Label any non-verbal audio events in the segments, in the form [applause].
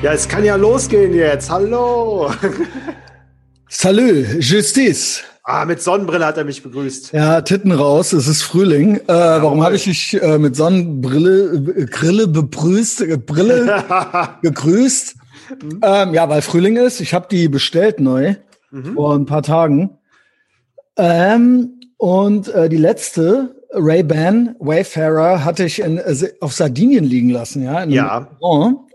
Ja, es kann ja losgehen jetzt. Hallo. Salut, Justice. Ah, mit Sonnenbrille hat er mich begrüßt. Ja, Titten raus, es ist Frühling. Äh, warum habe ich dich äh, mit Sonnenbrille, äh, Grille begrüßt, äh, Brille [laughs] gegrüßt? Ähm, ja, weil Frühling ist. Ich habe die bestellt neu mhm. vor ein paar Tagen. Ähm, und äh, die letzte Ray-Ban Wayfarer hatte ich in, äh, auf Sardinien liegen lassen, ja. ja.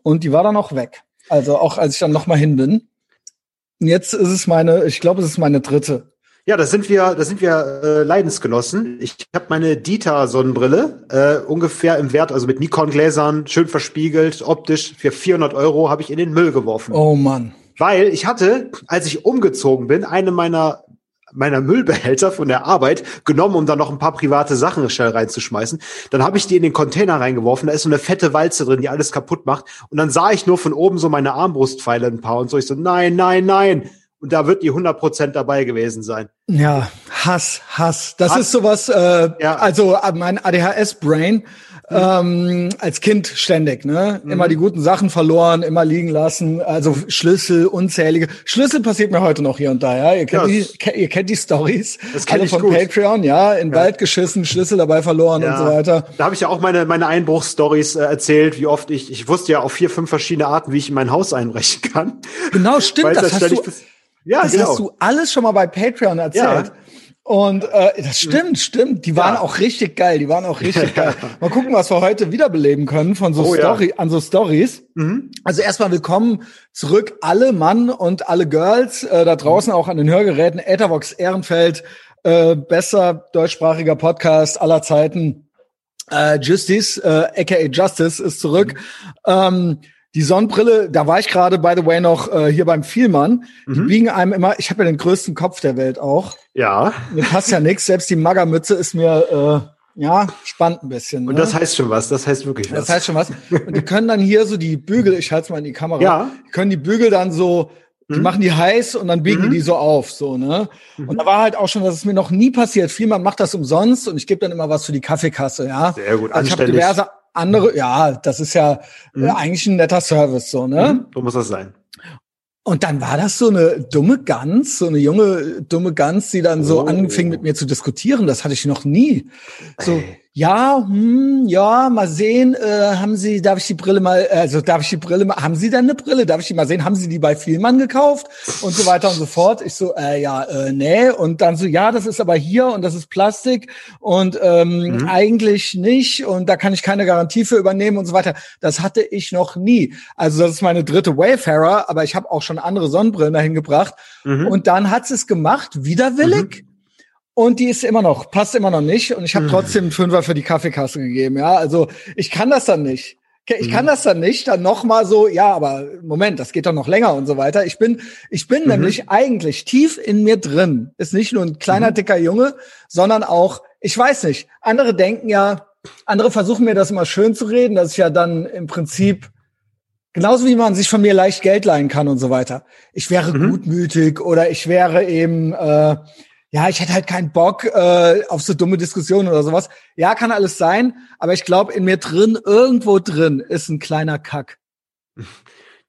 Und die war dann auch weg. Also auch als ich dann noch mal hin bin. Und jetzt ist es meine, ich glaube, es ist meine dritte. Ja, da sind wir, da sind wir äh, Leidensgenossen. Ich habe meine Dieter-Sonnenbrille äh, ungefähr im Wert, also mit Nikon-Gläsern, schön verspiegelt, optisch für 400 Euro habe ich in den Müll geworfen. Oh Mann. Weil ich hatte, als ich umgezogen bin, eine meiner meiner Müllbehälter von der Arbeit genommen, um da noch ein paar private Sachen schnell reinzuschmeißen. Dann habe ich die in den Container reingeworfen. Da ist so eine fette Walze drin, die alles kaputt macht. Und dann sah ich nur von oben so meine Armbrustpfeile ein paar und so. Ich so, nein, nein, nein. Und da wird die 100% dabei gewesen sein. Ja, Hass, Hass. Das Hass. ist sowas, äh, ja. also äh, mein ADHS-Brain ähm, als Kind ständig, ne? Mhm. Immer die guten Sachen verloren, immer liegen lassen, also Schlüssel, unzählige. Schlüssel passiert mir heute noch hier und da, ja. Ihr kennt, ja. die, ihr kennt die Stories. Das kenne ich von gut. Patreon, ja, in ja. Wald geschissen, Schlüssel dabei verloren ja. und so weiter. Da habe ich ja auch meine, meine Einbruchsstories äh, erzählt, wie oft ich, ich wusste ja auf vier, fünf verschiedene Arten, wie ich in mein Haus einbrechen kann. Genau, [laughs] stimmt. das, das hast du, ja, das genau. hast du alles schon mal bei Patreon erzählt. Ja. Und äh, das stimmt, stimmt. Die waren ja. auch richtig geil. Die waren auch richtig geil. Mal gucken, was wir heute wiederbeleben können von so oh, Story ja. an so Stories. Mhm. Also erstmal willkommen zurück alle Mann und alle Girls äh, da draußen auch an den Hörgeräten. Ethervox Ehrenfeld, äh, besser deutschsprachiger Podcast aller Zeiten. Äh, Justice, äh, aka Justice, ist zurück. Mhm. Ähm, die Sonnenbrille, da war ich gerade, by the way, noch äh, hier beim Vielmann. Die mhm. biegen einem immer, ich habe ja den größten Kopf der Welt auch. Ja. Mir passt ja nichts. Selbst die Magermütze ist mir, äh, ja, spannend ein bisschen. Und ne? das heißt schon was, das heißt wirklich was. Das heißt schon was. [laughs] Und die können dann hier so die Bügel, ich halte mal in die Kamera, ja. die können die Bügel dann so, die mhm. machen die heiß und dann biegen mhm. die so auf, so, ne? Mhm. Und da war halt auch schon, dass es mir noch nie passiert. Vielmann macht das umsonst und ich gebe dann immer was für die Kaffeekasse, ja. Sehr gut, also ich habe diverse andere, ja, das ist ja äh, mhm. eigentlich ein netter Service, so, ne? Mhm, so muss das sein. Und dann war das so eine dumme Gans, so eine junge dumme Gans, die dann so oh. anfing mit mir zu diskutieren. Das hatte ich noch nie. So, Ey ja, hm, ja, mal sehen, äh, haben Sie, darf ich die Brille mal, also darf ich die Brille mal, haben Sie denn eine Brille? Darf ich die mal sehen? Haben Sie die bei Vielmann gekauft? Und so weiter und so fort. Ich so, äh, ja, äh, nee. Und dann so, ja, das ist aber hier und das ist Plastik und ähm, mhm. eigentlich nicht und da kann ich keine Garantie für übernehmen und so weiter. Das hatte ich noch nie. Also das ist meine dritte Wayfarer, aber ich habe auch schon andere Sonnenbrillen dahin gebracht. Mhm. Und dann hat es gemacht, widerwillig. Mhm und die ist immer noch, passt immer noch nicht. Und ich habe hm. trotzdem einen Fünfer für die Kaffeekasse gegeben. Ja, also ich kann das dann nicht. Ich kann mhm. das dann nicht, dann noch mal so, ja, aber Moment, das geht doch noch länger und so weiter. Ich bin, ich bin mhm. nämlich eigentlich tief in mir drin. Ist nicht nur ein kleiner, mhm. dicker Junge, sondern auch, ich weiß nicht, andere denken ja, andere versuchen mir das immer schön zu reden, dass ich ja dann im Prinzip, genauso wie man sich von mir leicht Geld leihen kann und so weiter. Ich wäre mhm. gutmütig oder ich wäre eben, äh, ja, ich hätte halt keinen Bock äh, auf so dumme Diskussionen oder sowas. Ja, kann alles sein, aber ich glaube, in mir drin, irgendwo drin, ist ein kleiner Kack.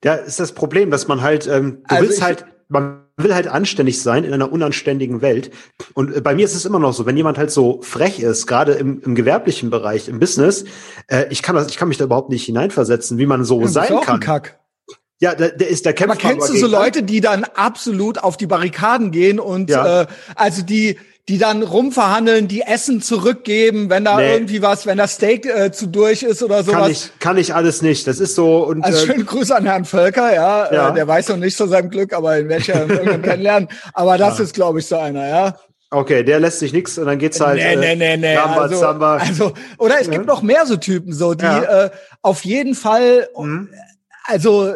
Ja, ist das Problem, dass man halt, ähm, du also willst halt, man will halt anständig sein in einer unanständigen Welt. Und äh, bei mir ist es immer noch so, wenn jemand halt so frech ist, gerade im, im gewerblichen Bereich, im Business, äh, ich kann das, ich kann mich da überhaupt nicht hineinversetzen, wie man so ja, sein kann. Kack. Ja, der, der ist der Kämpfer. Aber kennst du so Leute, die dann absolut auf die Barrikaden gehen und ja. äh, also die die dann rumverhandeln, die Essen zurückgeben, wenn da nee. irgendwie was, wenn das Steak äh, zu durch ist oder sowas. Kann ich, kann ich alles nicht. Das ist so. Und, also äh, schönen Gruß an Herrn Völker, ja. ja. Äh, der weiß noch nicht zu seinem Glück, aber in welcher [laughs] kennenlernen. Aber das ja. ist, glaube ich, so einer, ja. Okay, der lässt sich nix und dann geht's halt. Nee, nee, nee, nee. Samba, also, Samba. also, oder es gibt noch mehr so Typen, so, die ja. äh, auf jeden Fall, mhm. also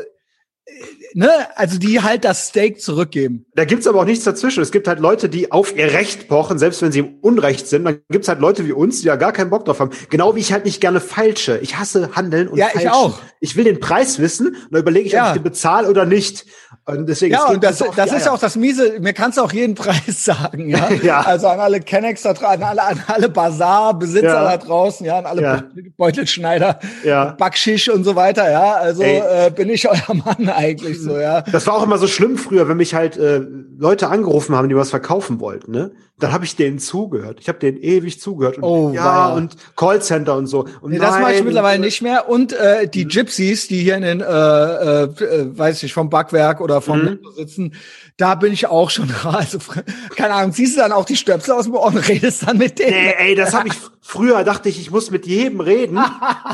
ne, also die halt das Steak zurückgeben. Da gibt's aber auch nichts dazwischen. Es gibt halt Leute, die auf ihr Recht pochen, selbst wenn sie im Unrecht sind. Dann gibt's halt Leute wie uns, die da gar keinen Bock drauf haben. Genau wie ich halt nicht gerne falsche. Ich hasse Handeln und Ja, Falschen. ich auch. Ich will den Preis wissen und dann überlege ich, Ja. ob ich den bezahle oder nicht. Und deswegen, es Ja, und das, das ist ja auch das Miese, mir kannst du auch jeden [laughs] Preis sagen, ja. [laughs] Ja. Also an alle Kennex da draußen, an alle, an alle Bazar-Besitzer Ja. da draußen, ja, an alle Ja. Be- Beutelschneider, Ja. Backschisch und so weiter, ja. Also äh, bin ich euer Mann eigentlich so, ja. Das war auch immer so schlimm früher, wenn mich halt äh, Leute angerufen haben, die was verkaufen wollten, ne? Dann habe ich denen zugehört. Ich habe denen ewig zugehört. Und, Oh, ja, weia. und Callcenter und so. Und Nee, das mache ich mittlerweile nicht mehr. Und äh, die Gypsies, die hier in den, äh, äh, äh, weiß ich, vom Backwerk oder vom Mhm. Sitzen, da bin ich auch schon, [laughs] also keine Ahnung, ziehst du dann auch die Stöpsel aus dem Ohr und redest dann mit denen. Nee, ey, das habe ich [laughs] früher dachte ich, ich muss mit jedem reden.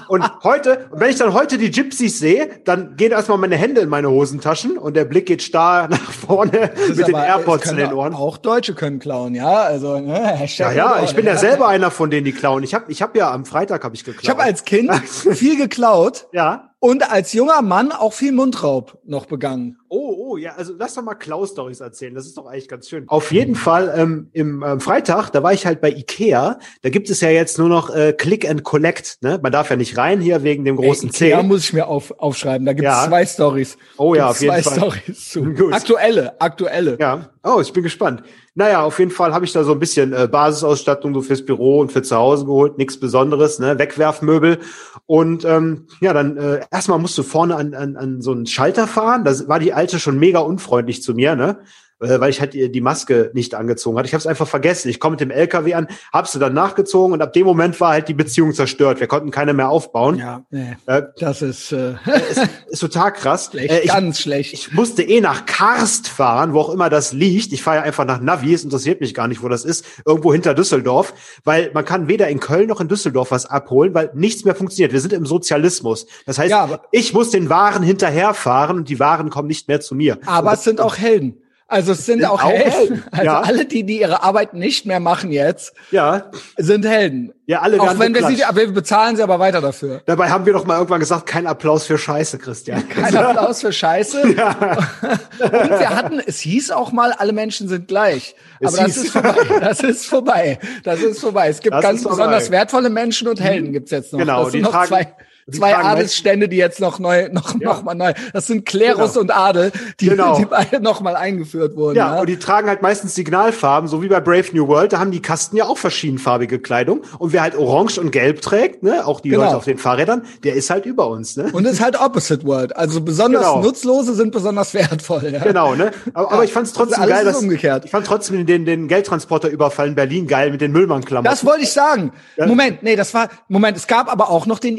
und heute, und wenn ich dann heute die Gypsies sehe, dann gehen erstmal meine Hände in meine Hosentaschen und der Blick geht starr [laughs] nach vorne mit ist den aber- AirPods in den Ohren. Auch Deutsche können klauen, ja. Also, ne, [laughs] Ja, ja, ich bin ja selber einer von denen, die klauen. Ich habe ich hab ja am Freitag habe ich geklaut. Ich habe als Kind [laughs] viel geklaut ja. und als junger Mann auch viel Mundraub noch begangen. Oh, oh, ja, also lass doch mal Klaus-Stories erzählen. Das ist doch eigentlich ganz schön. Auf jeden Fall, ähm, im ähm, Freitag, da war ich halt bei Ikea. Da gibt es ja jetzt nur noch äh, Click and Collect. Ne? Man darf ja nicht rein hier wegen dem großen Ey, Ikea C. muss ich mir auf, aufschreiben. Da gibt es Ja. zwei Stories. Oh ja, auf jeden zwei Fall. Stories zu. [laughs] Gut. Aktuelle, aktuelle. Ja. Oh, ich bin gespannt. Naja, auf jeden Fall habe ich da so ein bisschen äh, Basisausstattung so fürs Büro und für zu Hause geholt. Nichts Besonderes, ne? Wegwerfmöbel. Und ähm, ja, dann äh, erstmal musst du vorne an, an, an so einen Schalter fahren. Da war die alte schon mega unfreundlich zu mir, ne? Äh, weil ich halt die Maske nicht angezogen hatte. Ich habe es einfach vergessen. Ich komme mit dem LKW an, hab sie dann nachgezogen und ab dem Moment war halt die Beziehung zerstört. Wir konnten keine mehr aufbauen. Ja, nee. Äh, Das ist äh, [laughs] ist total krass. schlecht, Äh, ich, ganz schlecht. ich musste eh nach Karst fahren, wo auch immer das liegt. Ich fahre ja einfach nach Navi, es interessiert mich gar nicht, wo das ist. Irgendwo hinter Düsseldorf, weil man kann weder in Köln noch in Düsseldorf was abholen, weil nichts mehr funktioniert. Wir sind im Sozialismus. Das heißt, Ja, ich muss den Waren hinterherfahren und die Waren kommen nicht mehr zu mir. Aber Und es sind auch Helden. Also es sind, Sind auch auch Helden. Helden, [laughs] Also ja. alle, die, die ihre Arbeit nicht mehr machen jetzt, ja, sind Helden. ja, alle Auch wenn wir sie, wir bezahlen sie aber weiter dafür. Dabei haben wir doch mal irgendwann gesagt, kein Applaus für Scheiße, Christian. [laughs] Kein Applaus für Scheiße. [laughs] Und wir hatten, es hieß auch mal, alle Menschen sind gleich. Es Aber das hieß- ist vorbei. Das ist vorbei. Das ist vorbei. Es gibt Das ganz besonders wertvoelle Menschen und Helden gibt's jetzt noch. Genau, die tragen- zwei, zwei tragen Adelsstände, die jetzt noch neu, noch, Ja. noch mal neu. Das sind Klerus Genau. und Adel, die, Genau. die beide noch mal eingeführt wurden. Ja, und die tragen halt meistens Signalfarben, so wie bei Brave New World. Da haben die Kasten ja auch verschiedenfarbige Kleidung. Und wer halt orange und gelb trägt, ne, auch die Genau. Leute auf den Fahrrädern, der ist halt über uns, ne? Und ist halt Opposite World. Also besonders Genau. Nutzlose sind besonders wertvoll. Ja. Genau, ne? Aber, aber ich fand es trotzdem alles geil, dass umgekehrt. ich fand trotzdem den, den Geldtransporterüberfall in Berlin geil mit den Müllmann-Klamotten. Das wollte ich sagen. Moment, nee, das war, Moment, es gab aber auch noch den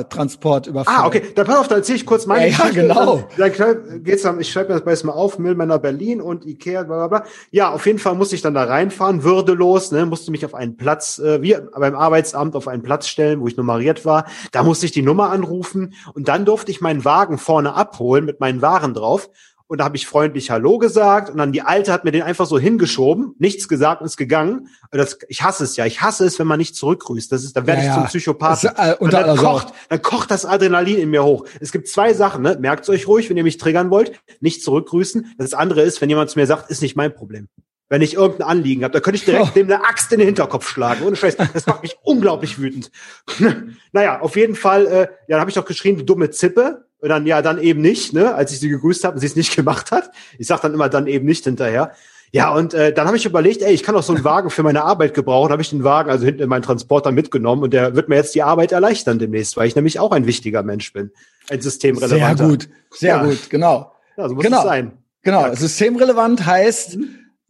Ikea-Transportüberfall. Ah, okay, dann pass auf, dann erzähle ich kurz meine Ja, ja, Geschichte. genau. Dann, dann geht's dann, ich schreibe mir das beides mal auf, Müllmänner Berlin und Ikea, bla, bla, bla. Ja, auf jeden Fall musste ich dann da reinfahren, würdelos, ne, musste mich auf einen Platz, äh, wie beim Arbeitsamt auf einen Platz stellen, wo ich nummeriert war. Da musste ich die Nummer anrufen und dann durfte ich meinen Wagen vorne abholen mit meinen Waren drauf. Und da habe ich freundlich Hallo gesagt und dann die Alte hat mir den einfach so hingeschoben, nichts gesagt und ist gegangen. Das, ich hasse es ja. Ich hasse es, wenn man nicht zurückgrüßt. Das ist, dann werde Ja, ich zum Psychopathen. Äh, und dann also- kocht, dann kocht das Adrenalin in mir hoch. Es gibt zwei Sachen, ne? Merkt euch ruhig, wenn ihr mich triggern wollt, nicht zurückgrüßen. Das andere ist, wenn jemand zu mir sagt, ist nicht mein Problem. Wenn ich irgendein Anliegen habe, da könnte ich direkt Oh. dem eine Axt in den Hinterkopf schlagen. Ohne Scheiß. Das macht mich [laughs] unglaublich wütend. [laughs] naja, auf jeden Fall, äh, ja, dann habe ich doch geschrien, du dumme Zippe. Und dann, ja, dann eben nicht, ne, als ich sie gegrüßt habe und sie es nicht [laughs] gemacht hat. Ich sag dann immer dann eben nicht hinterher. Ja, und äh, dann habe ich überlegt, ey, ich kann doch so einen Wagen für meine Arbeit gebrauchen. Habe ich den Wagen also hinten in meinen Transporter mitgenommen und der wird mir jetzt die Arbeit erleichtern demnächst, weil ich nämlich auch ein wichtiger Mensch bin. Ein Sehr systemrelevanter. gut, sehr Ja. gut, genau. Ja, so muss Genau. es sein. Genau, Ja. systemrelevant heißt,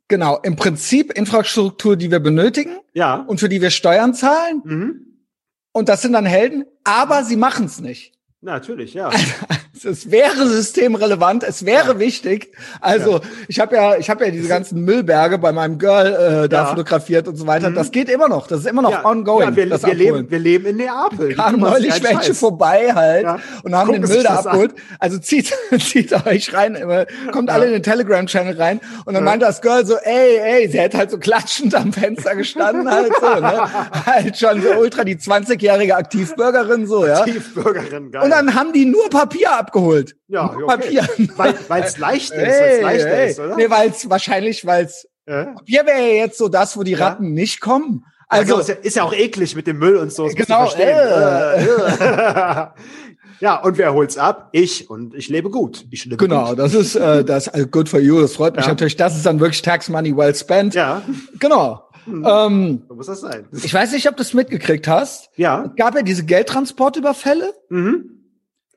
genau, im Prinzip Infrastruktur, die wir benötigen Ja. und für die wir Steuern zahlen. Mhm. Und das sind dann Helden, aber sie machen es nicht. Na, natürlich, ja. [laughs] Es wäre systemrelevant, es wäre wichtig. Also ich habe ja, ich habe ja diese ganzen Müllberge bei meinem Girl äh, da Ja. fotografiert und so weiter. Das geht immer noch. Das ist immer noch ja. ongoing. Ja, wir, wir, leben, wir leben in Neapel. kamen neulich welche vorbei halt Ja. und haben Gucken den Müll da an. abgeholt. Also zieht, [laughs] zieht euch rein, kommt alle in den Telegram-Channel rein und dann Ja. meinte das Girl so, ey, ey, sie hätte halt so klatschend am Fenster gestanden halt so, ne? [laughs] Halt schon so ultra die 20-jährige Aktivbürgerin so, ja. Tiefbürgerin, geil. Und dann haben die nur Papier abgeholt. Ja, Nur okay. Papier. Weil es leicht ist, weil es leichter ist, oder? Nee, weil es wahrscheinlich, weil es ja. Papier wäre ja jetzt so das, wo die Ja. Ratten nicht kommen. Also Also ist ja, ist ja auch eklig mit dem Müll und so. Genau, äh. Äh, äh. [laughs] ja, und wer holt's ab? Ich und ich lebe gut. Ich lebe genau, gut. das ist äh, das also good for you. Das freut mich Ja. natürlich. Das ist dann wirklich Tax Money well spent. Ja, Genau. Ähm, so muss das sein. ich weiß nicht, ob du es mitgekriegt hast. Ja. Es gab ja diese Geldtransportüberfälle. Mhm.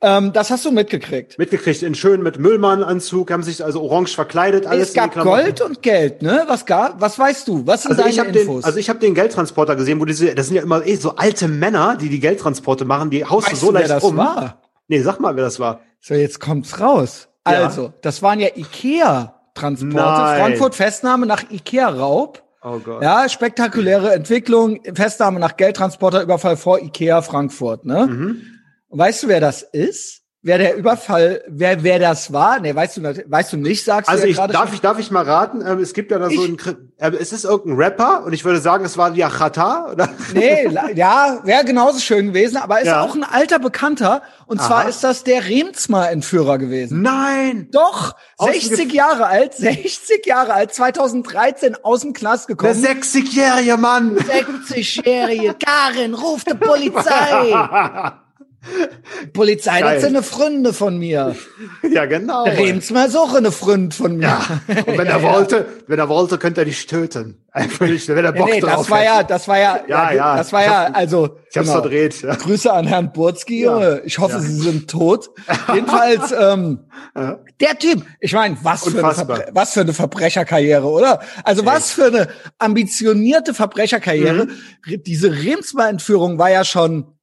Ähm, das hast du mitgekriegt. Mitgekriegt in schön mit Müllmannanzug, haben sich also orange verkleidet, alles. es gab. Gold und Geld, ne? Was gab? Was weißt du? Was sind Also ich deine habe den, Infos? also ich habe den Geldtransporter gesehen, wo diese, das sind ja immer eh so alte Männer, die die Geldtransporte machen, die haust weißt du so du, wer leicht das um. war? Nee, sag mal, wer das war. So, jetzt kommt's raus. Ja. Also, das waren ja Ikea-Transporte. Frankfurt Festnahme nach Ikea-Raub. Oh Gott. Ja, spektakuläre Entwicklung. Festnahme nach Geldtransporterüberfall vor Ikea Frankfurt, ne? Mhm. Und weißt du, wer das ist? Wer der Überfall, wer, wer das war? Nee, weißt du, weißt du nicht, sagst Also du ja ich, gerade darf schon. ich, darf ich mal raten? Ähm, es gibt ja da so Ich- ein, Kri- äh, es ist irgendein Rapper und ich würde sagen, es war die Achata, oder? Nee, [laughs] ja, wäre genauso schön gewesen, aber ist Ja. auch ein alter Bekannter. Und Aha. zwar ist das der Remsmar-Entführer gewesen. Nein! Doch, Aus dem 60 Gef- Jahre alt, [laughs] 60 Jahre alt, 2013 aus dem Knast Der gekommen. 60-jährige Mann! 60-jährige Karin ruft die Polizei. [laughs] Polizei, Geil. das sind eine Freunde von mir. ja, genau. Der Remsmar ist auch eine Freund von mir. Ja. Und wenn er [laughs] wollte, wenn er wollte, könnte er dich töten. Einfach nicht, wenn er Bock nee, drauf das war hätte. ja, das war ja, Ja, ja. das war ja, also, Ich hab's genau. verdreht. Ja. Grüße an Herrn Burzki, Ja. Junge. Ich hoffe, Ja. Sie sind tot. Jedenfalls, [laughs] ähm, Ja. der Typ, ich meine, was für, eine was für eine Verbrecherkarriere, oder? Also was für eine ambitionierte Verbrecherkarriere. Mhm. Diese Remsmar-Entführung war ja schon,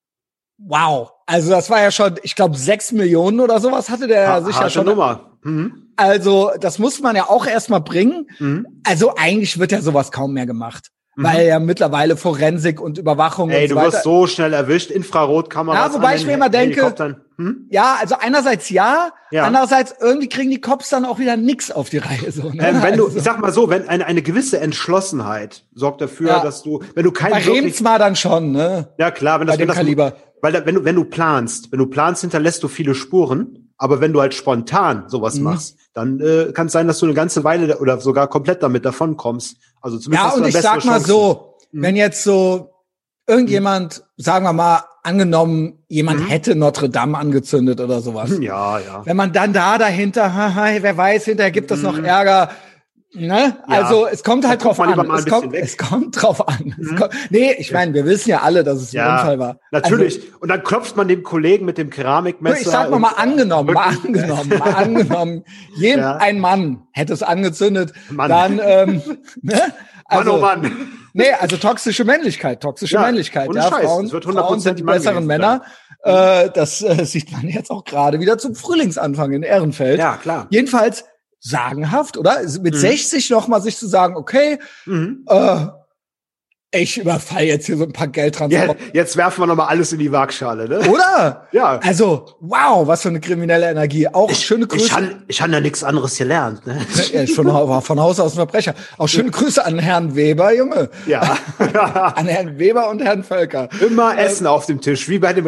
wow. Also das war ja schon, ich glaube, sechs Millionen oder sowas hatte der Ha- sich ja harte schon. Nummer. Mhm. Also das muss man ja auch erstmal bringen. Mhm. Also eigentlich wird ja sowas kaum mehr gemacht. Weil ja mittlerweile Forensik und Überwachung Ey, und du so weiter. wirst so schnell erwischt. Infrarotkameras. Ja, wobei ich mir immer denke-. Hm? Ja, also einerseits ja, Ja. andererseits irgendwie kriegen die Cops dann auch wieder nix auf die Reihe. So, ne? Ähm, wenn du, also, ich sag mal so, wenn eine, eine gewisse Entschlossenheit sorgt dafür, Ja. dass du, wenn du kein bei wirklich, Remsmar dann schon, ne? ja klar, wenn das, bei wenn das, Kaliber. weil da, wenn du, wenn du planst, wenn du planst, hinterlässt du viele Spuren, aber wenn du halt spontan sowas Mhm. machst, dann äh, kann es sein, dass du eine ganze Weile oder sogar komplett damit davon kommst. Also zumindest Ja, und ich sag mal Chancen. so, Mhm. wenn jetzt so irgendjemand, sagen wir mal, angenommen, jemand hätte Notre Dame angezündet oder sowas. Ja, ja. Wenn man dann da dahinter, haha, wer weiß, hinterher gibt es noch Ärger. Ne? Mhm. Ja. Also es kommt halt Da drauf an. Es kommt. Mhm. es kommt drauf an. Es kommt, nee, ich meine, wir wissen ja alle, dass es ein Ja, Unfall war. Natürlich. und dann klopft man dem Kollegen mit dem Also, Keramikmesser. ich sag mal, mal angenommen, mal angenommen, mal [laughs] angenommen. Jem, Ja. Ein Mann hätte es angezündet, Mann. dann, ähm, [laughs] ne? Mann, Also, oh Mann. Nee, also toxische Männlichkeit, toxische Ja, Männlichkeit. Ja, Scheiß. Frauen, wird Frauen sind die 100% besseren Männer. Äh, das äh, [laughs] sieht man jetzt auch gerade wieder zum Frühlingsanfang in Ehrenfeld. Ja, klar. Jedenfalls sagenhaft, oder? Mit 60 noch mal sich zu sagen, okay, Mhm. äh, ich überfall jetzt hier so ein paar Ja, Geldtransporte. jetzt werfen wir noch mal alles in die Waagschale, ne? Oder? Ja. Also, wow, was für eine kriminelle Energie. Auch schöne Grüße. Ich han, ich han ja nichts anderes gelernt. Ne? ist schon von Haus aus ein Verbrecher. Auch schöne Grüße an Herrn Weber, Junge. Ja. [laughs] An Herrn Weber und Herrn Völker. Immer Essen auf dem Tisch, wie bei dem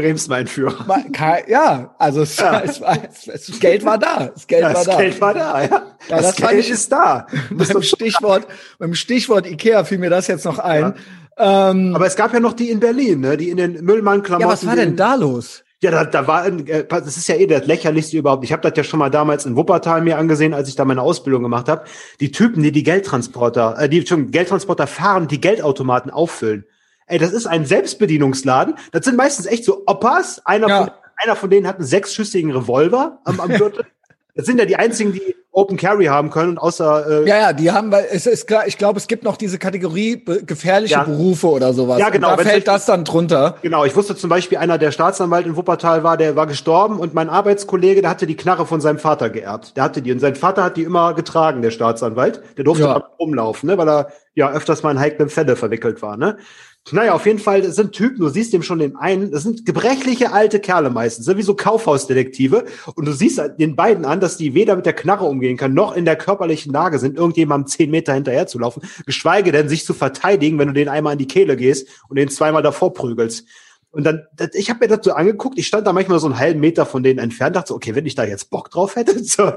kein- Ja, also es, es, war, es, das Geld war da. Das Geld war Das da. Geld war da, ja. Ja, das, das Geld ich- ist da. [laughs] beim Stichwort, beim Stichwort Ikea fiel mir das jetzt noch ein. Ähm, Aber es gab ja noch die in Berlin, ne? die in den Müllmann-Klamotten. ja, was war denn da los? Ja, da, da war, äh, das ist ja eh das lächerlichste überhaupt. Ich habe das ja schon mal damals in Wuppertal mir angesehen, als ich da meine Ausbildung gemacht habe. Die Typen, die die Geldtransporter, äh, die schon Geldtransporter fahren, die Geldautomaten auffüllen. Ey, das ist ein Selbstbedienungsladen. Das sind meistens echt so Oppas. Einer, Ja. von, einer von denen hat einen sechsschüssigen Revolver am, am Gürtel. Das sind ja die einzigen, die Open Carry haben können, außer äh, Ja, ja, die haben, weil es ist klar, ich glaube, es gibt noch diese Kategorie be gefährliche Ja. Berufe oder sowas. Ja, genau, Und da fällt das dann drunter. Genau, ich wusste zum Beispiel, einer der Staatsanwalt in Wuppertal war, der war gestorben und mein Arbeitskollege, der hatte die Knarre von seinem Vater geerbt. Der hatte die und sein Vater hat die immer getragen, der Staatsanwalt. Der durfte Ja. rumlaufen, ne, weil er ja öfters mal in heiklen Fälle verwickelt war. Ne? Naja, auf jeden Fall, das sind Typen, du siehst dem schon den einen, das sind gebrechliche alte Kerle meistens, ne, wie so Kaufhausdetektive. Und du siehst den beiden an, dass die weder mit der Knarre umgehen können, noch in der körperlichen Lage sind, irgendjemandem zehn Meter hinterher zu laufen, geschweige denn sich zu verteidigen, wenn du den einmal in die Kehle gehst und den zweimal davor prügelst. Und dann, ich habe mir das so angeguckt, ich stand da manchmal so einen halben Meter von denen entfernt, dachte so, okay, wenn ich da jetzt Bock drauf hätte. [laughs] So.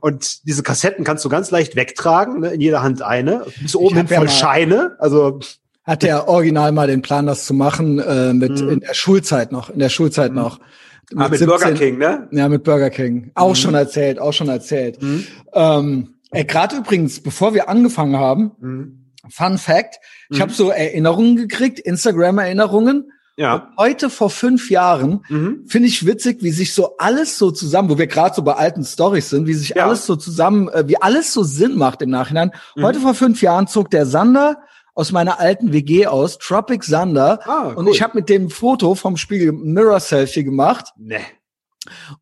Und diese Kassetten kannst du ganz leicht wegtragen, ne, in jeder Hand eine. Bis oben hin voll ja Scheine. Also hat der original mal den Plan, das zu machen, äh, mit mhm. in der Schulzeit noch, in der Schulzeit mhm. noch. Mit, ah, mit 17, Burger King, ne? Ja, mit Burger King. Auch mhm. schon erzählt, auch schon erzählt. Mhm. Ähm, äh, Gerade übrigens, bevor wir angefangen haben, mhm. Fun Fact, ich mhm. habe so Erinnerungen gekriegt, Instagram-Erinnerungen. Ja. Und heute vor fünf Jahren mhm. finde ich witzig, wie sich so alles so zusammen, wo wir gerade so bei alten Stories sind, wie sich ja. alles so zusammen, äh, wie alles so Sinn macht im Nachhinein. Mhm. Heute vor fünf Jahren zog der Sander aus meiner alten WG aus, Tropic Sander. Ah, cool. Und ich habe mit dem Foto vom Spiegel Mirror Selfie gemacht. Nee.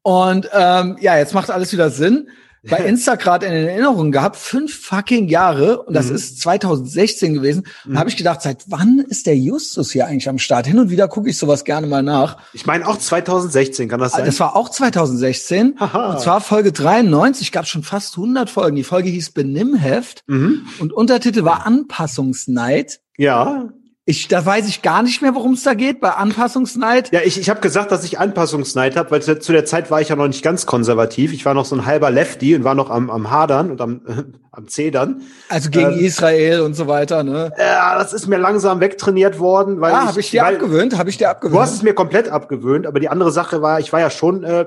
Und ähm, ja, jetzt macht alles wieder Sinn bei [laughs] Insta gerade in Erinnerung gehabt, fünf fucking Jahre, und das mhm. ist 2016 gewesen. Mhm. habe ich gedacht, seit wann ist der Justus hier eigentlich am Start? Hin und wieder gucke ich sowas gerne mal nach. Ich meine auch 2016, kann das sein? Das war auch 2016. Aha. Und zwar Folge 93, gab schon fast 100 Folgen. Die Folge hieß Benimmheft mhm. und Untertitel war Anpassungsneid. Ja. Ich, da weiß ich gar nicht mehr, worum es da geht, bei Anpassungsneid. Ja, ich, ich habe gesagt, dass ich Anpassungsneid habe, weil zu der Zeit war ich ja noch nicht ganz konservativ. Ich war noch so ein halber Lefty und war noch am, am Hadern und am, äh, [laughs] am Zedern. Also gegen ähm, Israel und so weiter, ne? Ja, das ist mir langsam wegtrainiert worden. Weil ah, habe ich dir weil, abgewöhnt, habe ich dir abgewöhnt. Du hast es mir komplett abgewöhnt, aber die andere Sache war, ich war ja schon äh,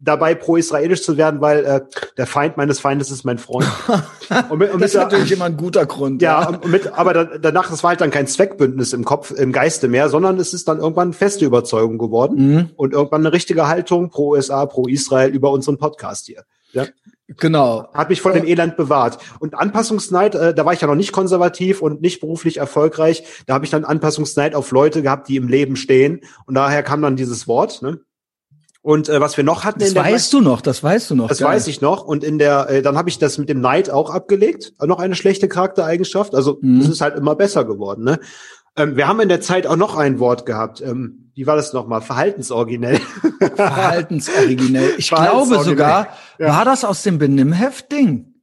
dabei, pro-israelisch zu werden, weil äh, der Feind meines Feindes ist mein Freund. [laughs] Und mit, und das ist natürlich immer ein guter Grund. Ja, ja. Mit, aber da, danach, das war halt dann kein Zweckbündnis im Kopf, im Geiste mehr, sondern es ist dann irgendwann feste Überzeugung geworden mhm. und irgendwann eine richtige Haltung pro USA, pro Israel über unseren Podcast hier. Ja. Genau. Hat mich von dem Elend bewahrt. Und Anpassungsneid, äh, da war ich ja noch nicht konservativ und nicht beruflich erfolgreich. Da habe ich dann Anpassungsneid auf Leute gehabt, die im Leben stehen. Und daher kam dann dieses Wort. Ne? Und äh, was wir noch hatten das in der weißt du noch, das weißt du noch. Das Geil. weiß ich noch. Und in der, äh, dann habe ich das mit dem Neid auch abgelegt. Noch eine schlechte Charaktereigenschaft. Also mhm. es ist halt immer besser geworden. Ne? Ähm, wir haben in der Zeit auch noch ein Wort gehabt. Ähm, wie war das nochmal? Verhaltensoriginell. Verhaltensoriginell. Ich [laughs] glaube sogar, ja. war das aus dem Benimmheft-Ding?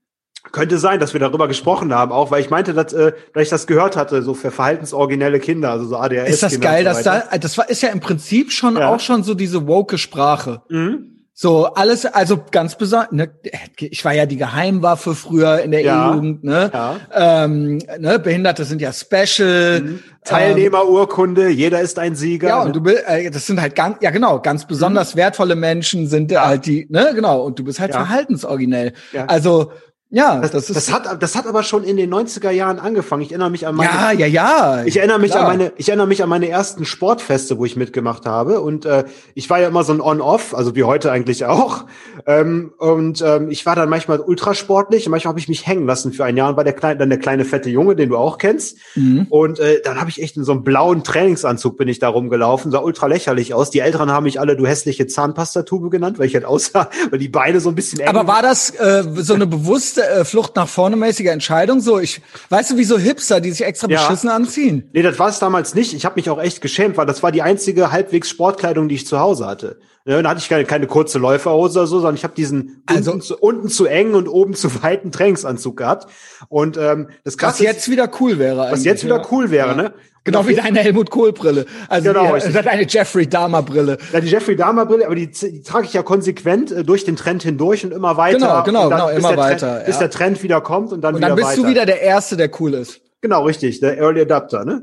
Könnte sein, dass wir darüber gesprochen haben, auch weil ich meinte, dass, äh, dass ich das gehört hatte, so für verhaltensoriginelle Kinder, also so ADHS. Ist das geil, so dass da, das war, ist ja im Prinzip schon ja. auch schon so diese woke Sprache. Mhm. So alles, also ganz besonders. Ne, ich war ja die Geheimwaffe früher in der ja, E-Jugend. Ne? Ja. Ähm, ne, Behinderte sind ja Special. Mhm. Teilnehmerurkunde, ähm, jeder ist ein Sieger. Ja, und du bist, äh, das sind halt ganz, ja genau, ganz besonders mhm. wertvolle Menschen sind ja. halt die, ne, genau. Und du bist halt verhaltensoriginell. Ja. Also ja, das, das, ist das hat das hat aber schon in den 90er Jahren angefangen. Ich erinnere mich an meine Ja, ja, ja. Ich erinnere mich klar. an meine ich erinnere mich an meine ersten Sportfeste, wo ich mitgemacht habe und äh, ich war ja immer so ein on-off, also wie heute eigentlich auch. Ähm, und ähm, ich war dann manchmal ultrasportlich und manchmal habe ich mich hängen lassen für ein Jahr und war der kleine dann der kleine fette Junge, den du auch kennst. Mhm. Und äh, dann habe ich echt in so einem blauen Trainingsanzug bin ich da rumgelaufen, sah ultra lächerlich aus. Die Älteren haben mich alle du hässliche Zahnpastatube genannt, weil ich halt aussah, weil die Beine so ein bisschen eng Aber war das äh, so eine bewusste äh, Flucht nach vorne mäßige Entscheidung. So, ich, weißt du, wie so Hipster, die sich extra ja. beschissen anziehen? Nee, das war es damals nicht. Ich habe mich auch echt geschämt, weil das war die einzige halbwegs Sportkleidung, die ich zu Hause hatte. Ja, da hatte ich keine, keine kurze Läuferhose oder so, sondern ich habe diesen also, unten, zu, unten zu eng und oben zu weiten Trainingsanzug gehabt. Und ähm, das Krasse Was jetzt wieder cool wäre. Was jetzt wieder cool wäre, ja. ne? Genau wie deine Helmut Kohl Brille. Also genau, die, deine Jeffrey Dahmer Brille. Ja, die Jeffrey Dahmer Brille, aber die, die trage ich ja konsequent äh, durch den Trend hindurch und immer weiter. Genau, genau, dann, genau, immer weiter. Trend, ja. Bis der Trend wieder kommt und dann und dann wieder weiter. Und dann bist du wieder der Erste, der cool ist. Genau, richtig, der Early Adapter. Ne?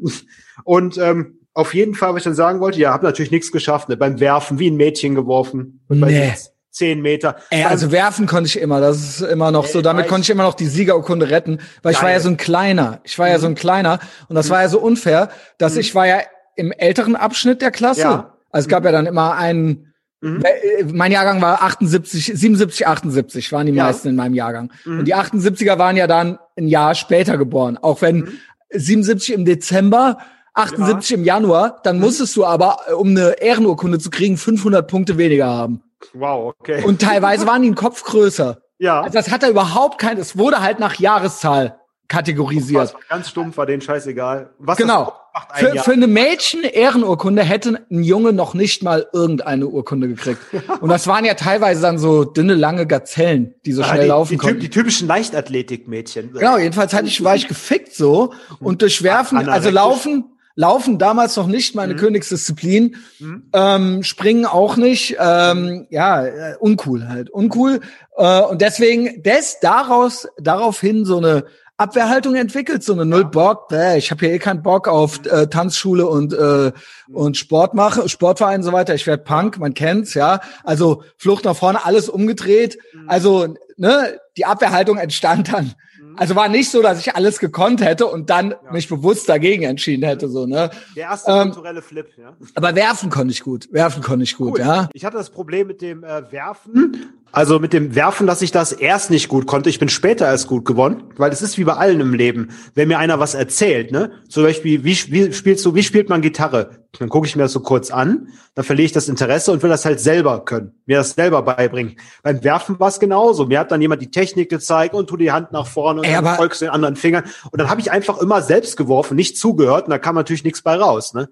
Und ähm, auf jeden Fall, was ich dann sagen wollte, ja, habe natürlich nichts geschafft. Ne? Beim Werfen wie ein Mädchen geworfen. Nee zehn Meter. Ey, also werfen konnte ich immer, das ist immer noch so, damit konnte ich immer noch die Siegerurkunde retten, weil Geil. ich war ja so ein kleiner, ich war ja so ein mhm. kleiner und das mhm. war ja so unfair, dass mhm. ich war ja im älteren Abschnitt der Klasse. Ja. Also es gab mhm. ja dann immer einen, mhm. Äh, mein Jahrgang war 78, 77, 78 waren die ja. meisten in meinem Jahrgang. Mhm. Und die 78er waren ja dann ein Jahr später geboren, auch wenn 77 im Dezember 78 ja. im Januar, dann musstest du aber, äh, um eine Ehrenurkunde zu kriegen, 500 Punkte weniger haben. Wow, okay. Und teilweise waren die ein Kopf größer. Ja. Also das hat er überhaupt kein, es wurde halt nach Jahreszahl kategorisiert. Ganz stumpf war denen scheißegal. Was genau. Für, für eine Mädchen-Ehrenurkunde hätte ein Junge noch nicht mal irgendeine Urkunde gekriegt. [laughs] Und das waren ja teilweise dann so dünne, lange Gazellen, die so ja, schnell die, laufen die, konnten. Die typischen Leichtathletik-Mädchen. Genau, jedenfalls hatte ich, war ich gefickt so und durch Werfen, also Laufen, Laufen damals noch nicht meine mhm. Königsdisziplin. Mhm. Ähm, springen auch nicht. Ähm, ja, äh, uncool halt. Uncool. Äh, und deswegen, des daraus, daraufhin so eine Abwehrhaltung entwickelt, so eine Null Bock, bäh, ich habe hier eh keinen Bock auf äh, Tanzschule und äh, und Sport mache, Sportverein und so weiter. Ich werde Punk, man kennt's, ja. Also Flucht nach vorne, alles umgedreht. Mhm. Also ne, die Abwehrhaltung entstand dann Mhm. Also war nicht so, dass ich alles gekonnt hätte und dann ja. mich bewusst dagegen entschieden hätte, so, ne? Der erste ähm, kulturelle Flip, ja. Aber werfen konnte ich gut. Werfen konnte ich gut, cool. ja. Ich hatte das Problem mit dem äh, Werfen. Also mit dem Werfen, dass ich das erst nicht gut konnte. Ich bin später erst gut geworden, weil es ist wie bei allen im Leben. Wenn mir einer was erzählt, ne? Zum Beispiel, wie, wie spielst du, wie spielt man Gitarre? Dann gucke ich mir das so kurz an, dann verliere ich das Interesse und will das halt selber können, mir das selber beibringen. Beim Werfen war es genauso. Mir hat dann jemand die Technik gezeigt und tu die Hand nach vorne und Ey, dann folgst du den anderen Fingern. Und dann habe ich einfach immer selbst geworfen, nicht zugehört und da kam natürlich nichts bei raus. Ne?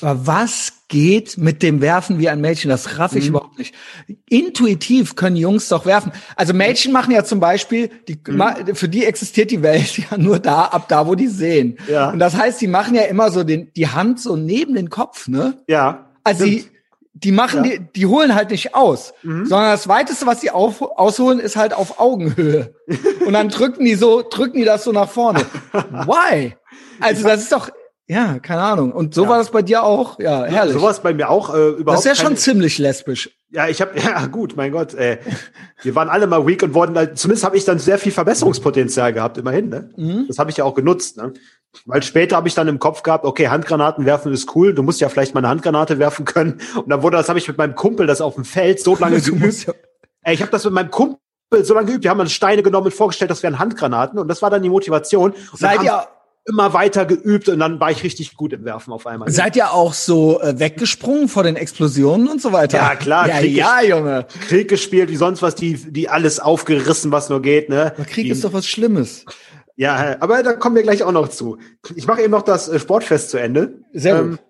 Aber was geht mit dem Werfen wie ein Mädchen? Das raff ich mhm. überhaupt nicht. Intuitiv können Jungs doch werfen. Also Mädchen machen ja zum Beispiel, die, mhm. für die existiert die Welt [laughs] ja nur da, ab da, wo die sehen. Ja. Und das heißt, die machen ja immer so den, die Hand so neben den Kopf, ne? Ja. Also die, die machen, ja. die, die holen halt nicht aus, mhm. sondern das weiteste, was die auf, ausholen, ist halt auf Augenhöhe. [laughs] Und dann drücken die so, drücken die das so nach vorne. [laughs] Why? Also das ist doch, ja, keine Ahnung. Und so ja. war das bei dir auch? Ja, herrlich. So war es bei mir auch äh, überhaupt. Das ist ja schon ziemlich lesbisch. Ja, ich habe [laughs] ja gut, mein Gott, äh, wir waren alle mal weak und wurden halt, zumindest habe ich dann sehr viel Verbesserungspotenzial gehabt, immerhin, ne? Mhm. Das habe ich ja auch genutzt, ne? Weil später habe ich dann im Kopf gehabt, okay, Handgranaten werfen ist cool, du musst ja vielleicht mal eine Handgranate werfen können. Und dann wurde das, habe ich mit meinem Kumpel das auf dem Feld so lange [laughs] geübt. Ja. Ey, ich habe das mit meinem Kumpel so lange geübt, wir haben uns Steine genommen und vorgestellt, das wären Handgranaten und das war dann die Motivation. Und Seid ihr immer weiter geübt und dann war ich richtig gut im Werfen auf einmal. Seid ihr auch so äh, weggesprungen vor den Explosionen und so weiter? Ja, klar. Ja, ja, Junge. Krieg gespielt, wie sonst was, die, die alles aufgerissen, was nur geht, ne? Aber Krieg die, ist doch was Schlimmes. Ja, aber da kommen wir gleich auch noch zu. Ich mache eben noch das äh, Sportfest zu Ende. Sehr ähm, gut.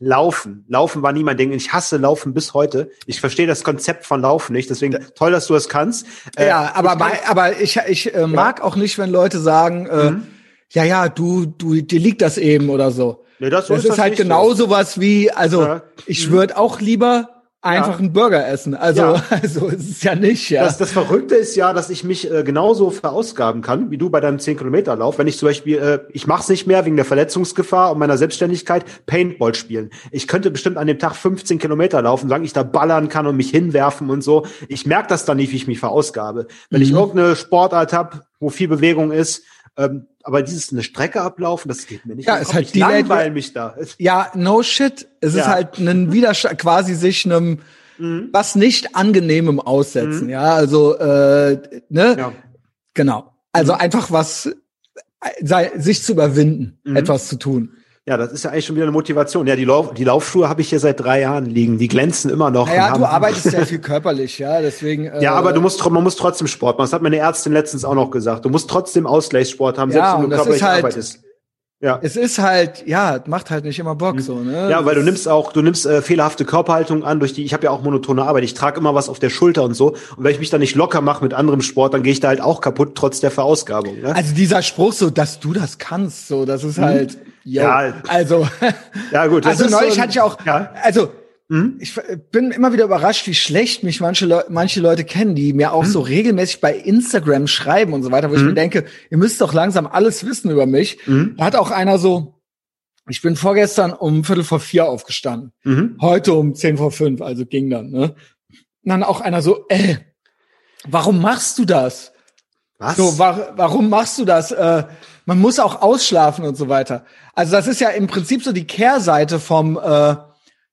Laufen. Laufen war nie mein Ding. Ich hasse Laufen bis heute. Ich verstehe das Konzept von Laufen nicht. Deswegen toll, dass du es kannst. Äh, ja, aber, ich bei, aber ich, ich äh, mag ja. auch nicht, wenn Leute sagen, äh, mhm ja, ja, du, du, dir liegt das eben oder so. Nee, das, so das ist, ist halt genau so. was wie, also ja. ich würde auch lieber einfach ja. einen Burger essen. Also, ja. [laughs] also es ist ja nicht, ja. Das, das Verrückte ist ja, dass ich mich äh, genauso verausgaben kann, wie du bei deinem 10-Kilometer-Lauf. Wenn ich zum Beispiel, äh, ich mache es nicht mehr wegen der Verletzungsgefahr und meiner Selbstständigkeit, Paintball spielen. Ich könnte bestimmt an dem Tag 15 Kilometer laufen, solange ich da ballern kann und mich hinwerfen und so. Ich merke das dann nicht, wie ich mich verausgabe. Wenn mhm. ich irgendeine Sportart habe, wo viel Bewegung ist, ähm, aber dieses eine Strecke ablaufen, das geht mir nicht. Ja, ist halt die langweilen mich da. Ja, no shit. Es ja. ist halt ein Widerstand, quasi sich einem mhm. was nicht angenehmem aussetzen. Mhm. Ja, also äh, ne, ja. genau. Also mhm. einfach was äh, sei, sich zu überwinden, mhm. etwas zu tun. Ja, das ist ja eigentlich schon wieder eine Motivation. Ja, die, Lauf, die Laufschuhe habe ich hier seit drei Jahren liegen. Die glänzen immer noch. Ja, du arbeitest sehr viel [laughs] körperlich, ja, deswegen. Äh, ja, aber du musst, man muss trotzdem Sport machen. Das hat meine Ärztin letztens auch noch gesagt. Du musst trotzdem Ausgleichssport haben, selbst ja, wenn du körperlich halt, arbeitest. Ja. Es ist halt, ja, macht halt nicht immer Bock mhm. so, ne? Ja, weil du nimmst auch, du nimmst äh, fehlerhafte Körperhaltung an, durch die, ich habe ja auch monotone Arbeit, ich trage immer was auf der Schulter und so. Und wenn ich mich da nicht locker mache mit anderem Sport, dann gehe ich da halt auch kaputt, trotz der Verausgabung. Ne? Also dieser Spruch so, dass du das kannst, so, das ist mhm. halt, yo, ja, also. [laughs] ja, gut. also neulich so ein, hatte ich auch, ja. also Mhm. Ich bin immer wieder überrascht, wie schlecht mich manche, Le manche Leute kennen, die mir auch mhm. so regelmäßig bei Instagram schreiben und so weiter, wo mhm. ich mir denke, ihr müsst doch langsam alles wissen über mich. Mhm. Da hat auch einer so, ich bin vorgestern um Viertel vor vier aufgestanden, mhm. heute um zehn vor fünf, also ging dann. Ne? Und dann auch einer so, ey, warum machst du das? Was? So, wa warum machst du das? Äh, man muss auch ausschlafen und so weiter. Also das ist ja im Prinzip so die Kehrseite vom äh,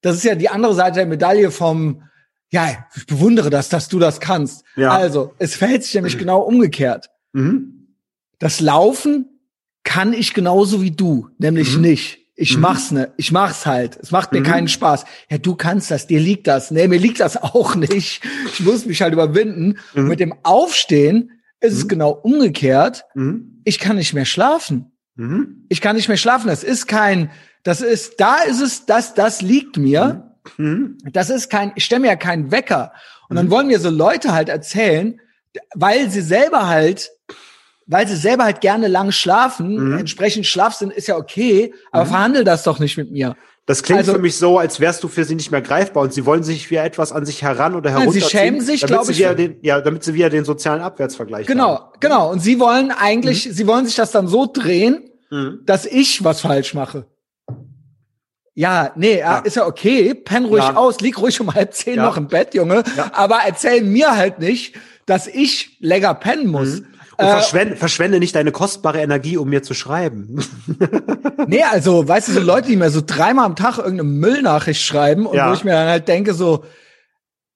das ist ja die andere Seite der Medaille vom, ja, ich bewundere das, dass du das kannst. Ja. Also, es verhält sich nämlich genau umgekehrt. Mhm. Das Laufen kann ich genauso wie du, nämlich mhm. nicht. Ich mhm. mach's ne, ich mach's halt. Es macht mir mhm. keinen Spaß. Ja, du kannst das, dir liegt das. Nee, mir liegt das [laughs] auch nicht. Ich muss mich halt überwinden. Und mhm. mit dem Aufstehen es mhm. genau umgekehrt. Ich kann nicht mehr schlafen. Ich kann nicht mehr schlafen. Das ist kein, das ist, da ist es, das, das liegt mir. Mhm. Das ist kein, ich stelle mir ja keinen Wecker. Und dann mhm. wollen mir so Leute halt erzählen, weil sie selber halt weil sie selber halt gerne lang schlafen, mhm. entsprechend Schlafsinn ist ja okay, aber mhm. verhandel das doch nicht mit mir. Das klingt also, für mich so, als wärst du für sie nicht mehr greifbar und sie wollen sich wie etwas an sich heran oder herunterziehen. Sie schämen sich, glaube ich. Den, ja, damit sie wieder den sozialen Abwärtsvergleich genau, haben. Genau, genau. Und sie wollen eigentlich, mhm. sie wollen sich das dann so drehen, mhm. dass ich was falsch mache. Ja, nee, ja. ist ja okay, penn ruhig ja. aus, lieg ruhig um halb zehn ja. noch im Bett, Junge. Aber erzähl mir halt nicht, dass ich länger pennen muss. Mhm. Und äh, verschwende, verschwende nicht deine kostbare Energie, um mir zu schreiben. [laughs] nee, also, weißt du, so Leute, die mir so dreimal am Tag irgendeine Müllnachricht schreiben und ja. wo ich mir dann halt denke, so,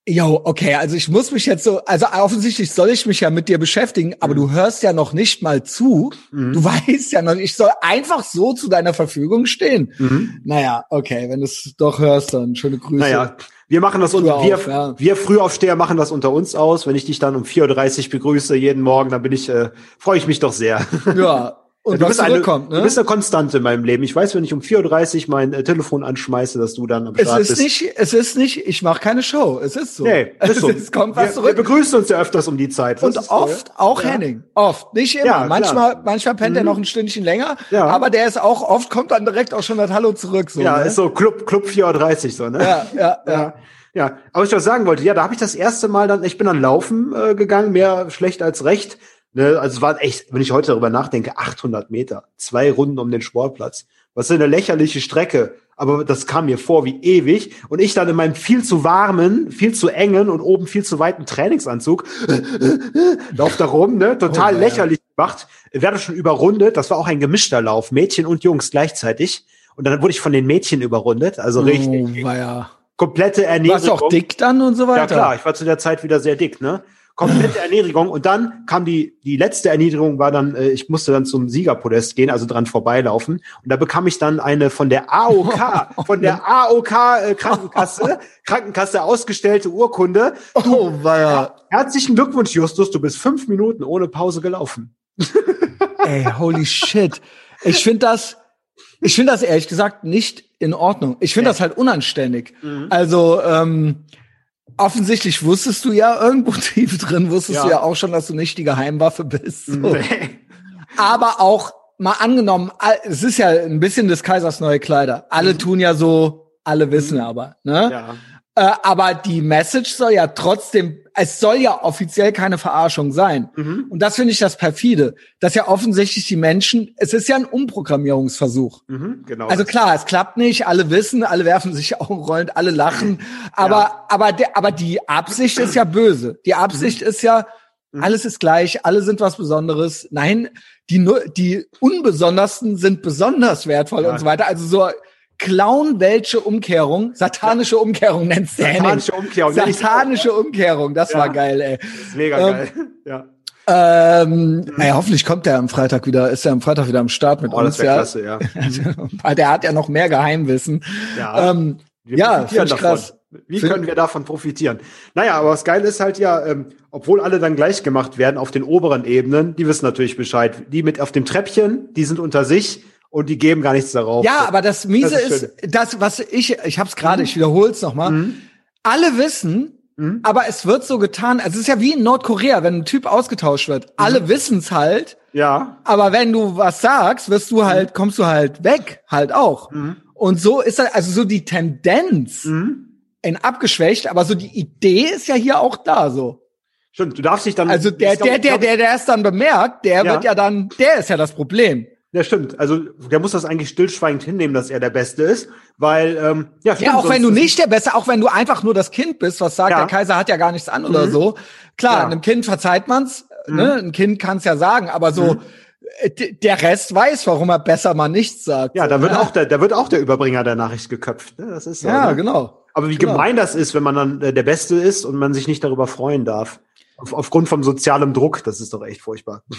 Jo, okay, also ich muss mich jetzt so, also offensichtlich soll ich mich ja mit dir beschäftigen, aber mhm. du hörst ja noch nicht mal zu. Mhm. Du [laughs] weißt ja noch, ich soll einfach so zu deiner Verfügung stehen. Mhm. Naja, okay, wenn du es doch hörst, dann schöne Grüße. Naja, wir machen das, unter, wir, auf, ja. wir Frühaufsteher machen das unter uns aus. Wenn ich dich dann um 4.30 Uhr begrüße jeden Morgen, dann bin ich, äh, freue ich mich doch sehr. Ja, [laughs] und du bist, eine, ne? du bist eine Konstante in meinem Leben. Ich weiß, wenn ich um 4.30 Uhr mein äh, Telefon anschmeiße, dass du dann am Start es ist bist. Nicht, es ist nicht, ich mache keine Show. Es ist so. Nee, [laughs] ist so. es kommt was wir, zurück. Wir begrüßen uns ja öfters um die Zeit. Was und oft so, auch ja? Henning. Oft. Nicht immer. Ja, manchmal, manchmal pennt mhm. er noch ein Stündchen länger. Ja. Aber der ist auch, oft kommt dann direkt auch schon das Hallo zurück. So, ja, ne? ist so Club, Club 4.30 Uhr so, ne? Ja, ja, ja. ja. Aber ich was sagen wollte, ja, da habe ich das erste Mal dann, ich bin dann laufen äh, gegangen, mehr schlecht als recht. Ne, also es waren echt, wenn ich heute darüber nachdenke, 800 Meter, zwei Runden um den Sportplatz. Was ist eine lächerliche Strecke, aber das kam mir vor wie ewig. Und ich dann in meinem viel zu warmen, viel zu engen und oben viel zu weiten Trainingsanzug [laughs] lauf da rum, ne, total oh, lächerlich gemacht, werde schon überrundet. Das war auch ein gemischter Lauf, Mädchen und Jungs gleichzeitig. Und dann wurde ich von den Mädchen überrundet, also oh, richtig. Ja. Komplette Ernährung. Warst du auch dick dann und so weiter? Ja klar, ich war zu der Zeit wieder sehr dick, ne? Komplette Erniedrigung. Und dann kam die, die letzte Erniedrigung war dann, äh, ich musste dann zum Siegerpodest gehen, also dran vorbeilaufen. Und da bekam ich dann eine von der AOK, [laughs] von der AOK äh, Krankenkasse, [laughs] Krankenkasse ausgestellte Urkunde. Oh, weia. Herzlichen Glückwunsch, Justus, du bist fünf Minuten ohne Pause gelaufen. [laughs] Ey, holy shit. Ich finde das, ich finde das ehrlich gesagt nicht in Ordnung. Ich finde das halt unanständig. Mhm. Also, ähm, offensichtlich wusstest du ja irgendwo [laughs] tief drin, wusstest ja. du ja auch schon, dass du nicht die Geheimwaffe bist. So. Nee. Aber auch mal angenommen, es ist ja ein bisschen des Kaisers neue Kleider. Alle mhm. tun ja so, alle wissen mhm. aber, ne? Ja. Äh, aber die Message soll ja trotzdem, es soll ja offiziell keine Verarschung sein. Mhm. Und das finde ich das perfide, dass ja offensichtlich die Menschen, es ist ja ein Umprogrammierungsversuch. Mhm, genau. Also klar, es klappt nicht, alle wissen, alle werfen sich auch rollend, alle lachen, [laughs] aber ja. aber der, aber die Absicht ist ja böse. Die Absicht mhm. ist ja mhm. alles ist gleich, alle sind was Besonderes. Nein, die nur die unbesondersten sind besonders wertvoll ja. und so weiter. Also so Clown welche Umkehrung, satanische Umkehrung nennst du Satanische Umkehrung. Satanische Umkehrung, das ja. war geil, ey. ist mega ähm, geil, ja. Ähm, naja, hoffentlich kommt er am Freitag wieder, ist er am Freitag wieder am Start mit oh, uns. Das ja. klasse, ja. [laughs] der hat ja noch mehr Geheimwissen. Ja, ähm, ja finde ich krass. Wie können wir davon profitieren? Naja, aber was geil ist halt ja, ähm, obwohl alle dann gleich gemacht werden auf den oberen Ebenen, die wissen natürlich Bescheid. Die mit auf dem Treppchen, die sind unter sich und die geben gar nichts darauf. Ja, aber das Miese das ist, ist, das, was ich, ich habe es gerade, mhm. ich wiederhole es nochmal. Mhm. Alle wissen, mhm. aber es wird so getan, also es ist ja wie in Nordkorea, wenn ein Typ ausgetauscht wird. Mhm. Alle wissen's halt. Ja. Aber wenn du was sagst, wirst du halt, kommst du halt weg, halt auch. Mhm. Und so ist das, also so die Tendenz mhm. in abgeschwächt, aber so die Idee ist ja hier auch da so. Stimmt, du darfst dich dann. Also der, der, der, der, der es dann bemerkt, der ja. wird ja dann, der ist ja das Problem. Ja, stimmt. Also der muss das eigentlich stillschweigend hinnehmen, dass er der Beste ist, weil ähm, ja. Stimmt, ja, auch wenn du nicht der Beste, auch wenn du einfach nur das Kind bist, was sagt, ja. der Kaiser hat ja gar nichts an mhm. oder so. Klar, ja. einem Kind verzeiht man's, mhm. ne? Ein Kind kann's ja sagen, aber so mhm. Äh, der Rest weiß, warum er besser mal nichts sagt. Ja, da wird ja. auch der, da wird auch der Überbringer der Nachricht geköpft. Ne? Das ist so, ja ne? genau. Aber wie genau. gemein das ist, wenn man dann äh, der Beste ist und man sich nicht darüber freuen darf. Auf, aufgrund vom sozialen Druck, das ist doch echt furchtbar. [laughs]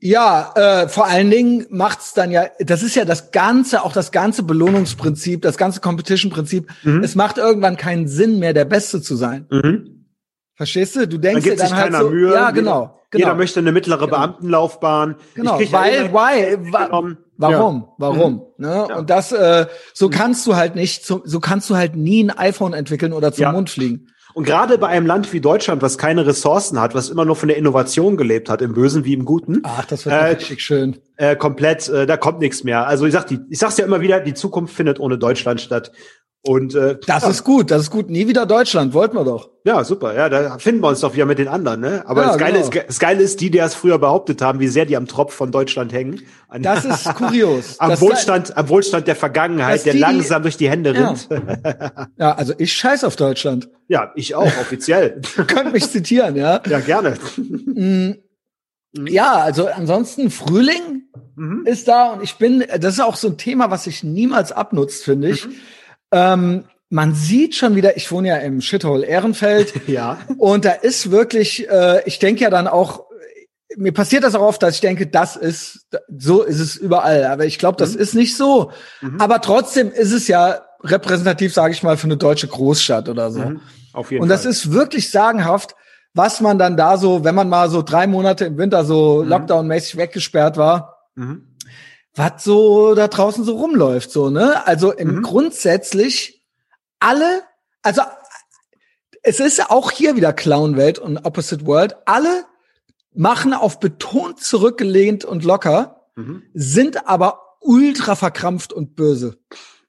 Ja, äh, vor allen Dingen macht's dann ja, das ist ja das ganze, auch das ganze Belohnungsprinzip, das ganze Competition-Prinzip. Mhm. Es macht irgendwann keinen Sinn mehr, der Beste zu sein. Mhm. Verstehst du? Du denkst dir dann halt so, Mühe, ja, genau, genau. Jeder möchte eine mittlere genau. Beamtenlaufbahn. Genau, weil, why, wa warum, ja. warum? Mhm. Ne? Ja. Und das, äh, so mhm. kannst du halt nicht, so, so kannst du halt nie ein iPhone entwickeln oder zum ja. Mond fliegen. Und gerade bei einem Land wie Deutschland, was keine Ressourcen hat, was immer nur von der Innovation gelebt hat, im Bösen wie im Guten. Ach, das wird äh, richtig schön. Äh, komplett, äh, da kommt nichts mehr. Also ich sag, die, ich sag's ja immer wieder, die Zukunft findet ohne Deutschland statt. Und äh, das ja. ist gut, das ist gut. Nie wieder Deutschland, wollten wir doch. Ja, super. Ja, da finden wir uns doch wieder mit den anderen, ne? Aber ja, das, Geile genau. ist, das Geile ist, die, die es früher behauptet haben, wie sehr die am Tropf von Deutschland hängen. An, das ist [laughs] kurios. am das Wohlstand, am Wohlstand der Vergangenheit, der die, langsam durch die Hände rinnt. Ja. [laughs] ja, also ich scheiß auf Deutschland. Ja, ich auch, offiziell. [laughs] Könnt mich zitieren, ja? Ja, gerne. Mm. Ja, also ansonsten Frühling mhm. ist da und ich bin, das ist auch so ein Thema, was sich niemals abnutzt, finde ich. Mhm ähm, man sieht schon wieder, ich wohne ja im Shithole Ehrenfeld. [laughs] ja. Und da ist wirklich, äh, ich denke ja dann auch, mir passiert das auch oft, dass ich denke, das ist, so ist es überall. Aber ich glaube, das mhm. ist nicht so. Mhm. Aber trotzdem ist es ja repräsentativ, sage ich mal, für eine deutsche Großstadt oder so. Mhm. Auf jeden Und das Fall. ist wirklich sagenhaft, was man dann da so, wenn man mal so drei Monate im Winter so mhm. Lockdown-mäßig weggesperrt war, mhm was so da draußen so rumläuft, so, ne? Also im mhm. grundsätzlich alle, also es ist auch hier wieder Clownwelt und Opposite World, alle machen auf betont zurückgelehnt und locker, mhm. sind aber ultra verkrampft und böse.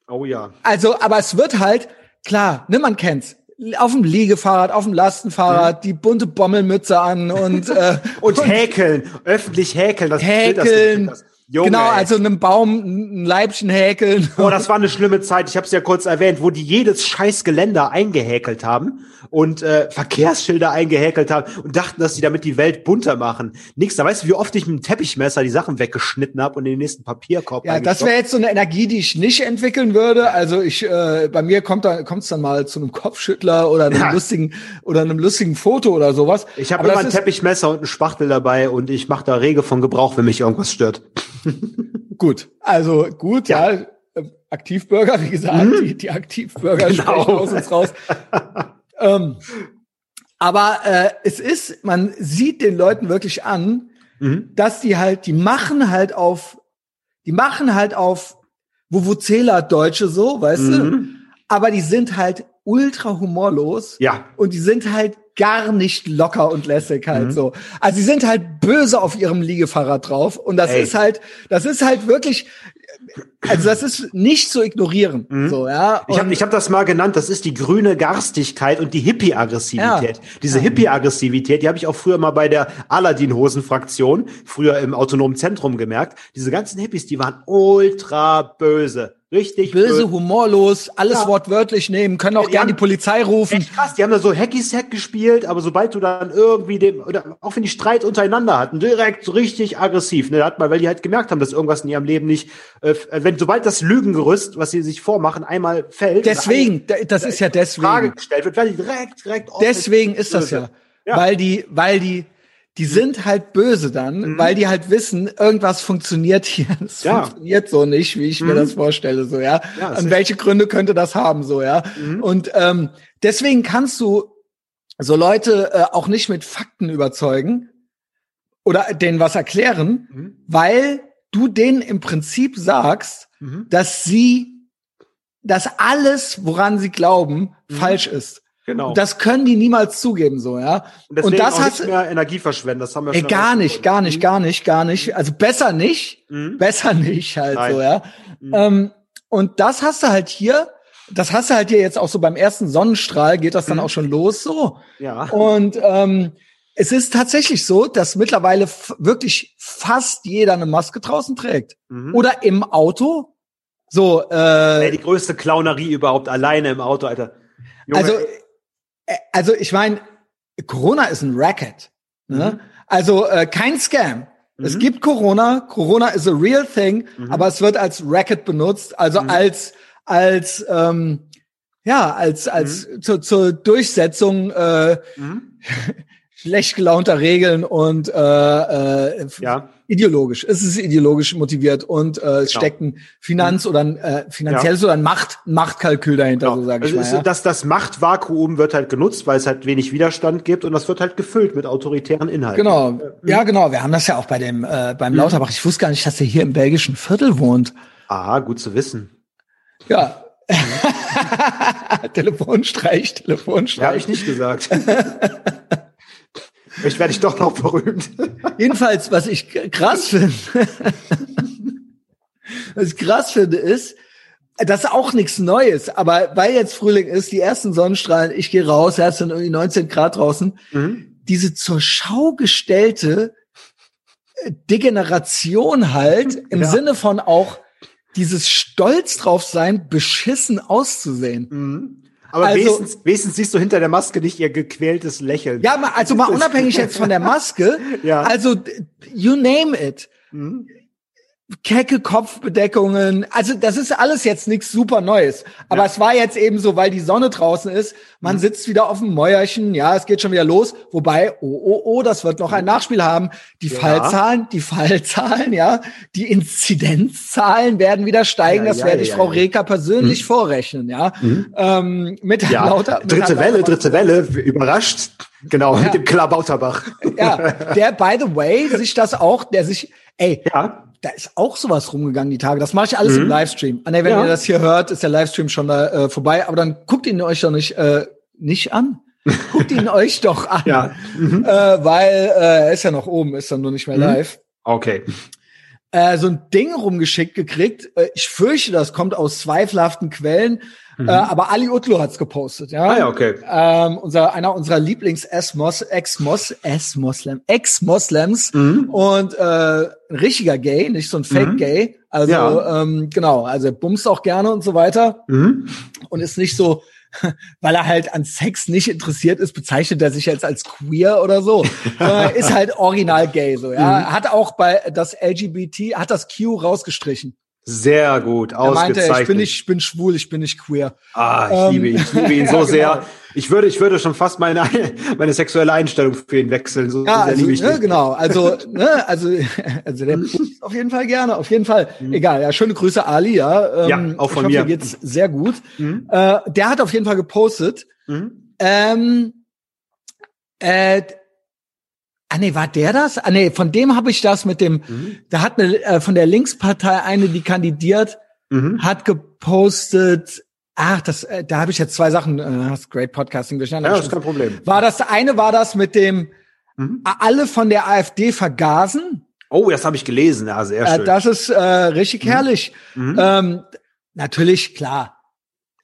Oh ja. Also, aber es wird halt, klar, ne, man kennt's auf dem Liegefahrrad, auf dem Lastenfahrrad, mhm. die bunte Bommelmütze an und äh, [laughs] und, häkeln, öffentlich häkeln, das häkeln, das, Junge, genau, also einem Baum ein Leibchen häkeln. Oh, das war eine schlimme Zeit. Ich habe es ja kurz erwähnt, wo die jedes scheiß Geländer eingehäkelt haben und äh, Verkehrsschilder eingehäkelt haben und dachten, dass sie damit die Welt bunter machen. Nix, da weißt du, wie oft ich mit dem Teppichmesser die Sachen weggeschnitten habe und in den nächsten Papierkorb Ja, das wäre jetzt so eine Energie, die ich nicht entwickeln würde. Also ich, äh, bei mir kommt da kommt's dann mal zu einem Kopfschüttler oder einem ja. lustigen oder einem lustigen Foto oder sowas. Ich habe immer ein Teppichmesser und ein Spachtel dabei und ich mache da rege von Gebrauch, wenn mich irgendwas stört. [laughs] gut, also gut, ja. ja. Aktivbürger, wie gesagt, mhm. die, die Aktivbürger genau. aus uns raus. [laughs] ähm, aber äh, es ist, man sieht den Leuten wirklich an, mhm. dass die halt, die machen halt auf, die machen halt auf Vuvuzela Deutsche so, weißt mhm. du? Aber die sind halt ultra humorlos. Ja. Und die sind halt gar nicht locker und lässig halt mhm. so. Also sie sind halt böse auf ihrem Liegefahrrad drauf und das Ey. ist halt, das ist halt wirklich, also das ist nicht zu ignorieren. Mhm. So, ja. Und ich habe ich hab das mal genannt, das ist die grüne Garstigkeit und die Hippie-Aggressivität. Ja. Diese ja. Hippie-Aggressivität, die habe ich auch früher mal bei der Aladdin-Hosen-Fraktion, früher im autonomen Zentrum gemerkt. Diese ganzen Hippies, die waren ultra böse. Richtig böse, böse, humorlos, alles ja. wortwörtlich nehmen, können auch gerne die Polizei rufen. Echt krass, die haben da so Hacky-Sack gespielt, aber sobald du dann irgendwie dem, oder auch wenn die Streit untereinander hatten, direkt so richtig aggressiv, ne, hat mal, weil die halt gemerkt haben, dass irgendwas in ihrem Leben nicht, äh, wenn sobald das Lügengerüst, was sie sich vormachen, einmal fällt. Deswegen, eine, das ist ja deswegen. Frage gestellt wird, werden die direkt, direkt. Deswegen ist das ja. ja. Weil die, weil die, die sind halt böse dann, mhm. weil die halt wissen, irgendwas funktioniert hier. [laughs] Es ja. funktioniert so nicht, wie ich mhm. mir das vorstelle, so, ja. ja Und welche Gründe könnte das haben, so, ja. Mhm. Und ähm, deswegen kannst du so Leute äh, auch nicht mit Fakten überzeugen oder denen was erklären, mhm. weil du denen im Prinzip sagst, mhm. dass sie, dass alles, woran sie glauben, mhm. falsch ist. Genau. Das können die niemals zugeben, so, ja. Und, und das hat mehr Energie verschwenden. Das haben wir ey, gar nicht, gar nicht, gar nicht, gar nicht. Also besser nicht, mhm. besser [laughs] nicht halt Nein. so, ja. Mhm. Ähm, und das hast du halt hier. Das hast du halt hier jetzt auch so beim ersten Sonnenstrahl geht das dann mhm. auch schon los, so. Ja. Und ähm, es ist tatsächlich so, dass mittlerweile wirklich fast jeder eine Maske draußen trägt mhm. oder im Auto. So. Äh, ey, die größte Clownerie überhaupt alleine im Auto, Alter. Junge, also also ich meine, Corona ist ein Racket. Ne? Mhm. Also äh, kein Scam. Mhm. Es gibt Corona, Corona is a real thing, mhm. aber es wird als Racket benutzt, also mhm. als als ähm, ja als als mhm. zur, zur Durchsetzung äh, mhm. [laughs] schlecht gelaunter Regeln und äh, äh, ja. Ideologisch. Es ist ideologisch motiviert und äh, es genau. steckt ein Finanz- oder ein äh, finanzielles ja. oder ein Macht Machtkalkül dahinter, genau. so sage ich also mal. Ja. Das, das Machtvakuum wird halt genutzt, weil es halt wenig Widerstand gibt und das wird halt gefüllt mit autoritären Inhalten. Genau, mhm. ja genau. Wir haben das ja auch bei dem äh, beim mhm. Lauterbach. Ich wusste gar nicht, dass er hier im belgischen Viertel wohnt. Ah, gut zu wissen. Ja. [laughs] Telefonstreich, Telefonstreich. Ja, habe ich nicht gesagt. [laughs] Vielleicht werde ich doch noch berühmt. Jedenfalls, was ich krass finde, [laughs] was ich krass finde, ist, das ist auch nichts Neues, aber weil jetzt Frühling ist, die ersten Sonnenstrahlen, ich gehe raus, ja, es sind irgendwie 19 Grad draußen, mhm. diese zur Schau gestellte äh, Degeneration halt, im ja. Sinne von auch dieses Stolz drauf sein, beschissen auszusehen. Mhm. Aber also, wenigstens, wenigstens siehst du hinter der Maske nicht ihr gequältes Lächeln. Ja, also mal [laughs] unabhängig jetzt von der Maske. ja. Also, you name it. Mhm kecke Kopfbedeckungen. Also das ist alles jetzt nichts super Neues. Aber ja. es war jetzt eben so, weil die Sonne draußen ist. Man mhm. sitzt wieder auf dem Mäuerchen. Ja, es geht schon wieder los. Wobei, oh, oh, oh, das wird noch ein Nachspiel haben. Die ja. Fallzahlen, die Fallzahlen, ja, die Inzidenzzahlen werden wieder steigen. Ja, das werde ich Frau Reker persönlich mhm. vorrechnen. Ja, mhm. ähm, mit ja. lauter. Dritte Welle, lauter dritte Welle, überrascht. Genau, mit dem Klabauterbach. Ja, der, by the way, [laughs] sich das auch, der sich, ey, ja da ist auch sowas rumgegangen die Tage. Das mache ich alles mhm. im Livestream. Ah, nee, wenn ja. ihr das hier hört, ist der Livestream schon da äh, vorbei. Aber dann guckt ihn euch doch nicht äh, nicht an. [laughs] guckt ihn euch doch an. Ja. Mhm. Äh, weil äh, er ist ja noch oben, ist dann nur nicht mehr mhm. live. Okay. Äh, so ein Ding rumgeschickt gekriegt. Äh, ich fürchte, das kommt aus zweifelhaften Quellen. Mhm. Äh, aber Ali Utlu hat's gepostet, ja. Ah, ja, okay. Ähm, unser, einer unserer Lieblings-Ex-Mos, Ex-Mos, Ex-Moslem, Ex-Moslems mhm. und äh, richtiger Gay, nicht so ein Fake-Gay. Mhm. Also ja. ähm, genau, also er bumst auch gerne und so weiter mhm. und ist nicht so [laughs] weil er halt an Sex nicht interessiert ist, bezeichnet er sich jetzt als queer oder so. [laughs] äh, ist halt original gay so, ja. Mhm. Hat auch bei das LGBT, hat das Q rausgestrichen. Sehr gut, ausgezeichnet. Er meinte, ich bin nicht, ich bin schwul, ich bin nicht queer. Ah, ich ähm, liebe ihn, ich liebe ihn so ja, [laughs] sehr. Ich würde, ich würde schon fast meine, [laughs] meine sexuelle Einstellung für ihn wechseln. So ja, also, ne, genau. Also, [laughs] ne, also, [laughs] also der auf jeden Fall gerne, auf jeden Fall. Mhm. Egal, ja, schöne Grüße, Ali, ja. Ähm, ja, auch von ich hoffe, mir. geht's sehr gut. Mhm. Äh, der hat auf jeden Fall gepostet. Mhm. Ähm, äh, Ah nee, war der das? Ah nee, von dem habe ich das mit dem, mhm. da hat eine, äh, von der Linkspartei eine, die kandidiert, mhm. hat gepostet, ach, das, äh, da habe ich jetzt zwei Sachen, äh, great Podcasting durcheinander. Ja, das ist kein Problem. War das eine, war das mit dem, mhm. alle von der AfD vergasen? Oh, das habe ich gelesen, ja, sehr äh, schön. Äh, das ist äh, richtig mhm. herrlich. Mhm. Ähm, natürlich, klar.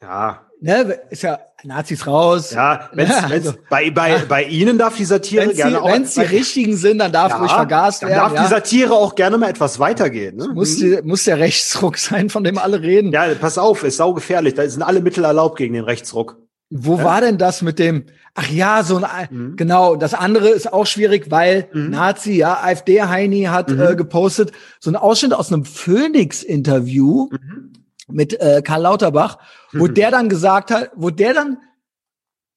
Ja. Ne, ist ja Nazis raus. Ja, wenn's, ja, also, wenn's, bei, bei, bei Ihnen darf die Satire gerne auch. Wenn es die richtigen sind, dann darf ja, ruhig vergast werden. Dann darf ja. die Satire auch gerne mal etwas weitergehen. Ne? Muss, die, muss der Rechtsruck [laughs] sein, von dem alle reden. Ja, pass auf, ist saugefährlich. Da sind alle Mittel erlaubt gegen den Rechtsruck. Wo ja? war denn das mit dem? Ach ja, so ein mhm. genau. Das andere ist auch schwierig, weil mhm. Nazi, ja, AfD Heini hat mhm. äh, gepostet so ein Ausschnitt aus einem Phoenix-Interview mhm. Mit äh, Karl Lauterbach, wo mhm. [laughs] der dann gesagt hat, wo der dann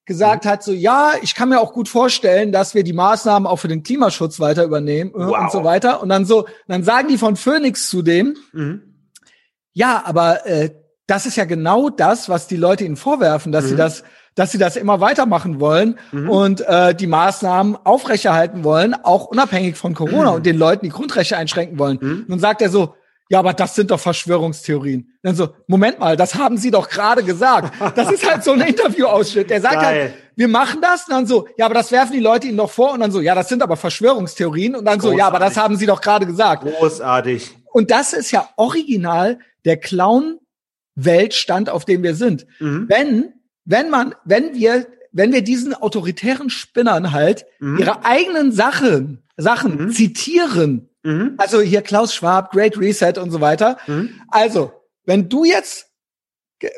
gesagt hat, so ja, ich kann mir auch gut vorstellen, dass wir die Maßnahmen auch für den Klimaschutz weiter übernehmen äh, wow. und so weiter. Und dann so, dann sagen die von Phoenix zu dem, mhm. ja, aber äh, das ist ja genau das, was die Leute ihnen vorwerfen, dass mhm. sie das, dass sie das immer weitermachen wollen mhm. und äh, die Maßnahmen aufrechterhalten wollen, auch unabhängig von Corona und den Leuten die Grundrechte einschränken wollen. Mhm. Dann sagt er so, ja, aber das sind doch Verschwörungstheorien. Dann so, Moment mal, das haben Sie doch gerade gesagt. Das ist halt so ein Interviewausschnitt. Der sagt halt, Geil. halt, wir machen das. Und dann so, ja, aber das werfen die Leute Ihnen doch vor. Und dann so, ja, das sind aber Verschwörungstheorien. Und dann Großartig. so, ja, aber das haben Sie doch gerade gesagt. Großartig. Und das ist ja original der Clown-Weltstand, auf dem wir sind. Mhm. Wenn, wenn man, wenn wir, wenn wir diesen autoritären Spinnern halt mhm. ihre eigenen Sachen, Sachen mhm. zitieren, Mhm. Also hier Klaus Schwab, Great Reset und so weiter. Mhm. Also, wenn du jetzt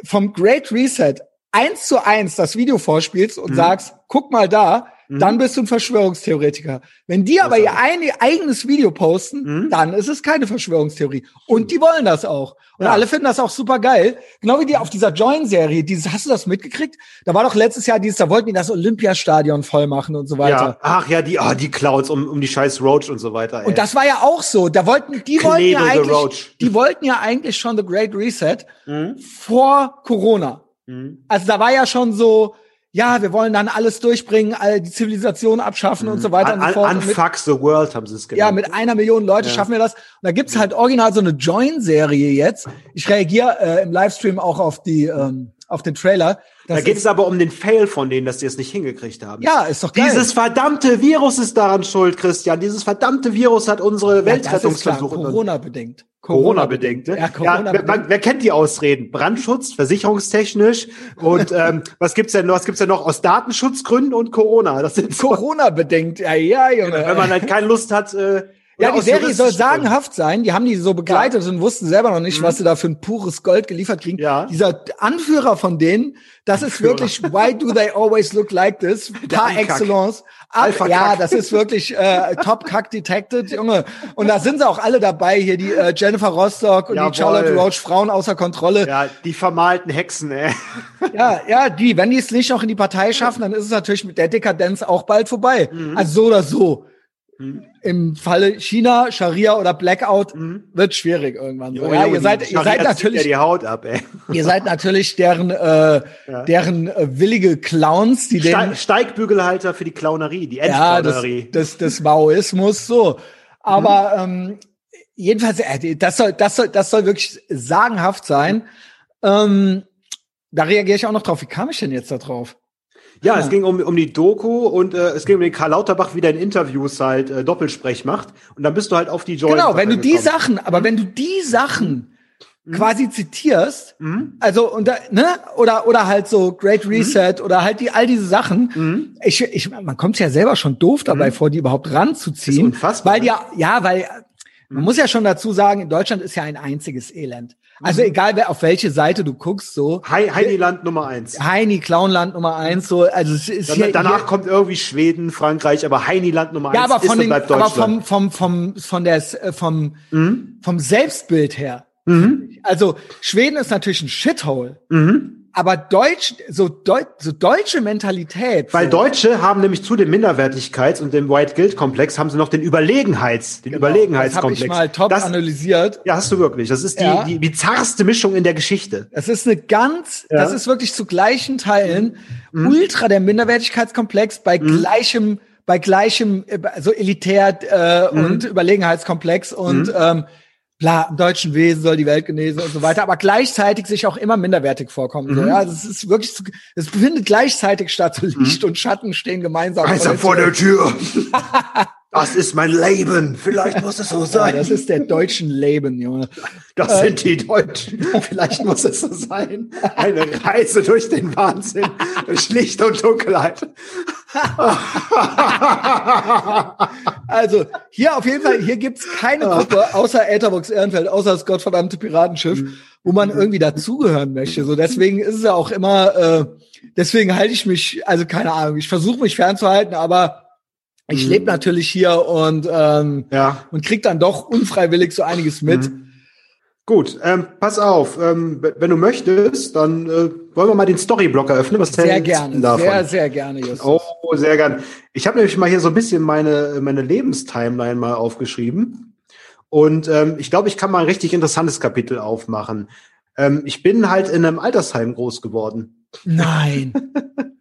vom Great Reset eins zu eins das Video vorspielst und mhm. sagst, guck mal da, mhm. dann bist du ein Verschwörungstheoretiker. Wenn die aber ihr ein, eigenes Video posten, mhm. dann ist es keine Verschwörungstheorie. Und die wollen das auch. Und ja. alle finden das auch super geil. Genau wie die auf dieser Join-Serie, dieses, hast du das mitgekriegt? Da war doch letztes Jahr dieses, da wollten die das Olympiastadion voll machen und so weiter. Ja. Ach ja, die, ah, die Clouds um, um die scheiß Roach und so weiter. Ey. Und das war ja auch so. Da wollten, die wollten ja eigentlich, die wollten ja eigentlich schon The Great Reset mhm. vor Corona. Mhm. Also da war ja schon so, ja, wir wollen dann alles durchbringen, all die Zivilisation abschaffen mhm. und so weiter un, und so fort. Unfuck the world haben sie es genannt. Ja, mit einer Million Leute ja. schaffen wir das. Und da gibt's halt original so eine Join-Serie jetzt. Ich reagiere äh, im Livestream auch auf die ähm, auf den Trailer. Da geht es aber um den Fail von denen, dass die es nicht hingekriegt haben. Ja, ist doch geil. Dieses verdammte Virus ist daran schuld, Christian. Dieses verdammte Virus hat unsere ja, Weltrettungsversuche. Corona-bedingt. Corona-bedingt. Ne? Ja, Corona ja, wer, wer, kennt die Ausreden? Brandschutz, versicherungstechnisch und [laughs] ähm, was gibt's denn noch? Was gibt's denn noch aus Datenschutzgründen und Corona? Das sind Corona-bedingt. Ja, ja, Junge. Wenn man halt keine Lust hat, äh, ja, die Serie soll sagenhaft sein. Die haben die so begleitet ja. und wussten selber noch nicht, mhm. was sie da für ein pures Gold geliefert kriegen. Ja. Dieser Anführer von denen, das ist wirklich Why do they always look like this? Par excellence. Alpha ja, das ist wirklich äh, Top Kack Detected, Junge. Und da sind sie auch alle dabei hier, die äh, Jennifer Rostock und Jawohl. die Charlotte Roach, Frauen außer Kontrolle. Ja, die vermalten Hexen, ey. Ja, ja, die, wenn die es nicht noch in die Partei schaffen, dann ist es natürlich mit der Dekadenz auch bald vorbei. Mhm. Also so oder so. Mhm. Im Falle China, Scharia oder Blackout mhm. wird schwierig irgendwann. So. ja, ihr seid, ihr seid natürlich, ja die Haut ab, ihr seid natürlich deren, äh, ja. deren äh, willige Clowns, die Ste den Steigbügelhalter für die Clownerie, die Endclownerie. Ja, des, des, des Maoismus, so. Aber mhm. ähm, jedenfalls, äh, das soll, das soll, das soll wirklich sagenhaft sein. Ähm, da reagiere ich auch noch drauf. Wie kam ich denn jetzt da drauf? Ja, es ging um, um die Doku und äh, es ging um den Karl Lauterbach, wie der in Interviews halt äh, Doppelsprech macht. Und dann bist du halt auf die Joint. Genau, wenn du die Sachen, aber mhm. wenn du die Sachen mhm. quasi zitierst, mhm. also und da, ne, oder oder halt so Great mhm. Reset oder halt die all diese Sachen. Mhm. Ich, ich, man kommt ja selber schon doof dabei vor, die überhaupt ranzuziehen, ist unfassbar, weil ja, ja, weil man muss ja schon dazu sagen, in Deutschland ist ja ein einziges Elend. Also mhm. egal, wer auf welche Seite du guckst, so. Heini-Land Nummer eins. Heini, Clownland Nummer eins, so. Also es ist Dann, hier, danach hier, kommt irgendwie Schweden, Frankreich, aber Heini-Land Nummer ja, eins aber von ist den, aber vom, vom, vom, von der, äh, vom, mhm. vom Selbstbild her. Mhm. Also Schweden ist natürlich ein Shithole. Mhm aber Deutsch, so, Deu so deutsche Mentalität. Weil so. Deutsche haben nämlich zu dem Minderwertigkeits- und dem White Guild-Komplex haben sie noch den Überlegenheits, den genau, Überlegenheitskomplex. Das habe ich mal top das, analysiert. Ja, hast du wirklich. Das ist die, ja. die bizarrste Mischung in der Geschichte. Das ist eine ganz, ja. das ist wirklich zu gleichen Teilen mhm. ultra der Minderwertigkeitskomplex bei mhm. gleichem, bei gleichem, so elitär äh, mhm. und Überlegenheitskomplex und mhm. ähm, bla, im deutschen Wesen soll die Welt genesen und so weiter, aber gleichzeitig sich auch immer minderwertig vorkommen. Mhm. So, ja, das ist wirklich, es findet gleichzeitig statt. So Licht mhm. und Schatten stehen gemeinsam, gemeinsam vor der Tür. [laughs] Das ist mein Leben. Vielleicht muss es so sein. Ja, das ist der deutschen Leben, Junge. Das äh, sind die Deutschen. Vielleicht muss es so sein. Eine Reise durch den Wahnsinn, durch Licht und Dunkelheit. [laughs] also, hier auf jeden Fall, hier gibt's keine Gruppe außer Ätherbox Ehrenfeld, außer das gottverdammte Piratenschiff, wo man irgendwie dazugehören möchte. So, deswegen ist es ja auch immer, äh, deswegen halte ich mich, also keine Ahnung, ich versuche mich fernzuhalten, aber ich mhm. lebe natürlich hier und, ähm, ja. und krieg dann doch unfreiwillig so einiges mit. Mhm. Gut, ähm, pass auf, ähm, wenn du möchtest, dann äh, wollen wir mal den Storyblock eröffnen. Was sehr gerne, davon? sehr, sehr gerne, Justus. Oh, sehr gerne. Ich habe nämlich mal hier so ein bisschen meine, meine Lebenstimeline mal aufgeschrieben. Und ähm, ich glaube, ich kann mal ein richtig interessantes Kapitel aufmachen. Ähm, ich bin halt in einem Altersheim groß geworden. Nein. [laughs]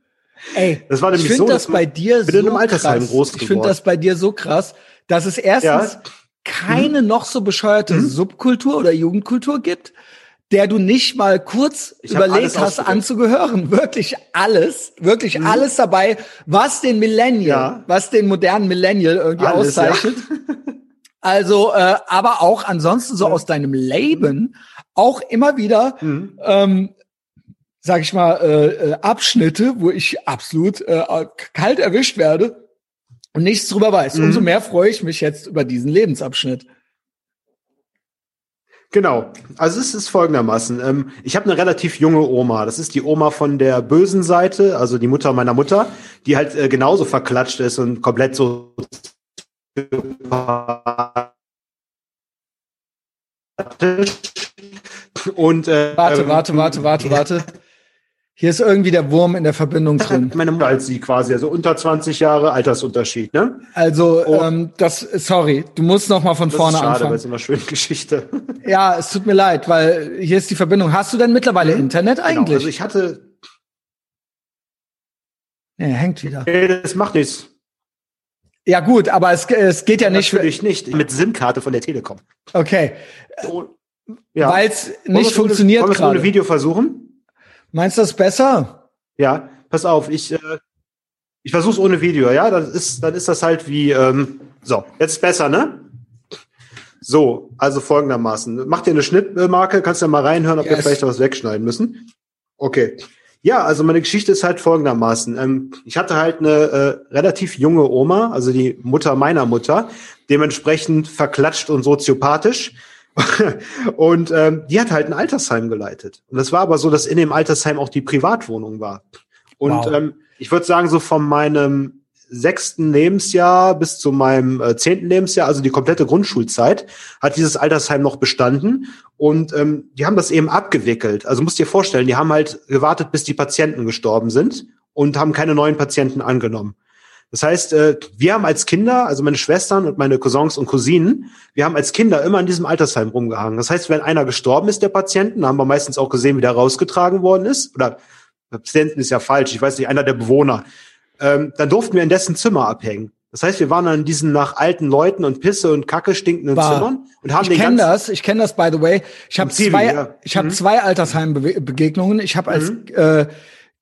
Ey, das war nämlich ich finde das bei dir so krass. Ich finde das bei dir so krass, dass es erstens ja. keine mhm. noch so bescheuerte mhm. Subkultur oder Jugendkultur gibt, der du nicht mal kurz ich überlegt hast anzugehören. [laughs] Wirklich alles, wirklich mhm. alles dabei, was den Millennial, ja. was den modernen Millennial irgendwie alles, auszeichnet. Ja. [laughs] Also, äh, aber auch ansonsten so aus deinem Leben auch immer wieder mhm. ähm, sag ich mal, äh, äh, Abschnitte, wo ich absolut äh, kalt erwischt werde und nichts drüber weiß. Mhm. Umso mehr freue ich mich jetzt über diesen Lebensabschnitt. Genau. Also es ist folgendermaßen. Ähm, ich habe eine relativ junge Oma. Das ist die Oma von der bösen Seite, also die Mutter meiner Mutter, die halt äh, genauso verklatscht ist und komplett so und äh, warte, warte, warte, warte, warte. Hier ist irgendwie der Wurm in der Verbindung drin. Meine Mutter als sie quasi, also unter 20 Jahre Altersunterschied, ne? Also, oh. ähm, das, sorry, du musst noch mal von das vorne ist schade, anfangen. Weil es immer schöne Geschichte. Ja, es tut mir leid, weil hier ist die Verbindung. Hast du denn mittlerweile mhm. Internet genau, eigentlich? Genau, also ich hatte. Nee, hängt wieder. Nee, das macht nichts. Ja gut, aber es, es geht ja nicht. Natürlich nicht. Mit SIM-Karte von der Telekom. Okay. Ja. Weil es nicht funktioniert. Wollen wir ein Video versuchen? Meinst du das besser? Ja, pass auf, ich, äh, ich versuch's ohne Video, ja? Das ist, dann ist das halt wie, ähm, so, jetzt besser, ne? So, also folgendermaßen. Mach dir eine Schnittmarke, kannst ja mal reinhören, ob yes. wir vielleicht was wegschneiden müssen. Okay. Ja, also meine Geschichte ist halt folgendermaßen. Ähm, ich hatte halt eine äh, relativ junge Oma, also die Mutter meiner Mutter, dementsprechend verklatscht und soziopathisch. [laughs] und ähm, die hat halt ein Altersheim geleitet. Und das war aber so, dass in dem Altersheim auch die Privatwohnung war. Und wow. ähm, ich würde sagen, so von meinem sechsten Lebensjahr bis zu meinem äh, zehnten Lebensjahr, also die komplette Grundschulzeit, hat dieses Altersheim noch bestanden und ähm, die haben das eben abgewickelt. Also musst dir vorstellen, die haben halt gewartet, bis die Patienten gestorben sind und haben keine neuen Patienten angenommen. Das heißt, äh, wir haben als Kinder, also meine Schwestern und meine Cousins und Cousinen, wir haben als Kinder immer in diesem Altersheim rumgehangen. Das heißt, wenn einer gestorben ist, der Patienten, haben wir meistens auch gesehen, wie der rausgetragen worden ist. Oder Patienten ist ja falsch, ich weiß nicht, einer der Bewohner ähm, dann durften wir in dessen Zimmer abhängen. Das heißt, wir waren dann in diesen nach alten Leuten und Pisse und Kacke stinkenden War. Zimmern und haben ich kenne das, ich kenne das by the way. Ich habe zwei, ja. ich habe mhm. zwei Altersheimbegegnungen. Ich habe als mhm. äh,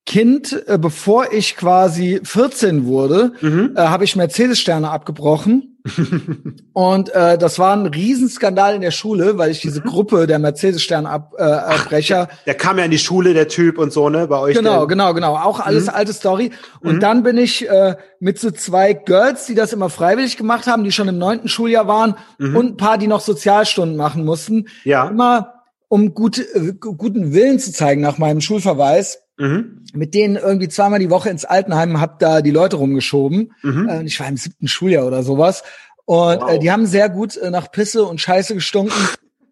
Kind, äh, bevor ich quasi 14 wurde, mhm. äh, habe ich Mercedes-Sterne abgebrochen. [laughs] und äh, das war ein Riesenskandal in der Schule, weil ich diese mhm. Gruppe der Mercedes-Stern-Abbrecher. Äh, der kam ja in die Schule, der Typ und so, ne, bei euch. Genau, denn? genau, genau. Auch alles mhm. alte Story. Und mhm. dann bin ich äh, mit so zwei Girls, die das immer freiwillig gemacht haben, die schon im neunten Schuljahr waren, mhm. und ein paar, die noch Sozialstunden machen mussten. Ja. Immer um gut, äh, guten Willen zu zeigen nach meinem Schulverweis Mhm. Mit denen irgendwie zweimal die Woche ins Altenheim hab da die Leute rumgeschoben. Mhm. Äh, ich war im siebten Schuljahr oder sowas. Und äh, wow. äh, die haben sehr gut äh, nach Pisse und Scheiße gestunken.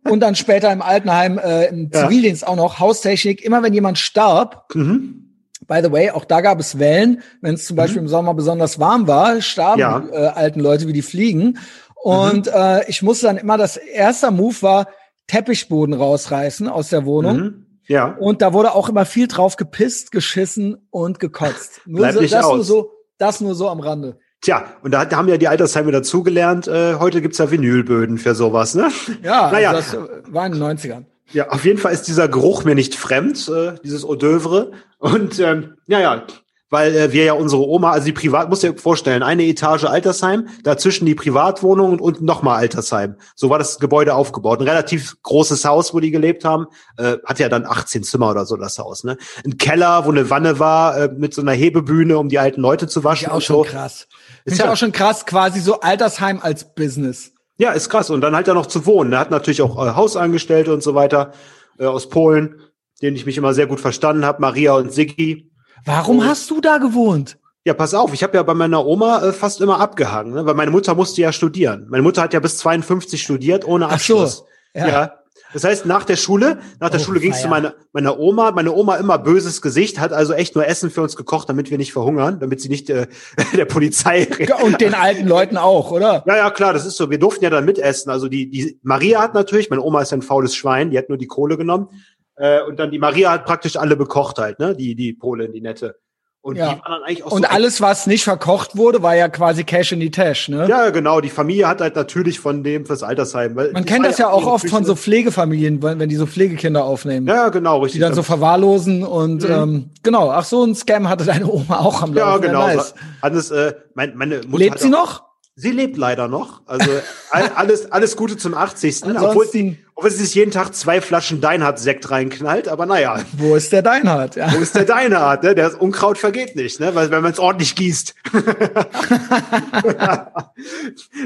und dann später im Altenheim, äh, im ja. Zivildienst auch noch, Haustechnik. Immer wenn jemand starb, mhm. By the way, auch da gab es Wellen. Wenn es zum mhm. Beispiel im Sommer besonders warm war, starben ja. die, äh, alten Leute wie die Fliegen. Und mhm. äh, ich musste dann immer, das erste Move war, Teppichboden rausreißen aus der Wohnung. Mhm. Ja. Und da wurde auch immer viel drauf gepisst, geschissen und gekotzt. [laughs] Nur Bleib so, nicht das aus. nur so, das nur so am Rande. Tja, und da haben ja die Altersheime dazugelernt. Äh, heute gibt's ja Vinylböden für sowas, ne? Ja, [laughs] naja. Also das war in den 90ern. Ja, auf jeden Fall ist dieser Geruch mir nicht fremd, äh, dieses Eau d'oeuvre. Und ähm, ja, ja, weil äh, wir ja unsere Oma, also die Privat, muss dir vorstellen, eine Etage Altersheim, dazwischen die Privatwohnung und unten nochmal Altersheim. So war das Gebäude aufgebaut. Ein relativ großes Haus, wo die gelebt haben. Äh, hat ja dann 18 Zimmer oder so das Haus. Ne? Ein Keller, wo eine Wanne war, äh, mit so einer Hebebühne, um die alten Leute zu waschen. Ist auch schon so. krass. Ist ja auch schon krass, quasi so Altersheim als Business. Ja, ist krass. Und dann halt da noch zu wohnen. Er hat natürlich auch äh, Hausangestellte und so weiter äh, aus Polen, denen ich mich immer sehr gut verstanden habe, Maria und Siggi. Warum hast du da gewohnt? Ja, pass auf, ich habe ja bei meiner Oma äh, fast immer abgehangen, ne? weil meine Mutter musste ja studieren. Meine Mutter hat ja bis 52 studiert ohne Abschluss. Ach so, ja. ja. Das heißt, nach der Schule, nach der oh, Schule ging es zu meiner, meiner Oma. Meine Oma immer böses Gesicht, hat also echt nur Essen für uns gekocht, damit wir nicht verhungern, damit sie nicht äh, [laughs] der Polizei. Und den alten Leuten auch, oder? Ja, ja, klar, das ist so. Wir durften ja dann mitessen. Also die, die Maria hat natürlich, meine Oma ist ja ein faules Schwein, die hat nur die Kohle genommen. Äh, und dann die Maria hat praktisch alle bekocht halt, ne? Die, die Polin, die nette. Und ja. die waren dann eigentlich auch Und so alles, was nicht verkocht wurde, war ja quasi Cash in die Tash, ne? Ja, genau. Die Familie hat halt natürlich von dem fürs Altersheim. Weil Man kennt das ja auch oft Küche. von so Pflegefamilien, wenn die so Pflegekinder aufnehmen. Ja, genau, richtig. Die dann so verwahrlosen und mhm. ähm, genau. Ach, so ein Scam hatte deine Oma auch am Laufen. Ja, genau. Nice. Hannes, äh, mein, meine Mutter Lebt sie noch? Sie lebt leider noch. Also [laughs] alles, alles Gute zum 80. obwohl, sie, obwohl sie sich jeden Tag zwei Flaschen Deinhardt-Sekt reinknallt, aber naja. [laughs] Wo ist der Deinhardt? Ja. Wo ist der Deinhardt? Ne? Der Unkraut vergeht nicht, ne? Weil, wenn man es ordentlich gießt. [laughs]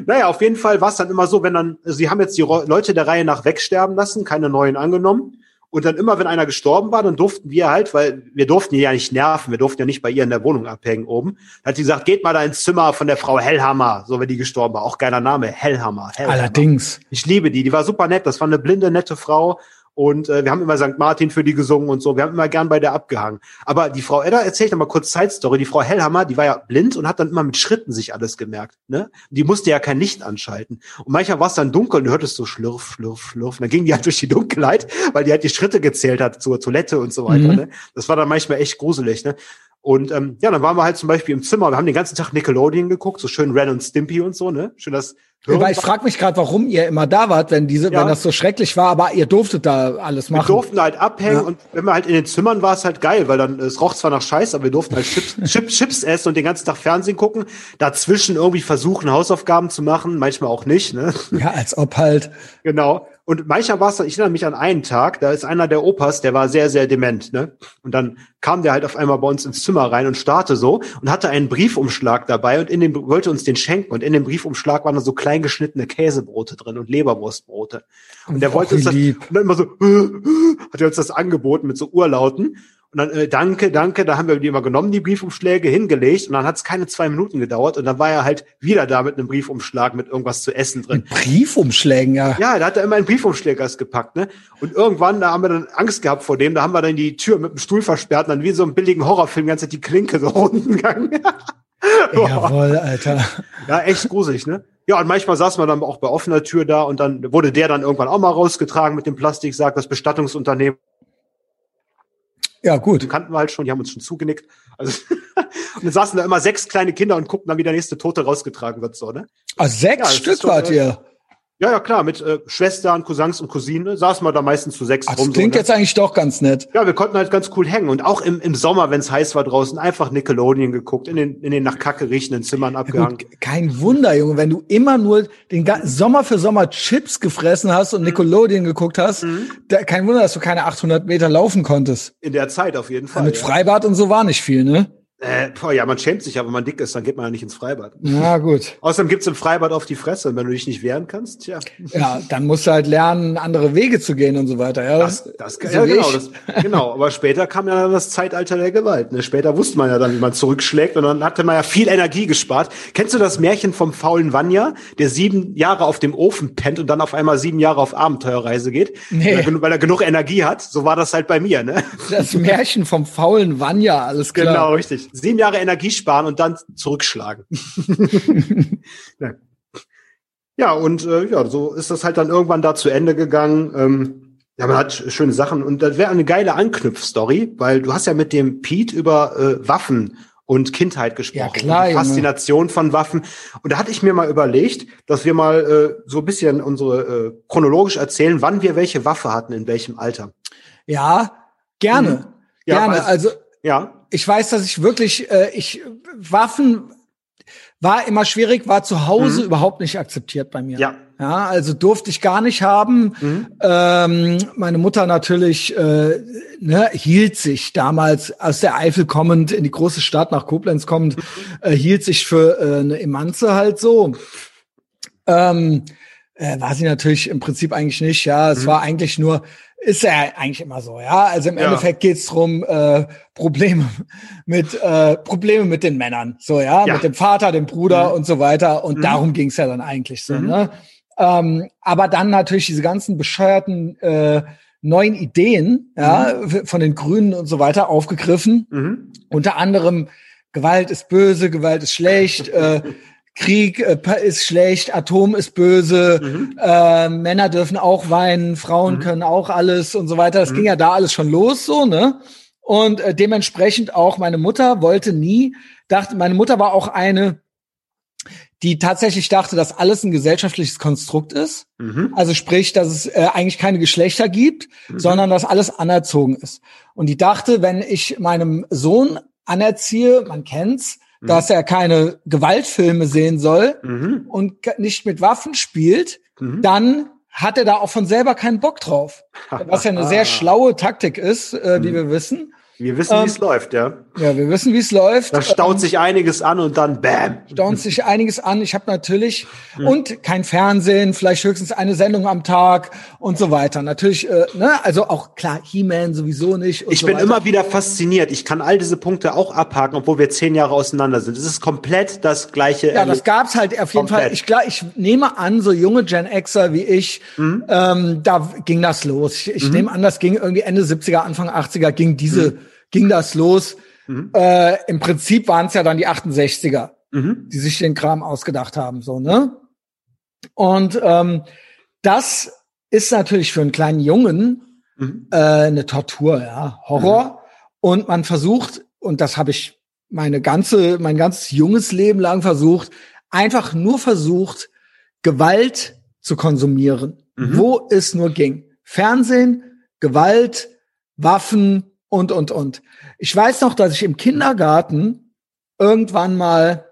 naja, auf jeden Fall war es dann immer so, wenn dann, sie haben jetzt die Leute der Reihe nach wegsterben lassen, keine neuen angenommen. Und dann immer, wenn einer gestorben war, dann durften wir halt, weil wir durften die ja nicht nerven, wir durften ja nicht bei ihr in der Wohnung abhängen oben. Dann hat sie gesagt, geht mal da ins Zimmer von der Frau Hellhammer, so wenn die gestorben war. Auch geiler Name, Hellhammer. Hellhammer. Allerdings. Ich liebe die, die war super nett, das war eine blinde, nette Frau. Und äh, wir haben immer St. Martin für die gesungen und so. Wir haben immer gern bei der abgehangen. Aber die Frau Edda, erzählt noch mal kurz Zeitstory. Die Frau Hellhammer, die war ja blind und hat dann immer mit Schritten sich alles gemerkt. Ne? Die musste ja kein Licht anschalten. Und manchmal war es dann dunkel und du hörtest so schlürf, schlürf, schlürf. Und dann ging die halt durch die Dunkelheit, weil die halt die Schritte gezählt hat zur Toilette und so weiter. Mhm. Ne? Das war dann manchmal echt gruselig. Ne? Und ähm, ja, dann waren wir halt zum Beispiel im Zimmer, wir haben den ganzen Tag Nickelodeon geguckt, so schön Ren und Stimpy und so, ne? Schön das aber ich frage mich gerade, warum ihr immer da wart, wenn diese, ja. wenn das so schrecklich war, aber ihr durftet da alles machen. Wir durften halt abhängen ja. und wenn wir halt in den Zimmern war es halt geil, weil dann es roch zwar nach Scheiß, aber wir durften halt Chips, [laughs] Chips, Chips essen und den ganzen Tag Fernsehen gucken, dazwischen irgendwie versuchen Hausaufgaben zu machen, manchmal auch nicht, ne? Ja, als ob halt. Genau. Und manchmal war es, ich erinnere mich an einen Tag, da ist einer der Opas, der war sehr, sehr dement, ne? Und dann kam der halt auf einmal bei uns ins Zimmer rein und starrte so und hatte einen Briefumschlag dabei und in dem wollte uns den schenken und in dem Briefumschlag waren da so klein geschnittene Käsebrote drin und Leberwurstbrote. Und der wollte uns das und dann immer so [gasps] hat er uns das angeboten mit so Urlauten und dann, äh, danke, danke, da haben wir die immer genommen, die Briefumschläge, hingelegt und dann hat es keine zwei Minuten gedauert und dann war er halt wieder da mit einem Briefumschlag mit irgendwas zu essen drin. Mit Briefumschlägen, ja. Ja, da hat er immer einen Briefumschläger gepackt, ne? Und irgendwann, da haben wir dann Angst gehabt vor dem, da haben wir dann die Tür mit dem Stuhl versperrt und dann wie so einem billigen Horrorfilm ganz die Klinke so [laughs] unten gegangen. [laughs] Jawohl, Alter. Ja, echt gruselig, ne? Ja, und manchmal saß man dann auch bei offener Tür da und dann wurde der dann irgendwann auch mal rausgetragen mit dem Plastiksack, das Bestattungsunternehmen ja, gut. Die kannten wir halt schon, die haben uns schon zugenickt. Also, [laughs] und dann saßen da immer sechs kleine Kinder und guckten dann, wie der nächste Tote rausgetragen wird, so, ne? Ah, sechs ja, Stück wart ihr? Ja, ja, klar, mit äh, Schwestern, Cousins und Cousinen saßen wir da meistens zu sechs Ach, rum. Das klingt so, ne? jetzt eigentlich doch ganz nett. Ja, wir konnten halt ganz cool hängen und auch im, im Sommer, wenn es heiß war draußen, einfach Nickelodeon geguckt, in den, in den nach Kacke riechenden Zimmern abgehangen. Ja, gut, kein Wunder, Junge, wenn du immer nur den Sommer für Sommer Chips gefressen hast und mhm. Nickelodeon geguckt hast, mhm. da, kein Wunder, dass du keine 800 Meter laufen konntest. In der Zeit auf jeden Fall. Ja, mit ja. Freibad und so war nicht viel, ne? Äh, boah, ja, man schämt sich ja, wenn man dick ist, dann geht man ja nicht ins Freibad. Ja, gut. Außerdem gibt's im Freibad auf die Fresse, und wenn du dich nicht wehren kannst, tja. Ja, dann musst du halt lernen, andere Wege zu gehen und so weiter. Ja, das, das, so ja genau, das, genau. Aber später kam ja dann das Zeitalter der Gewalt. Ne? Später wusste man ja dann, wie man zurückschlägt und dann hatte man ja viel Energie gespart. Kennst du das Märchen vom faulen Vanya, der sieben Jahre auf dem Ofen pennt und dann auf einmal sieben Jahre auf Abenteuerreise geht? Nee. Weil, er, weil er genug Energie hat. So war das halt bei mir, ne? Das Märchen vom faulen Vanya, alles klar. Genau, richtig. Sieben Jahre Energie sparen und dann zurückschlagen. ja. [laughs] ja, und äh, ja, so ist das halt dann irgendwann da zu Ende gegangen. Ähm, ja, man hat schöne Sachen und das wäre eine geile Anknüpfstory, weil du hast ja mit dem Pete über äh, Waffen und Kindheit gesprochen. Ja, klar, und Faszination von Waffen. Und da hatte ich mir mal überlegt, dass wir mal äh, so ein bisschen unsere äh, chronologisch erzählen, wann wir welche Waffe hatten, in welchem Alter. Ja, gerne. Mhm. Ja, gerne. Also ja ich weiß, dass ich wirklich, äh, ich Waffen war immer schwierig, war zu Hause mhm. überhaupt nicht akzeptiert bei mir. Ja. Ja, also durfte ich gar nicht haben. Mhm. Ähm, meine Mutter natürlich äh, ne, hielt sich damals aus der Eifel kommend in die große Stadt nach Koblenz kommend, mhm. äh, hielt sich für äh, eine Emanze halt so. Ähm, äh, war sie natürlich im Prinzip eigentlich nicht. Ja, es mhm. war eigentlich nur ist ja eigentlich immer so, ja. Also im ja. Endeffekt geht's drum äh, Probleme mit äh, Probleme mit den Männern, so ja, ja. mit dem Vater, dem Bruder mhm. und so weiter. Und mhm. darum ging's ja dann eigentlich so. Mhm. Ne? Ähm, aber dann natürlich diese ganzen bescheuerten äh, neuen Ideen, ja, mhm. von den Grünen und so weiter aufgegriffen. Mhm. Unter anderem Gewalt ist böse, Gewalt ist schlecht. äh, [laughs] Krieg äh, ist schlecht, Atom ist böse, mhm. äh, Männer dürfen auch weinen, Frauen mhm. können auch alles und so weiter. Das mhm. ging ja da alles schon los, so, ne? Und äh, dementsprechend auch meine Mutter wollte nie, dachte, meine Mutter war auch eine, die tatsächlich dachte, dass alles ein gesellschaftliches Konstrukt ist. Mhm. Also sprich, dass es äh, eigentlich keine Geschlechter gibt, mhm. sondern dass alles anerzogen ist. Und die dachte, wenn ich meinem Sohn anerziehe, man kennt's, mhm. dass er keine Gewaltfilme sehen soll mhm. und nicht mit Waffen spielt, mhm. dann hat er da auch von selber keinen Bock drauf. [laughs] Was ja eine sehr schlaue Taktik ist, äh, wie mhm. wir wissen. Wir wissen, ähm, wie es läuft, ja. Ja, wir wissen, wie es läuft. Da staut ähm, sich einiges an und dann bam. Staut sich einiges an. Ich habe natürlich hm. und kein Fernsehen, vielleicht höchstens eine Sendung am Tag und so weiter. Natürlich, äh, ne, also auch klar, He-Man sowieso nicht. ich so bin weiter. immer wieder fasziniert. Ich kann all diese Punkte auch abhaken, obwohl wir zehn Jahre auseinander sind. Es ist komplett das gleiche. Ja, das gab's halt auf jeden komplett. Fall. Ich glaube, ich nehme an, so junge Gen Xer wie ich, mhm. ähm, da ging das los. Ich, ich mhm. nehme an, das ging irgendwie Ende 70er, Anfang 80er ging diese mhm ging das los. Mhm. Äh, Im Prinzip waren es ja dann die 68er, mhm. die sich den Kram ausgedacht haben, so, ne? Und ähm, das ist natürlich für einen kleinen Jungen mhm. äh, eine Tortur, ja, Horror. Mhm. Und man versucht und das habe ich meine ganze, mein ganzes junges Leben lang versucht, einfach nur versucht, Gewalt zu konsumieren, mhm. wo es nur ging. Fernsehen, Gewalt, Waffen und, und, und. Ich weiß noch, dass ich im Kindergarten irgendwann mal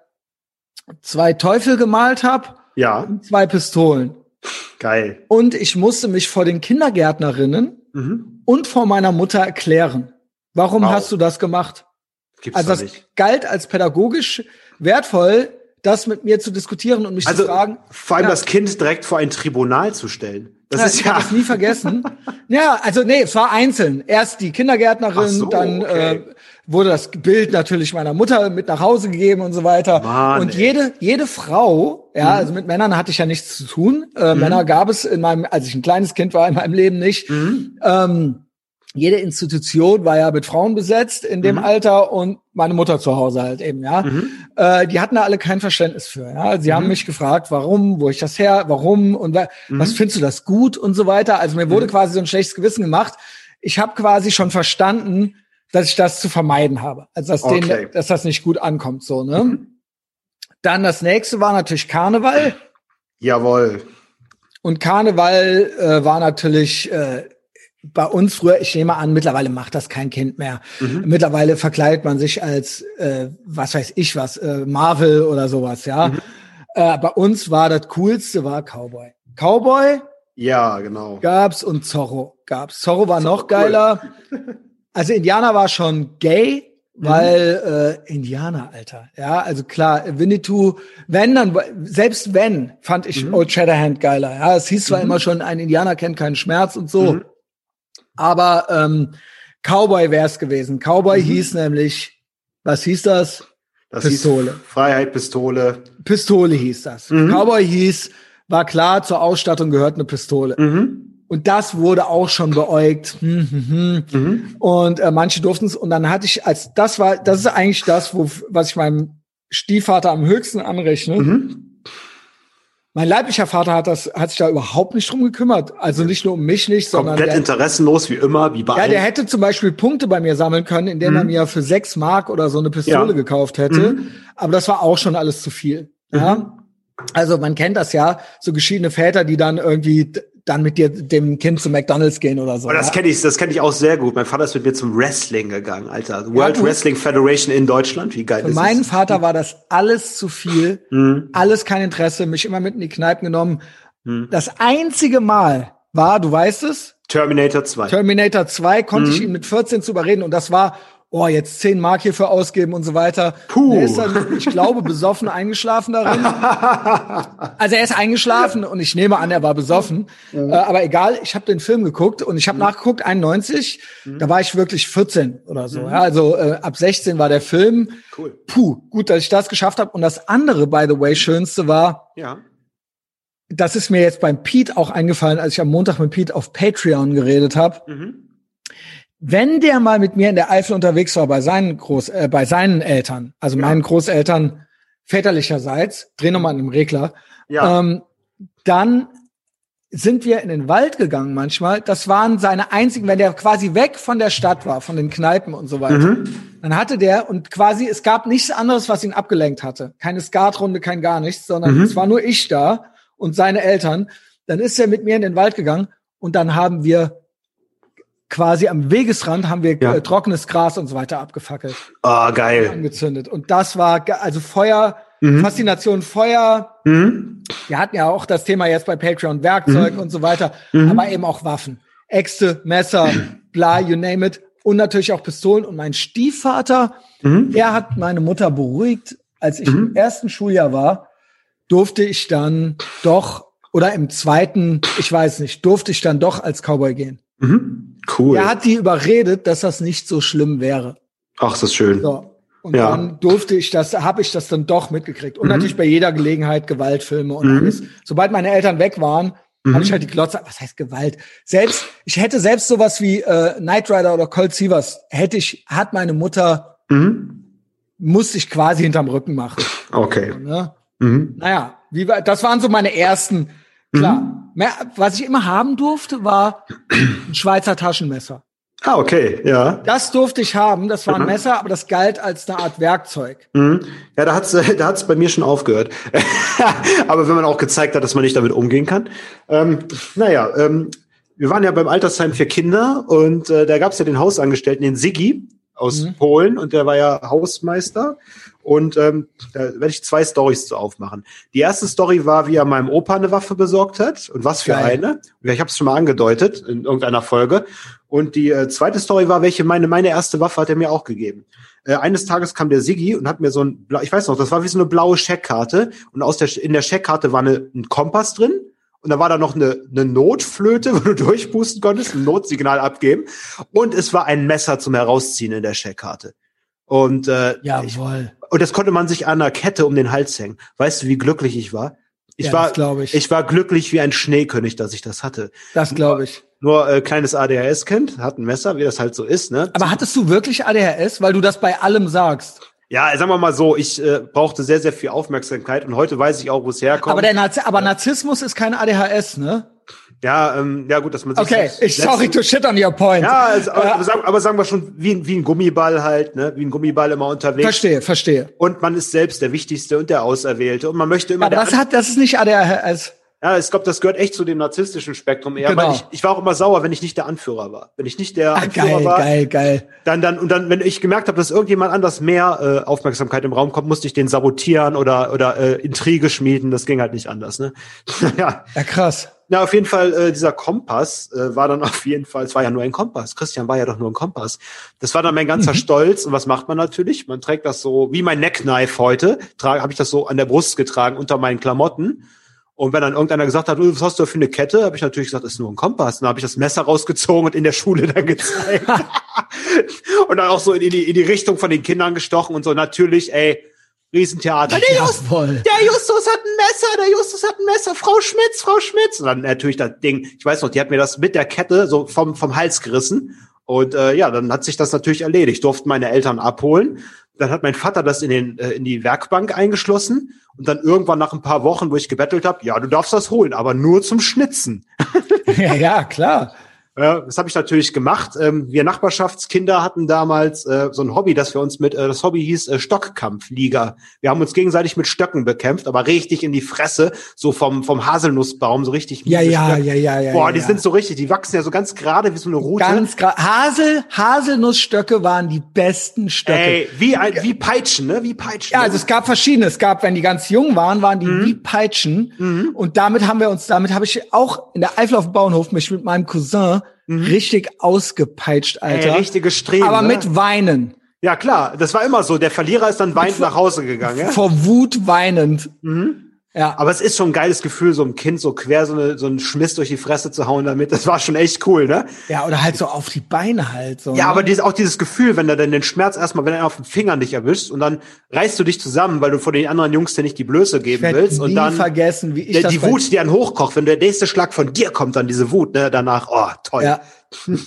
zwei Teufel gemalt habe. Ja. Und zwei Pistolen. Geil. Und ich musste mich vor den Kindergärtnerinnen mhm. und vor meiner Mutter erklären. Warum wow. hast du das gemacht? Gibt's also das nicht. galt als pädagogisch wertvoll, das mit mir zu diskutieren und mich also, zu fragen. Vor allem ja, das Kind direkt vor ein Tribunal zu stellen. Das ja, ist ich ja. das nie vergessen. [laughs] ja, also nee, es war einzeln. Erst die Kindergärtnerin, so, dann okay. äh, wurde das Bild natürlich meiner Mutter mit nach Hause gegeben und so weiter. Mann, und ey. jede jede Frau, ja, mhm. also mit Männern hatte ich ja nichts zu tun. Äh, mhm. Männer gab es in meinem, als ich ein kleines Kind war in meinem Leben nicht. Mhm. Ähm, jede Institution war ja mit Frauen besetzt in dem mhm. Alter und meine Mutter zu Hause halt eben, ja. Mhm. Äh, die hatten da alle kein Verständnis für, ja. Sie mhm. haben mich gefragt, warum, wo ich das her, warum und wa mhm. was findest du das gut und so weiter. Also mir wurde mhm. quasi so ein schlechtes Gewissen gemacht. Ich habe quasi schon verstanden, dass ich das zu vermeiden habe. Also dass, okay. denen, dass das nicht gut ankommt, so, ne? Mhm. Dann das nächste war natürlich Karneval. Jawohl. Und Karneval äh, war natürlich äh, bei uns früher, ich nehme an, mittlerweile macht das kein Kind mehr. Mhm. Mittlerweile verkleidet man sich als, äh, was weiß ich was, äh, Marvel oder sowas, ja. Mhm. Äh, bei uns war das Coolste, war Cowboy. Cowboy? Ja, genau. Gab's und Zorro gab's. Zorro war Zorro noch geiler. Cool. also Indianer war schon gay, mhm. weil äh, Indianer, Alter. Ja, also klar, Winnetou, wenn dann, selbst wenn, fand ich mhm. Old Shatterhand geiler. Ja, es hieß zwar mhm. immer schon, ein Indianer kennt keinen Schmerz und so. Mhm. Aber ähm, Cowboy wäre es gewesen. Cowboy mhm. hieß nämlich, was hieß das? Das Pistole. Hieß Freiheit, Pistole. Pistole hieß das. Mhm. Cowboy hieß, war klar, zur Ausstattung gehört eine Pistole. Mhm. Und das wurde auch schon beäugt. Hm, hm, hm. Mhm. Und äh, manche durften es. Und dann hatte ich, als das war, das ist eigentlich das, wo, was ich meinem Stiefvater am höchsten anrechne. Mein leiblicher Vater hat das, hat sich da überhaupt nicht drum gekümmert. Also nicht nur um mich nicht, sondern. Komplett interessenlos, wie immer, wie bei Ja, der hätte zum Beispiel Punkte bei mir sammeln können, indem mhm. er mir für sechs Mark oder so eine Pistole ja. gekauft hätte. Mhm. Aber das war auch schon alles zu viel. Ja. Mhm. Also man kennt das ja, so geschiedene Väter, die dann irgendwie dann mit dir dem Kind zu McDonalds gehen oder so. Oh, das kenne ich, das kenne ich auch sehr gut. Mein Vater ist mit mir zum Wrestling gegangen, Alter. World ja, Wrestling Federation in Deutschland. Wie geil Für ist das? Für meinen Vater war das alles zu viel, mhm. alles kein Interesse, mich immer mit in die Kneipen genommen. Mhm. Das einzige Mal war, du weißt es? Terminator 2. Terminator 2 konnte mhm. ich ihn mit 14 zu überreden und das war oh, jetzt zehn Mark hierfür ausgeben und so weiter. Puh. Er ist dann, ich glaube, besoffen eingeschlafen darin. [laughs] also er ist eingeschlafen und ich nehme an, er war besoffen. Mhm. Äh, aber egal, ich habe den Film geguckt und ich habe mhm. nachgeguckt, 91, mhm. da war ich wirklich 14 oder so. Mhm. Ja, also äh, ab 16 war der Film. Cool. Puh, gut, dass ich das geschafft habe. Und das andere, by the way, schönste war, ja. das ist mir jetzt beim Pete auch eingefallen, als ich am Montag mit Pete auf Patreon geredet habe. Mhm wenn der mal mit mir in der Eifel unterwegs war bei seinen Groß, äh, bei seinen Eltern, also ja. meinen Großeltern väterlicherseits, dreh nochmal an dem Regler, ja. ähm, dann sind wir in den Wald gegangen manchmal. Das waren seine einzigen, wenn der quasi weg von der Stadt war, von den Kneipen und so weiter. Mhm. Dann hatte der und quasi, es gab nichts anderes, was ihn abgelenkt hatte. Keine Skatrunde, kein gar nichts, sondern mhm. es war nur ich da und seine Eltern. Dann ist er mit mir in den Wald gegangen und dann haben wir quasi am Wegesrand haben wir ja. äh, trockenes Gras und so weiter abgefackelt. Ah, oh, geil. Angezündet. Und das war, also Feuer, mhm. Faszination Feuer. Mhm. Wir hatten ja auch das Thema jetzt bei Patreon, Werkzeug mhm. und so weiter, mhm. aber eben auch Waffen. Äxte, Messer, bla, you name it. Und natürlich auch Pistolen. Und mein Stiefvater, mhm. der hat meine Mutter beruhigt. Als ich im mhm. ersten Schuljahr war, durfte ich dann doch, oder im zweiten, ich weiß nicht, durfte ich dann doch als Cowboy gehen. Mhm. Cool. Er hat die überredet, dass das nicht so schlimm wäre. Ach, das ist schön. So. Und ja. dann durfte ich das, habe ich das dann doch mitgekriegt. Und mhm. natürlich bei jeder Gelegenheit Gewaltfilme und mhm. alles. Sobald meine Eltern weg waren, mhm. habe ich halt die Glotze. Was heißt Gewalt? Selbst, ich hätte selbst sowas wie äh, Knight Rider oder Colt Sievers, hätte ich, hat meine Mutter, mhm. musste ich quasi hinterm Rücken machen. Okay. Ne? Mhm. Naja, wie war, das waren so meine ersten Klar. Was ich immer haben durfte, war ein Schweizer Taschenmesser. Ah, okay, ja. Das durfte ich haben. Das war ein mhm. Messer, aber das galt als eine Art Werkzeug. Mhm. Ja, da hat's, [laughs] da hat's bei mir schon aufgehört. [laughs] aber wenn man auch gezeigt hat, dass man nicht damit umgehen kann. Ähm, naja, ähm, wir waren ja beim Altersheim für Kinder und äh, da gab's ja den Hausangestellten, den Siggi aus mhm. Polen und der war ja Hausmeister. Und ähm, da werde ich zwei Stories zu aufmachen. Die erste Story war, wie er meinem Opa eine Waffe besorgt hat und was für Geil. eine. Ich habe es schon mal angedeutet in irgendeiner Folge. Und die äh, zweite Story war, welche meine meine erste Waffe hat er mir auch gegeben. Äh, eines Tages kam der Siggi und hat mir so ein, ich weiß noch, das war wie so eine blaue Scheckkarte und aus der in der Scheckkarte war eine, ein Kompass drin und da war da noch eine, eine Notflöte, [laughs] wo du durchpusten konntest, ein Notsignal abgeben und es war ein Messer zum Herausziehen in der Scheckkarte. Und äh, Jawohl. Ich, und das konnte man sich an einer Kette um den Hals hängen. Weißt du, wie glücklich ich war? Ich ja, war, ich. ich war glücklich wie ein Schneekönig, dass ich das hatte. Das glaube ich. Nur äh, kleines ADHS-Kind, hat ein Messer, wie das halt so ist. Ne? Aber hattest du wirklich ADHS, weil du das bei allem sagst? Ja, sagen wir mal so, ich äh, brauchte sehr, sehr viel Aufmerksamkeit und heute weiß ich auch, wo es herkommt. Aber, der Narz aber Narzissmus ist kein ADHS, ne? Ja, ähm, ja gut, dass man sich Okay, ich sorry to shit on your point. Ja, also, aber, äh, sagen, aber sagen wir schon wie, wie ein Gummiball halt, ne, wie ein Gummiball immer unterwegs. Verstehe, verstehe. Und man ist selbst der Wichtigste und der Auserwählte und man möchte immer. Aber das hat, das ist nicht ADHS. Ja, ich glaube, das gehört echt zu dem narzisstischen Spektrum eher. Genau. Weil ich, ich war auch immer sauer, wenn ich nicht der Anführer war. Wenn ich nicht der Ach, Anführer geil, war. Geil, geil, Dann, dann, und dann, wenn ich gemerkt habe, dass irgendjemand anders mehr äh, Aufmerksamkeit im Raum kommt, musste ich den sabotieren oder, oder äh, Intrige schmieden. Das ging halt nicht anders, ne? [laughs] ja. Ja, krass. Na, auf jeden Fall, äh, dieser Kompass äh, war dann [laughs] auf jeden Fall, es war ja nur ein Kompass. Christian war ja doch nur ein Kompass. Das war dann mein ganzer mhm. Stolz. Und was macht man natürlich? Man trägt das so, wie mein Neckknife heute, habe ich das so an der Brust getragen unter meinen Klamotten. Und wenn dann irgendeiner gesagt hat, was hast du für eine Kette, habe ich natürlich gesagt, ist nur ein Kompass. dann habe ich das Messer rausgezogen und in der Schule dann gezeigt. [laughs] [laughs] und dann auch so in die, in die Richtung von den Kindern gestochen und so. Natürlich, ey, Riesentheater. Der, Just, der Justus hat ein Messer, der Justus hat ein Messer, Frau Schmitz, Frau Schmitz. Und dann natürlich das Ding, ich weiß noch, die hat mir das mit der Kette so vom, vom Hals gerissen. Und äh, ja, dann hat sich das natürlich erledigt. Durften meine Eltern abholen. Dann hat mein Vater das in, den, äh, in die Werkbank eingeschlossen und dann irgendwann nach ein paar Wochen, wo ich gebettelt habe, ja, du darfst das holen, aber nur zum Schnitzen. [laughs] ja, ja, klar. Ja, das habe ich natürlich gemacht. Ähm, wir Nachbarschaftskinder hatten damals äh, so ein Hobby, dass wir uns mit, äh, das Hobby hieß äh, Stockkampfliga. Wir haben uns gegenseitig mit Stöcken bekämpft, aber richtig in die Fresse, so vom, vom Haselnussbaum, so richtig. Ja, ja, ja, ja, ja. Boah, die ja. sind so richtig, die wachsen ja so ganz gerade wie so eine Rute. Ganz gerade. Hasel, Haselnussstöcke waren die besten Stöcke. Ey, wie, ein, wie Peitschen, ne? Wie Peitschen. Ja, also es gab verschiedene. Es gab, wenn die ganz jung waren, waren die mhm. wie Peitschen. Mhm. Und damit haben wir uns, damit habe ich auch in der Eifel auf dem Bauernhof mich mit meinem Cousin Mhm. Richtig ausgepeitscht, Alter. Ey, richtige Streben. Aber ne? mit Weinen. Ja, klar. Das war immer so. Der Verlierer ist dann weinend nach Hause gegangen. Ja? Vor Wut weinend. Mhm. Ja. Aber es ist schon ein geiles Gefühl, so ein Kind so quer so, eine, so einen Schmiss durch die Fresse zu hauen damit. Das war schon echt cool, ne? Ja, oder halt so auf die Beine halt. So, ja, ne? aber dieses, auch dieses Gefühl, wenn du dann den Schmerz erstmal, wenn er auf den Finger nicht erwischt und dann reißt du dich zusammen, weil du vor den anderen Jungs dir nicht die Blöße geben ich willst. Nie und dann vergessen, wie ich der, das die Wut, die dann hochkocht, wenn der nächste Schlag von dir kommt, dann diese Wut, ne, danach, oh, toll. Ja. [laughs]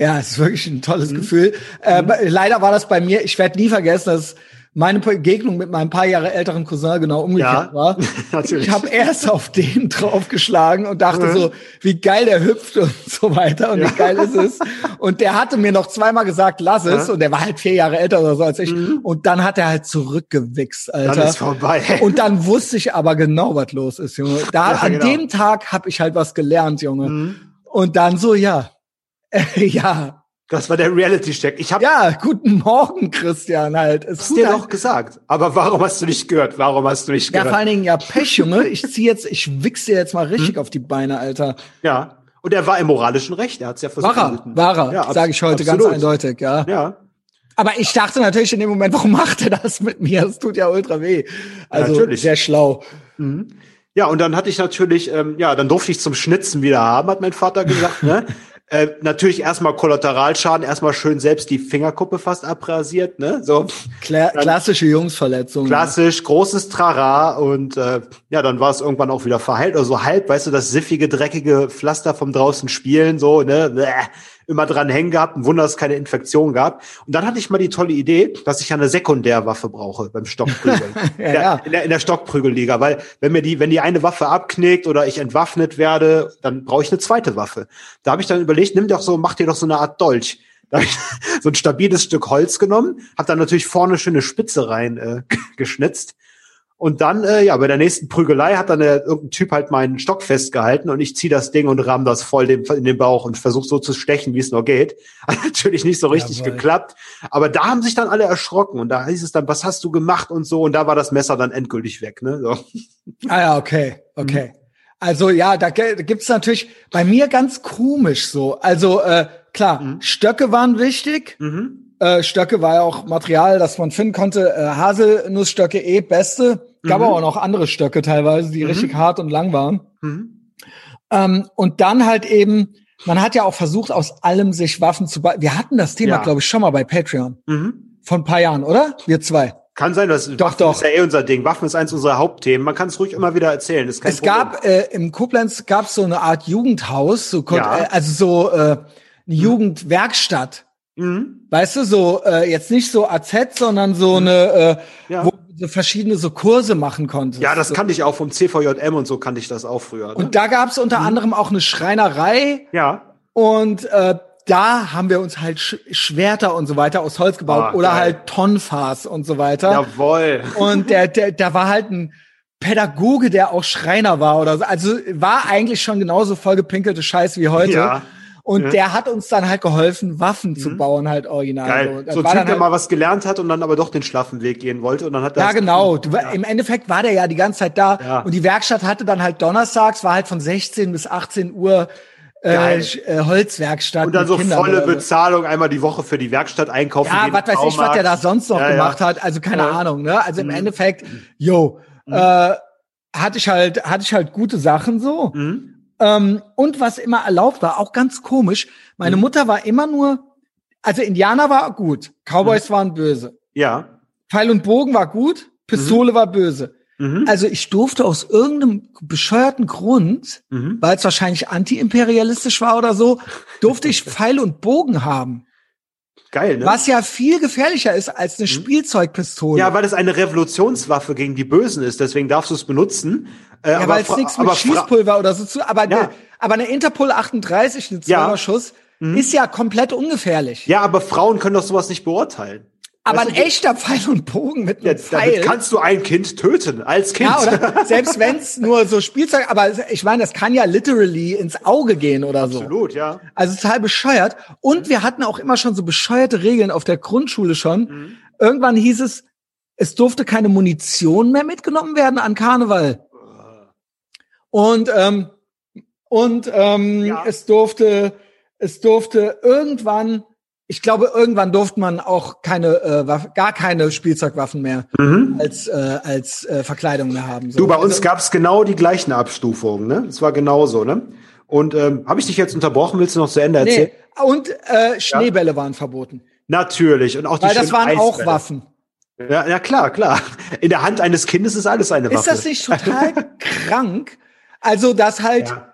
Ja, es ist wirklich ein tolles mhm. Gefühl. Äh, mhm. Leider war das bei mir, ich werde nie vergessen, dass meine Begegnung mit meinem paar Jahre älteren Cousin genau umgekehrt ja, war. [laughs] Natürlich. Ich habe erst auf den draufgeschlagen und dachte mhm. so, wie geil der hüpft und [laughs] so weiter und ja. wie geil ist es. Und der hatte mir noch zweimal gesagt, lass es. Ja. Und der war halt vier Jahre älter oder so als ich. Mhm. Und dann hat er halt zurückgewichst, Alter. Dann ist vorbei. [laughs] Und dann wusste ich aber genau, was los ist, Junge. Da, an genau. dem Tag habe ich halt was gelernt, Junge. Mhm. Und dann so, ja, ja. Das war der Reality-Check. Ich hab ja, guten Morgen, Christian, halt. Es hast dir halt. doch gesagt. Aber warum hast du nicht gehört? Warum hast du nicht gehört? Ja, vor allen Dingen, ja, Pech, Junge. [laughs] Ich zieh jetzt, ich wichse jetzt mal richtig hm? auf die Beine, Alter. Ja. Und er war im moralischen Recht. Er hat's ja versucht. War er, war er. Ja, sage ich heute absolut. ganz eindeutig, ja. Ja. Aber ich dachte natürlich in dem Moment, warum macht er das mit mir? Das tut ja ultra weh. Also, ja, natürlich. sehr schlau. Mhm. Ja, und dann hatte ich natürlich, ähm, ja, dann durfte ich zum Schnitzen wieder haben, hat mein Vater gesagt, ne? Äh, natürlich erstmal Kollateralschaden, erstmal schön selbst die Fingerkuppe fast abrasiert, ne? So Kla klassische Jungsverletzung. Klassisch, großes Trara und äh, ja, dann war es irgendwann auch wieder verheilt oder so halb, weißt du, das siffige, dreckige Pflaster vom draußen spielen, so, ne? Bäh immer dran hängen gehabt. Ein Wunder, dass es keine Infektion gab. Und dann hatte ich mal die tolle Idee, dass ich eine Sekundärwaffe brauche beim Stockprügeln. [laughs] ja, ja. In, der, in der Stockprügelliga. Weil wenn mir die, wenn die eine Waffe abknickt oder ich entwaffnet werde, dann brauche ich eine zweite Waffe. Da habe ich dann überlegt, nimm doch so, mach dir doch so eine Art Dolch Da habe ich [laughs] so ein stabiles Stück Holz genommen, habe dann natürlich vorne schöne Spitze rein äh, [laughs] geschnitzt und dann, äh, ja, bei der nächsten Prügelei hat dann äh, irgendein Typ halt meinen Stock festgehalten und ich ziehe das Ding und ramm das voll dem, in den Bauch und versuche so zu stechen, wie es nur geht. [laughs] Hat natürlich nicht so richtig Jawohl. geklappt. Aber da haben sich dann alle erschrocken und da hieß es dann, was hast du gemacht und so. Und da war das Messer dann endgültig weg. Ne? So. Ah ja, okay, okay. Mhm. Also ja, da gibt's natürlich bei mir ganz komisch so. Also äh, klar, mhm. Stöcke waren wichtig. Mhm. Äh, Stöcke war ja auch Material, das man finden konnte. Äh, Haselnussstöcke eh beste. Gab mhm. aber auch noch andere Stöcke teilweise, die mhm. richtig hart und lang waren. Mhm. Ähm, und dann halt eben, man hat ja auch versucht, aus allem sich Waffen zu bauen. Wir hatten das Thema, ja. glaube ich, schon mal bei Patreon. Mhm. Von ein paar Jahren, oder? Wir zwei. Kann sein, dass doch, Waffen doch. ist ja eh unser Ding. Waffen ist eins unserer Hauptthemen. Man kann es ruhig immer wieder erzählen. es Problem. gab äh, im Koblenz gab es so eine Art Jugendhaus, so ja. äh, also so äh, eine mhm. Jugendwerkstatt. Mhm. Weißt du, so äh, jetzt nicht so AZ, sondern so mhm. eine, äh, ja. wo so verschiedene so Kurse machen konntest. Ja, das kannte ich auch vom CVJM und so kannte ich das auch früher. Ne? Und da gab es unter mhm. anderem auch eine Schreinerei. Ja. Und äh, da haben wir uns halt Sch Schwerter und so weiter aus Holz gebaut oh, oder geil. halt Tonfas und so weiter. Jawoll. Und der, [laughs] der, da war halt ein Pädagoge, der auch Schreiner war oder so. Also war eigentlich schon genauso vollgepinkelte Scheiß wie heute. Ja. Und ja. der hat uns dann halt geholfen, Waffen mhm. zu bauen, halt original. Geil. So, so ein Typ, der halt mal was gelernt hat und dann aber doch den schlaffen Weg gehen wollte und dann hat er Ja, genau. Du, ja. Im Endeffekt war der ja die ganze Zeit da. Ja. Und die Werkstatt hatte dann halt donnerstags, war halt von 16 bis 18 Uhr äh, äh, Holzwerkstatt. Und dann so Kindern volle Bezahlung einmal die Woche für die Werkstatt einkaufen. Ja, was weiß ich, was der da sonst noch ja, gemacht ja. hat. Also keine ja. Ahnung, ne? Also im mhm. Endeffekt, yo, mhm. äh, hatte ich halt, hatte ich halt gute Sachen so. Mhm. Ähm, und was immer erlaubt war, auch ganz komisch, meine mhm. Mutter war immer nur, also Indianer war gut, Cowboys mhm. waren böse. Ja. Pfeil und Bogen war gut, Pistole mhm. war böse. Mhm. Also ich durfte aus irgendeinem bescheuerten Grund, mhm. weil es wahrscheinlich antiimperialistisch war oder so, durfte ich [laughs] Pfeil und Bogen haben. Geil, ne? Was ja viel gefährlicher ist als eine mhm. Spielzeugpistole. Ja, weil es eine Revolutionswaffe gegen die Bösen ist, deswegen darfst du es benutzen. Äh, ja, weil es nichts mit Schießpulver oder so zu, aber, ja. ne, aber eine Interpol 38, ein ja. mhm. ist ja komplett ungefährlich. Ja, aber Frauen können doch sowas nicht beurteilen. Aber weißt ein echter Pfeil und Bogen mit einem ja, Pfeil. Damit kannst du ein Kind töten, als Kind. Ja, oder [laughs] selbst wenn es nur so Spielzeug, aber ich meine, das kann ja literally ins Auge gehen oder so. Absolut, ja. Also total bescheuert. Und mhm. wir hatten auch immer schon so bescheuerte Regeln auf der Grundschule schon. Mhm. Irgendwann hieß es, es durfte keine Munition mehr mitgenommen werden an Karneval. Und ähm, und ähm, ja. es durfte es durfte irgendwann ich glaube, irgendwann durfte man auch keine, äh, gar keine Spielzeugwaffen mehr mhm. als, äh, als äh, Verkleidung mehr haben. So. Du, bei uns also, gab's genau die gleichen Abstufungen, ne? Es war genauso, ne? Und ähm, habe ich dich jetzt unterbrochen? Willst du noch zu Ende erzählen? Nee. Und äh, Schneebälle ja. waren verboten. Natürlich. Und auch die Weil das waren Eisbälle. auch Waffen. Ja, ja, klar, klar. In der Hand eines Kindes ist alles eine Waffe. Ist das nicht total [laughs] krank? Also, dass halt ja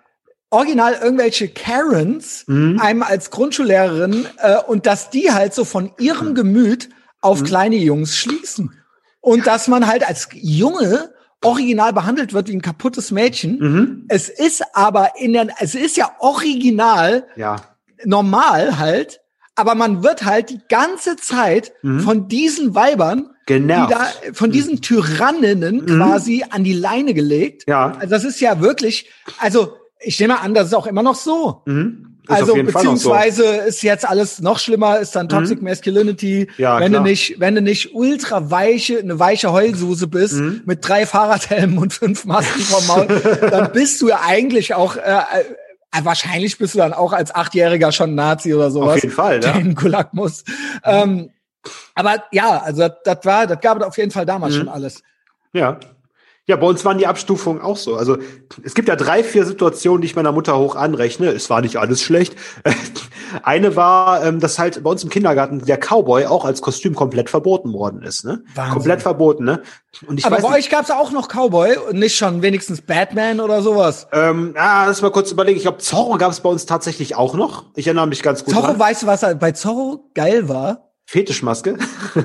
original irgendwelche Karens mhm. einem als Grundschullehrerin äh, und dass die halt so von ihrem mhm. Gemüt auf mhm. kleine Jungs schließen. Und dass man halt als Junge original behandelt wird wie ein kaputtes Mädchen. Mhm. Es ist aber in der, es ist ja original ja. normal halt, aber man wird halt die ganze Zeit mhm. von diesen Weibern Genervt. Da, von diesen Tyranninnen mhm. quasi an die Leine gelegt. Ja. Also das ist ja wirklich, also ich nehme an, das ist auch immer noch so. Mhm. Also beziehungsweise so. ist jetzt alles noch schlimmer, ist dann Toxic mhm. Masculinity. Ja, wenn klar. du nicht, wenn du nicht ultra weiche, eine weiche Heulsuse bist mhm. mit drei Fahrradhelmen und fünf Masken vom Maul, [laughs] dann bist du ja eigentlich auch äh, äh, wahrscheinlich bist du dann auch als Achtjähriger schon Nazi oder sowas. Auf jeden Fall, ja. Der in Gulag muss. Ähm, aber ja, also das, das war, das gab es auf jeden Fall damals mhm. schon alles. Ja. Ja, bei uns waren die Abstufungen auch so. Also es gibt ja drei, vier Situationen, die ich meiner Mutter hoch anrechne. Es war nicht alles schlecht. [laughs] Eine war, ähm, dass halt bei uns im Kindergarten der Cowboy auch als Kostüm komplett verboten worden ist. Ne? Wahnsinn. Komplett verboten. Ne? Und ich Aber weiß bei nicht, euch gab's auch noch Cowboy und nicht schon wenigstens Batman oder sowas? Ähm, ah, lass mal kurz überlegen. Ich glaube, Zorro gab's bei uns tatsächlich auch noch. Ich erinnere mich ganz gut Zorro, dran. weißt du, was bei Zorro geil war? Fetischmaske?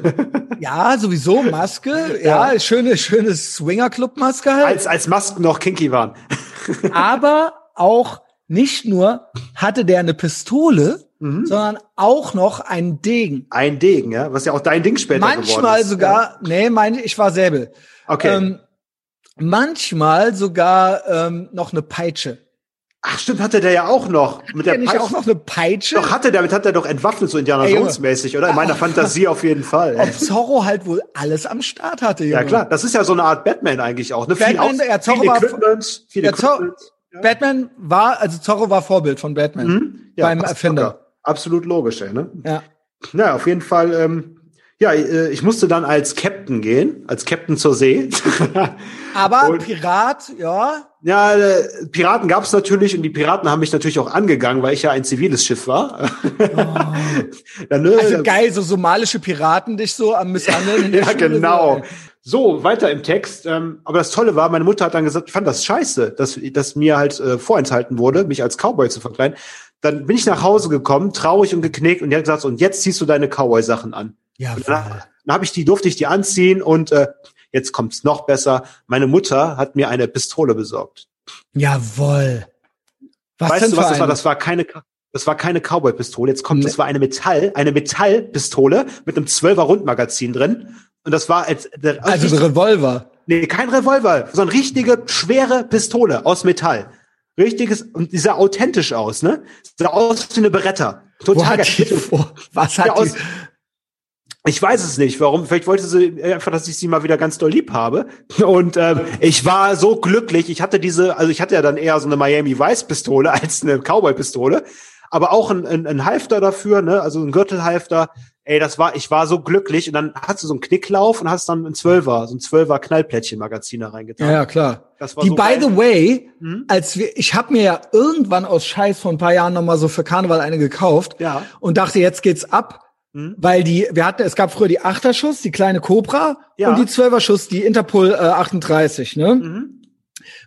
[laughs] ja, sowieso Maske. Ja, ja. schöne, schöne Swinger-Club-Maske halt. Als, als Masken noch kinky waren. [laughs] Aber auch nicht nur hatte der eine Pistole, mhm. sondern auch noch einen Degen. Ein Degen, ja, was ja auch dein Ding später Manchmal geworden ist. Manchmal sogar, ja. nee, meine ich war Säbel. Okay. Ähm, manchmal sogar ähm, noch eine Peitsche. Ach stimmt, hatte der ja auch noch. Mit der nicht auch noch eine Peitsche? Doch, hatte, damit hat er doch entwaffnet, so Indiana Jones mäßig, oder? In meiner Fantasie auf jeden Fall. Ob Zorro halt wohl alles am Start hatte, Junge. Ja klar, das ist ja so eine Art Batman eigentlich auch. Ne? Batman, viel ja, Zorro war, Equipment, viel ja, Equipment. Ja. Batman war, also Zorro war Vorbild von Batman mhm. ja, beim Erfinder. Absolut logisch, ey, ne? Ja. Na, auf jeden Fall, ähm, ja, äh, ich musste dann als Captain gehen, als Captain zur See. [laughs] Aber und, Pirat, ja. Ja, äh, Piraten gab es natürlich und die Piraten haben mich natürlich auch angegangen, weil ich ja ein ziviles Schiff war. [laughs] Oh. dann, ne, also geil, so somalische Piraten dich so am Misshandeln. [laughs] ja, genau. So. so, weiter im Text. Ähm, aber das Tolle war, meine Mutter hat dann gesagt, ich fand das scheiße, dass, dass mir halt äh, vorenthalten wurde, mich als Cowboy zu verkleiden. Dann bin ich nach Hause gekommen, traurig und geknickt und die hat gesagt, und jetzt ziehst du deine Cowboy-Sachen an. Ja, dann, dann habe ich die, durfte ich die anziehen und äh, jetzt kommt's noch besser. Meine Mutter hat mir eine Pistole besorgt. Jawoll. Was weißt du, was das war? Das war keine, das war keine Cowboy-Pistole. Jetzt kommt, nee. das war eine Metall, eine Metallpistole mit einem 12er Rundmagazin drin. Und das war als, der, also ein Revolver. Nee, kein Revolver, sondern richtige schwere Pistole aus Metall. Richtiges, und die sah authentisch aus, ne? Sah aus wie eine Beretta. Total Wo hat die, was hat ja, aus, die? Ich weiß es nicht, warum. Vielleicht wollte sie einfach, dass ich sie mal wieder ganz doll lieb habe. Und ähm, ich war so glücklich. Ich hatte diese, also ich hatte ja dann eher so eine Miami Vice Pistole [laughs] als eine Cowboy Pistole, aber auch ein, ein, ein Halfter dafür, ne? Also ein Gürtelhalfter. Ey, das war, ich war so glücklich. Und dann hast du so einen Knicklauf und hast dann ein Zwölfer, so ein Zwölfer Knallplättchen-Magazin da reingetan. Ja, ja, klar. Das war Die, so by geil. the way, mhm. als wir, ich habe mir ja irgendwann aus Scheiß vor ein paar Jahren nochmal so für Karneval eine gekauft ja. und dachte, jetzt geht's ab hm? Weil die, wir hatten, es gab früher die Achterschuss, die kleine Cobra ja. und die Zwölferschuss, die Interpol äh, 38, ne? Mhm.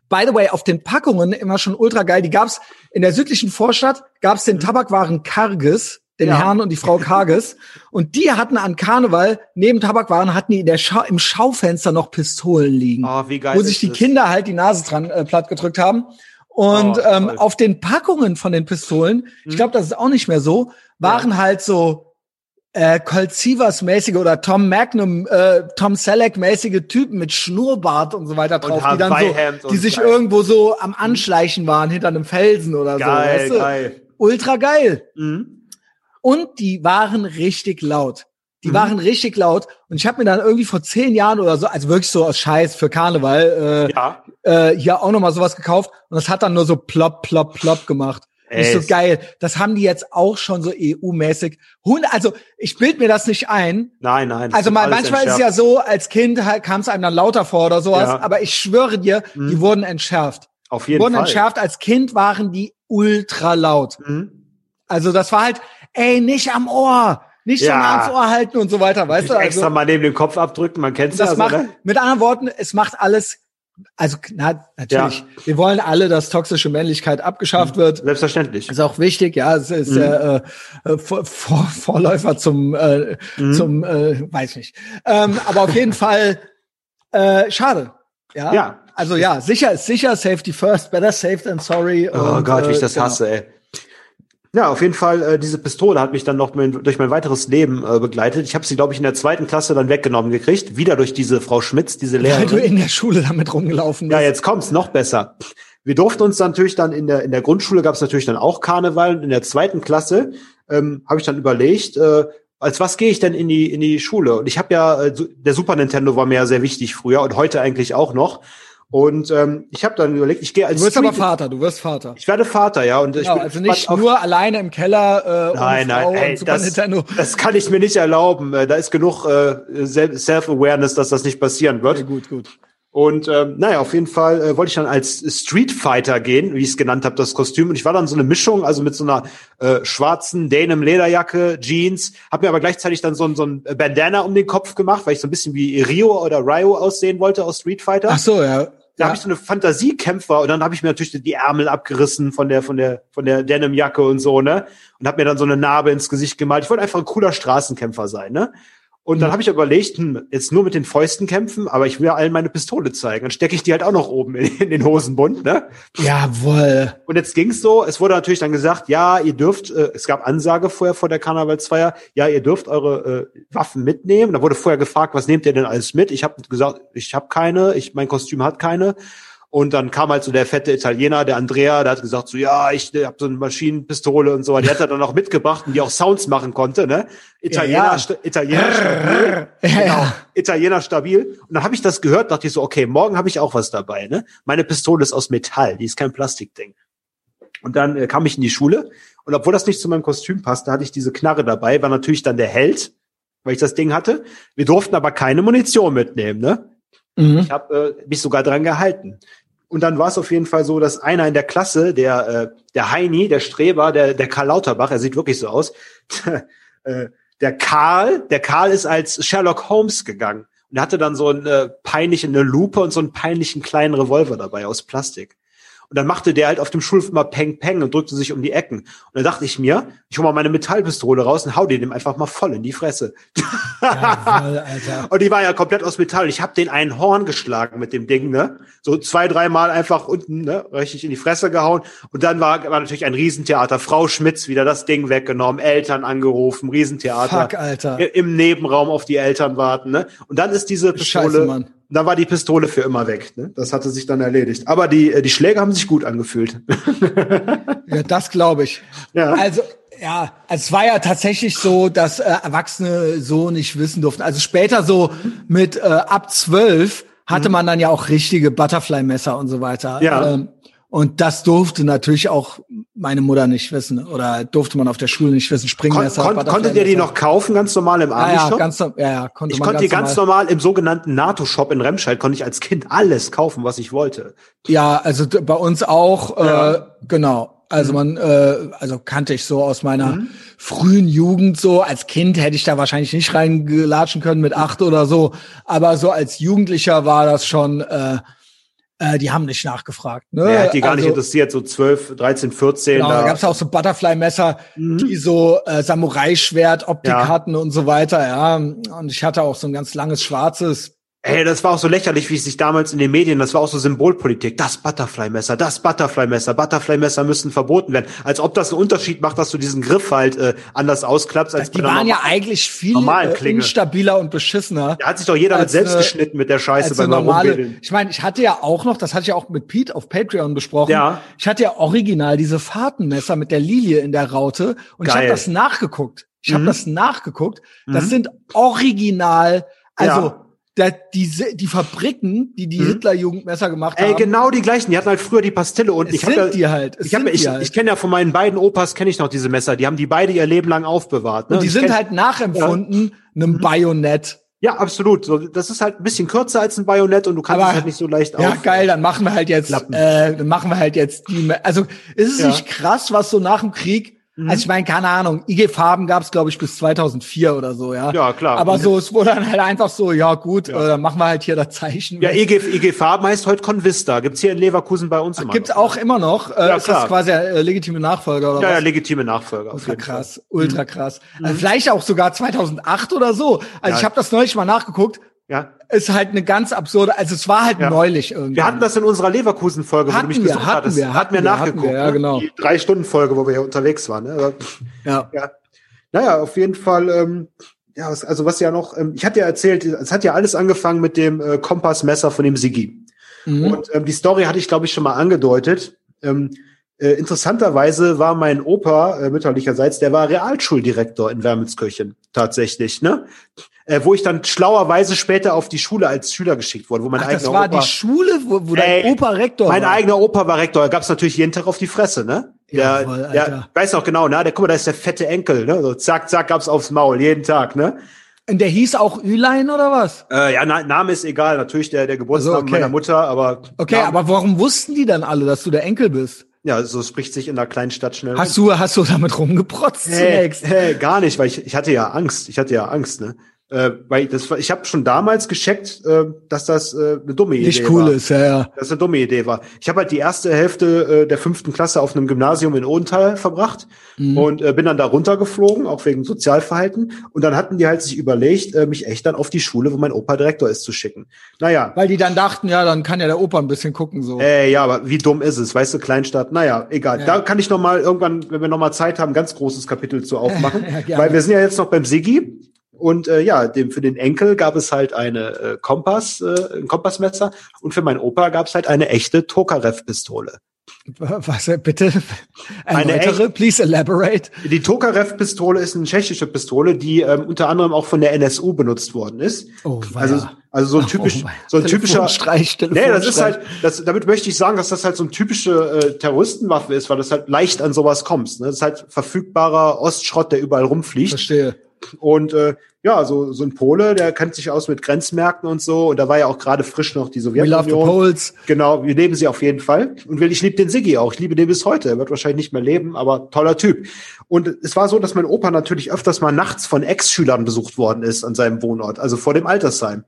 By the way, auf den Packungen immer schon ultra geil. Die gab's in der südlichen Vorstadt, gab's den mhm. Tabakwaren Karges, den ja. Herrn und die Frau Karges. [laughs] und die hatten an Karneval, neben Tabakwaren, hatten die in der Schau im Schaufenster noch Pistolen liegen. Oh, wie geil wo sich die das? Kinder halt die Nase dran äh, platt gedrückt haben. Und oh, ähm, auf den Packungen von den Pistolen, mhm. ich glaube, das ist auch nicht mehr so, waren ja. halt so äh, Colt Sievers mäßige oder Tom Magnum, äh, Tom Selleck mäßige Typen mit Schnurrbart und so weiter drauf, die dann so, die sich geil. irgendwo so am Anschleichen waren hinter einem Felsen oder geil, so. Weißt du? Geil. Ultra geil. Mhm. Und die waren richtig laut. Die mhm. waren richtig laut. Und ich habe mir dann irgendwie vor zehn Jahren oder so, also wirklich so aus Scheiß für Karneval, äh, ja. äh, hier auch nochmal sowas gekauft. Und das hat dann nur so plopp, plopp, plopp gemacht. Nicht so geil. Das haben die jetzt auch schon so EU-mäßig. Also ich bild mir das nicht ein. Nein, nein. Also mal, manchmal ist es ja so, als Kind halt, kam es einem dann lauter vor oder sowas. Ja. Aber ich schwöre dir, mhm. die wurden entschärft. Auf jeden die wurden Fall. entschärft. Als Kind waren die ultra laut. Mhm. Also das war halt, ey, nicht am Ohr. Nicht ja. schon ans Ohr halten und so weiter, weißt du? Also, extra mal neben dem Kopf abdrücken, man kennt das. Das macht, oder? mit anderen Worten, es macht alles also na, natürlich, ja. wir wollen alle, dass toxische Männlichkeit abgeschafft wird. Selbstverständlich. Ist auch wichtig, ja. Es ist mhm. der äh, äh, Vor Vorläufer zum, äh, mhm. zum, äh, weiß nicht. Ähm, aber auf jeden Fall äh, schade. Ja. ja. Also ja, sicher ist sicher, safety first, better safe than sorry. Oh und, Gott, wie ich das genau. hasse, ey. Ja, auf jeden Fall, äh, diese Pistole hat mich dann noch mein, durch mein weiteres Leben äh, begleitet. Ich habe sie, glaube ich, in der zweiten Klasse dann weggenommen gekriegt. Wieder durch diese Frau Schmitz, diese Lehrerin. Weil du in der Schule damit rumgelaufen bist. Ja, jetzt kommt's noch besser. Wir durften uns natürlich dann in der, in der Grundschule gab's natürlich dann auch Karneval. Und in der zweiten Klasse ähm, habe ich dann überlegt, äh, als was gehe ich denn in die, in die Schule? Und ich habe ja, äh, der Super Nintendo war mir ja sehr wichtig früher und heute eigentlich auch noch. Und ähm, ich habe dann überlegt, ich gehe als Du wirst Street aber Vater, du wirst Vater. Ich werde Vater, ja. Und genau, ich bin also nicht nur alleine im Keller äh, nein, nein, Frau ey, das, Nintendo. das kann ich mir nicht erlauben. Äh, da ist genug äh, Self-Awareness, dass das nicht passieren wird. Okay, gut, gut. Und ähm, naja, auf jeden Fall äh, wollte ich dann als Street Fighter gehen, wie ich es genannt habe, das Kostüm. Und ich war dann so eine Mischung, also mit so einer äh, schwarzen Denim-Lederjacke, Jeans, habe mir aber gleichzeitig dann so, so ein Bandana um den Kopf gemacht, weil ich so ein bisschen wie Rio oder Ryo aussehen wollte aus Street Fighter. Ach so, ja. Da ja. habe ich so eine Fantasiekämpfer und dann habe ich mir natürlich die Ärmel abgerissen von der von der von der Denimjacke und so, ne? Und habe mir dann so eine Narbe ins Gesicht gemalt. Ich wollte einfach ein cooler Straßenkämpfer sein, ne? Und dann habe ich überlegt, hm, jetzt nur mit den Fäusten kämpfen, aber ich will ja allen meine Pistole zeigen. Dann stecke ich die halt auch noch oben in, in den Hosenbund, ne? Jawohl. Und jetzt ging's so, es wurde natürlich dann gesagt, ja, ihr dürft, äh, es gab Ansage vorher vor der Karnevalsfeier, ja, ihr dürft eure äh, Waffen mitnehmen. Da wurde vorher gefragt, was nehmt ihr denn alles mit? Ich habe gesagt, ich habe keine, ich mein Kostüm hat keine. Und dann kam halt so der fette Italiener, der Andrea, der hat gesagt so, ja, ich habe so eine Maschinenpistole und so. Die hat er dann auch mitgebracht und die auch Sounds machen konnte, ne? Italiener, Ja, ja. Italiener stabil. Ja, genau. Italiener stabil. Und dann habe ich das gehört, dachte ich so, okay, morgen habe ich auch was dabei, ne? Meine Pistole ist aus Metall, die ist kein Plastikding. Und dann äh, kam ich in die Schule und obwohl das nicht zu meinem Kostüm passte, hatte ich diese Knarre dabei, war natürlich dann der Held, weil ich das Ding hatte. Wir durften aber keine Munition mitnehmen, ne? Mhm. Ich habe äh, mich sogar dran gehalten. Und dann war es auf jeden Fall so, dass einer in der Klasse, der äh, der Heini, der Streber, der der Karl Lauterbach, er sieht wirklich so aus, [laughs] äh, der Karl, der Karl ist als Sherlock Holmes gegangen und hatte dann so eine peinliche eine Lupe und so einen peinlichen kleinen Revolver dabei aus Plastik. Und dann machte der halt auf dem Schulhof immer Peng Peng und drückte sich um die Ecken. Und dann dachte ich mir, ich hol mal meine Metallpistole raus und hau die dem einfach mal voll in die Fresse. [laughs] Alter. Und die war ja komplett aus Metall. Ich habe den ein Horn geschlagen mit dem Ding, ne? So zwei, dreimal einfach unten, ne? Richtig in die Fresse gehauen. Und dann war, war natürlich ein Riesentheater. Frau Schmitz wieder das Ding weggenommen, Eltern angerufen, Riesentheater. Fuck, Alter. Im Nebenraum auf die Eltern warten, ne? Und dann ist diese Pistole, Scheiße, Dann war die Pistole für immer weg, ne? Das hatte sich dann erledigt. Aber die, äh, die Schläge haben sich gut angefühlt. [laughs] Ja, das glaube ich. Ja. Also, ja, es war ja tatsächlich so, dass äh, Erwachsene so nicht wissen durften. Also später so mit äh, ab zwölf hatte man dann ja auch richtige Butterfly-Messer und so weiter. Mhm. Ja. Ähm, und das durfte natürlich auch meine Mutter nicht wissen oder durfte man auf der Schule nicht wissen. Kon Springmesser. kon konntet ihr die noch kaufen, ganz normal im Army-Shop? ja, ganz, ja, ja, konnte Ich konnte die ganz normal im sogenannten NATO-Shop in Remscheid, konnte ich als Kind alles kaufen, was ich wollte. Ja, also bei uns auch, Ja. äh, genau. Also man, äh, also kannte ich so aus meiner frühen Jugend so. Als Kind hätte ich da wahrscheinlich nicht reingelatschen können mit acht oder so. Aber so als Jugendlicher war das schon, äh, äh, die haben nicht nachgefragt. Ne? Er hat die gar nicht Also, interessiert, so 12, 13, 14. Genau, da da. gab's ja auch so Butterfly-Messer, die so äh, Samurai-Schwert-Optik Ja. hatten und so weiter, ja. Und ich hatte auch so ein ganz langes schwarzes. Ey, das war auch so lächerlich, wie es sich damals in den Medien, das war auch so Symbolpolitik. Das Butterfly-Messer, das Butterfly-Messer, Butterfly-Messer müssen verboten werden. Als ob das einen Unterschied macht, dass du diesen Griff halt äh, anders ausklappst als Die waren ja eigentlich viel äh, instabiler und beschissener. Da hat sich doch jeder mit selbst eine- geschnitten mit der Scheiße beim normale. Ich meine, ich hatte ja auch noch, das hatte ich auch mit Pete auf Patreon besprochen. Ja. Ich hatte ja original diese Fahrtenmesser mit der Lilie in der Raute und ich Geil. habe das nachgeguckt. Ich habe Mhm. das nachgeguckt. Das Mhm. sind original, also Ja. Da, diese, die Fabriken, die die Mhm. Hitler-Jugendmesser gemacht Ey, haben, genau die gleichen. Die hatten halt früher die Pastille und es ich hab sind ja, die halt. Es ich, hab, ich, die halt. ich kenne ja von meinen beiden Opas kenne ich noch diese Messer. Die haben die beide ihr Leben lang aufbewahrt. Ne? und die ich sind kenn- halt nachempfunden einem Bajonett. Ja, absolut. So, das ist halt ein bisschen kürzer als ein Bajonett und du kannst Aber- es halt nicht so leicht Ja, auf. geil, dann machen wir halt jetzt, Klappen. äh, dann machen wir halt jetzt die, also ist es Ja. nicht krass, was so nach dem Krieg, Mhm. also ich meine, keine Ahnung, IG Farben gab es glaube ich bis 2004 oder so, ja. Ja, klar. Aber so, es wurde dann halt einfach so, ja gut, Ja. Äh, dann machen wir halt hier das Zeichen. Ja, IG, IG Farben heißt heute Convista. Gibt's hier in Leverkusen bei uns immer Gibt's noch. auch immer noch, äh, Ja, ist das klar. quasi der äh, legitime Nachfolger oder Ja, ja, was? legitime Nachfolger. auf Ultra. Mhm. krass, ultra krass. Also vielleicht auch sogar 2008 oder so. Also Ja. ich habe das neulich mal nachgeguckt. Ja. Ist halt eine ganz absurde, also es war halt Ja. neulich irgendwie. Wir hatten das in unserer Leverkusen-Folge, wo du Hatten mich wir, besucht hatten hattest. wir, hatten wir hatten wir, nachgeguckt. wir, ja, ne? genau. Die Drei-Stunden-Folge, wo wir hier unterwegs waren. Ne? Ja. ja. Naja, auf jeden Fall, ähm, ja, also was ja noch, ähm, ich hatte ja erzählt, es hat ja alles angefangen mit dem äh, Kompassmesser von dem Sigi. Mhm. Und ähm, die Story hatte ich, glaube ich, schon mal angedeutet. Ähm, äh, interessanterweise war mein Opa äh, mütterlicherseits, der war Realschuldirektor in Wermelskirchen tatsächlich, ne? Äh, wo ich dann schlauerweise später auf die Schule als Schüler geschickt wurde, wo mein Ach, eigener das war Opa, die Schule, wo, wo dein Ey, Opa Rektor mein war. eigener Opa war Rektor, da gab's natürlich jeden Tag auf die Fresse, ne? Der, Jawohl, der Alter. weiß noch genau, ne? Der guck mal, da ist der fette Enkel, ne? So zack, zack, gab's aufs Maul jeden Tag, ne? Und der hieß auch Ülein oder was? Äh, ja, Na, Name ist egal, natürlich der der Geburtsname Also, okay. meiner Mutter, aber Okay, Name- aber warum wussten die dann alle, dass du der Enkel bist? ja, so spricht sich in einer kleinen Stadt schnell. Hast du, hast du damit rumgeprotzt Hey, zunächst? hey, gar nicht, weil ich, ich hatte ja Angst. Ich hatte ja Angst, ne? Äh, weil das, ich habe schon damals gescheckt, äh, dass das äh, eine dumme Idee Nicht cool war. ist, ja, ja. Dass eine dumme Idee war. Ich habe halt die erste Hälfte äh, der fünften Klasse auf einem Gymnasium in Odenthal verbracht Mhm. und äh, bin dann da runtergeflogen, auch wegen Sozialverhalten. Und dann hatten die halt sich überlegt, äh, mich echt dann auf die Schule, wo mein Opa Direktor ist, zu schicken. Naja, Weil die dann dachten, ja, dann kann ja der Opa ein bisschen gucken, so. äh, ja, aber wie dumm ist es, weißt du, Kleinstadt, naja, egal. Ja. Da kann ich noch mal irgendwann, wenn wir noch mal Zeit haben, ganz großes Kapitel zu [laughs] aufmachen. Ja, weil wir sind ja jetzt noch beim Siggi. Und äh, ja, dem, für den Enkel gab es halt eine äh, Kompass, äh, ein Kompassmesser und für meinen Opa gab es halt eine echte Tokarev-Pistole. Was, äh, bitte? [laughs] Eine Erläutere, please elaborate. Die Tokarev-Pistole ist eine tschechische Pistole, die ähm, unter anderem auch von der NSU benutzt worden ist. Oh, Also, weia. also so ein typisch, Oh, so ein typischer. Telefonstreich, Nee, das ist halt, das, damit möchte ich sagen, dass das halt so eine typische äh, Terroristenwaffe ist, weil das halt leicht an sowas kommst. Ne? Das ist halt verfügbarer Ostschrott, der überall rumfliegt. Verstehe. Und äh, ja, so, so ein Pole, der kennt sich aus mit Grenzmärkten und so. Und da war ja auch gerade frisch noch die We love the Sowjetunion. Poles. Genau, wir leben sie auf jeden Fall. Und ich liebe den Siggi auch. Ich liebe den bis heute. Er wird wahrscheinlich nicht mehr leben, aber toller Typ. Und es war so, dass mein Opa natürlich öfters mal nachts von Ex-Schülern besucht worden ist an seinem Wohnort, also vor dem Altersheim.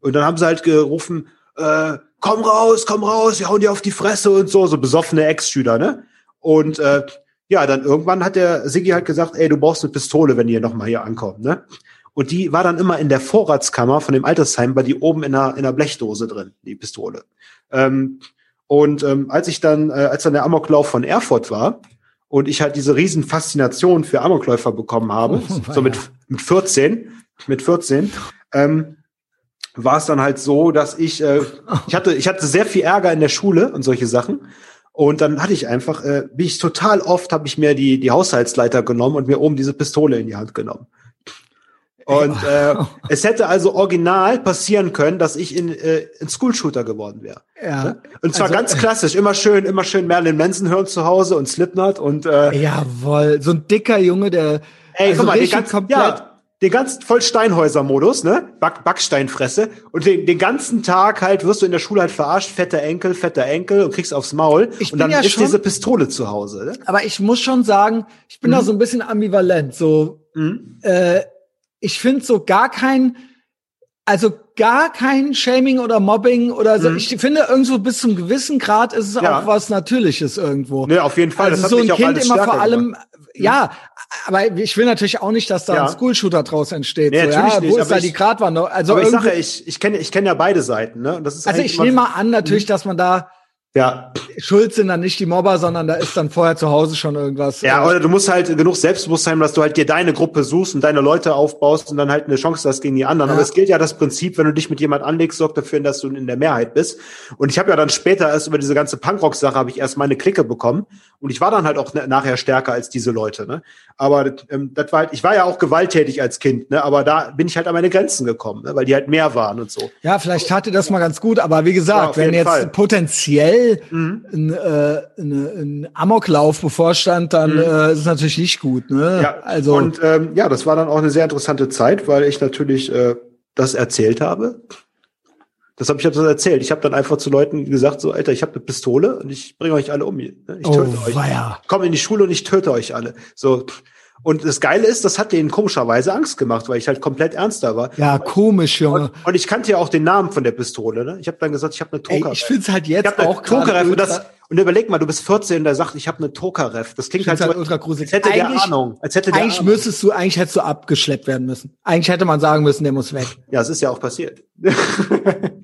Und dann haben sie halt gerufen, äh, komm raus, komm raus, wir hauen dir auf die Fresse und so, so besoffene Ex-Schüler, ne? Und äh, ja, dann irgendwann hat der Siggi halt gesagt, ey, du brauchst eine Pistole, wenn ihr nochmal hier ankommt, ne? Und die war dann immer in der Vorratskammer von dem Altersheim, war die oben in einer, in einer Blechdose drin, die Pistole. Ähm, und ähm, als ich dann, äh, als dann der Amoklauf von Erfurt war und ich halt diese riesen Faszination für Amokläufer bekommen habe, Oh, so mit, mit 14, mit 14, ähm, war es dann halt so, dass ich, äh, ich hatte, ich hatte sehr viel Ärger in der Schule und solche Sachen. Und dann hatte ich einfach, äh, bin ich total oft, habe ich mir die, die Haushaltsleiter genommen und mir oben diese Pistole in die Hand genommen. Und äh, es hätte also original passieren können, dass ich in, äh, ein School-Shooter geworden wäre. Ja. Und zwar Also, ganz klassisch, immer schön, immer schön Marilyn Manson hören zu Hause und Slipknot und äh, Jawohl. So ein dicker Junge, der Ey, also guck mal, richtig ganzen, komplett. ja, den ganzen voll Steinhäuser-Modus, ne? Back, Backsteinfresse. Und den, den ganzen Tag halt wirst du in der Schule halt verarscht, fetter Enkel, fetter Enkel und kriegst aufs Maul. Ich und dann ja ist schon- diese Pistole zu Hause. Ne? Aber ich muss schon sagen, ich bin da Mhm. so ein bisschen ambivalent. So, äh, ich finde so gar kein, also gar kein Shaming oder Mobbing oder so. Mhm. Ich finde irgendwo bis zum gewissen Grad ist es Ja. auch was Natürliches irgendwo. Ne, auf jeden Fall. Also das so ein Kind immer vor allem, gemacht. ja, aber ich will natürlich auch nicht, dass da Ja. ein School-Shooter draus entsteht. Nee, so, natürlich ja, nicht, wo ist aber da ich- die Gratwanderung? Also, Aber ich sage, ich, ich kenne ich kenn ja beide Seiten. Ne? Und das ist also eigentlich ich nehme mal an natürlich, dass man da Ja, schuld sind dann nicht die Mobber, sondern da ist dann vorher zu Hause schon irgendwas. Ja, äh, oder du musst halt genug Selbstbewusstsein haben, dass du halt dir deine Gruppe suchst und deine Leute aufbaust und dann halt eine Chance hast gegen die anderen. Ja. Aber es gilt ja das Prinzip, wenn du dich mit jemand anlegst, sorgt dafür, dass du in der Mehrheit bist. Und ich habe ja dann später erst über diese ganze Punkrock-Sache habe ich erst meine Clique bekommen und ich war dann halt auch nachher stärker als diese Leute. Ne? Aber ähm, das war halt, ich war ja auch gewalttätig als Kind, ne? aber da bin ich halt an meine Grenzen gekommen, ne? weil die halt mehr waren und so. Ja, vielleicht hatte das mal ganz gut, aber wie Ja, gesagt, auf wenn jetzt Fall. Mhm. potenziell ein, äh, eine, ein Amoklauf bevorstand, dann äh, ist es natürlich nicht gut. Ne? Mhm. Ja, also und ähm, ja, das war dann auch eine sehr interessante Zeit, weil ich natürlich äh, das erzählt habe. Das habe ich hab das erzählt. Ich habe dann einfach zu Leuten gesagt, so, Alter, ich habe eine Pistole und ich bringe euch alle um. Ich Oh, töte euch. weia. Ich komme in die Schule und ich töte euch alle. So. Und das Geile ist, das hat denen komischerweise Angst gemacht, weil ich halt komplett ernster war. ja, komisch, Junge. Und, und ich kannte ja auch den Namen von der Pistole. Ne? Ich habe dann gesagt, ich habe eine Ey, Tokarev. ich find's halt jetzt eine auch Tokarev. Und, das, und überleg mal, du bist 14, der sagt, ich habe eine Tokarev. Das klingt halt, halt so, ultra gruselig. als hätte der Eigentlich- Ahnung. Als hätte der Eigentlich Ahnung. müsstest du, eigentlich hättest du abgeschleppt werden müssen. Eigentlich hätte man sagen müssen, der muss weg. Ja, es ist ja auch passiert. [laughs]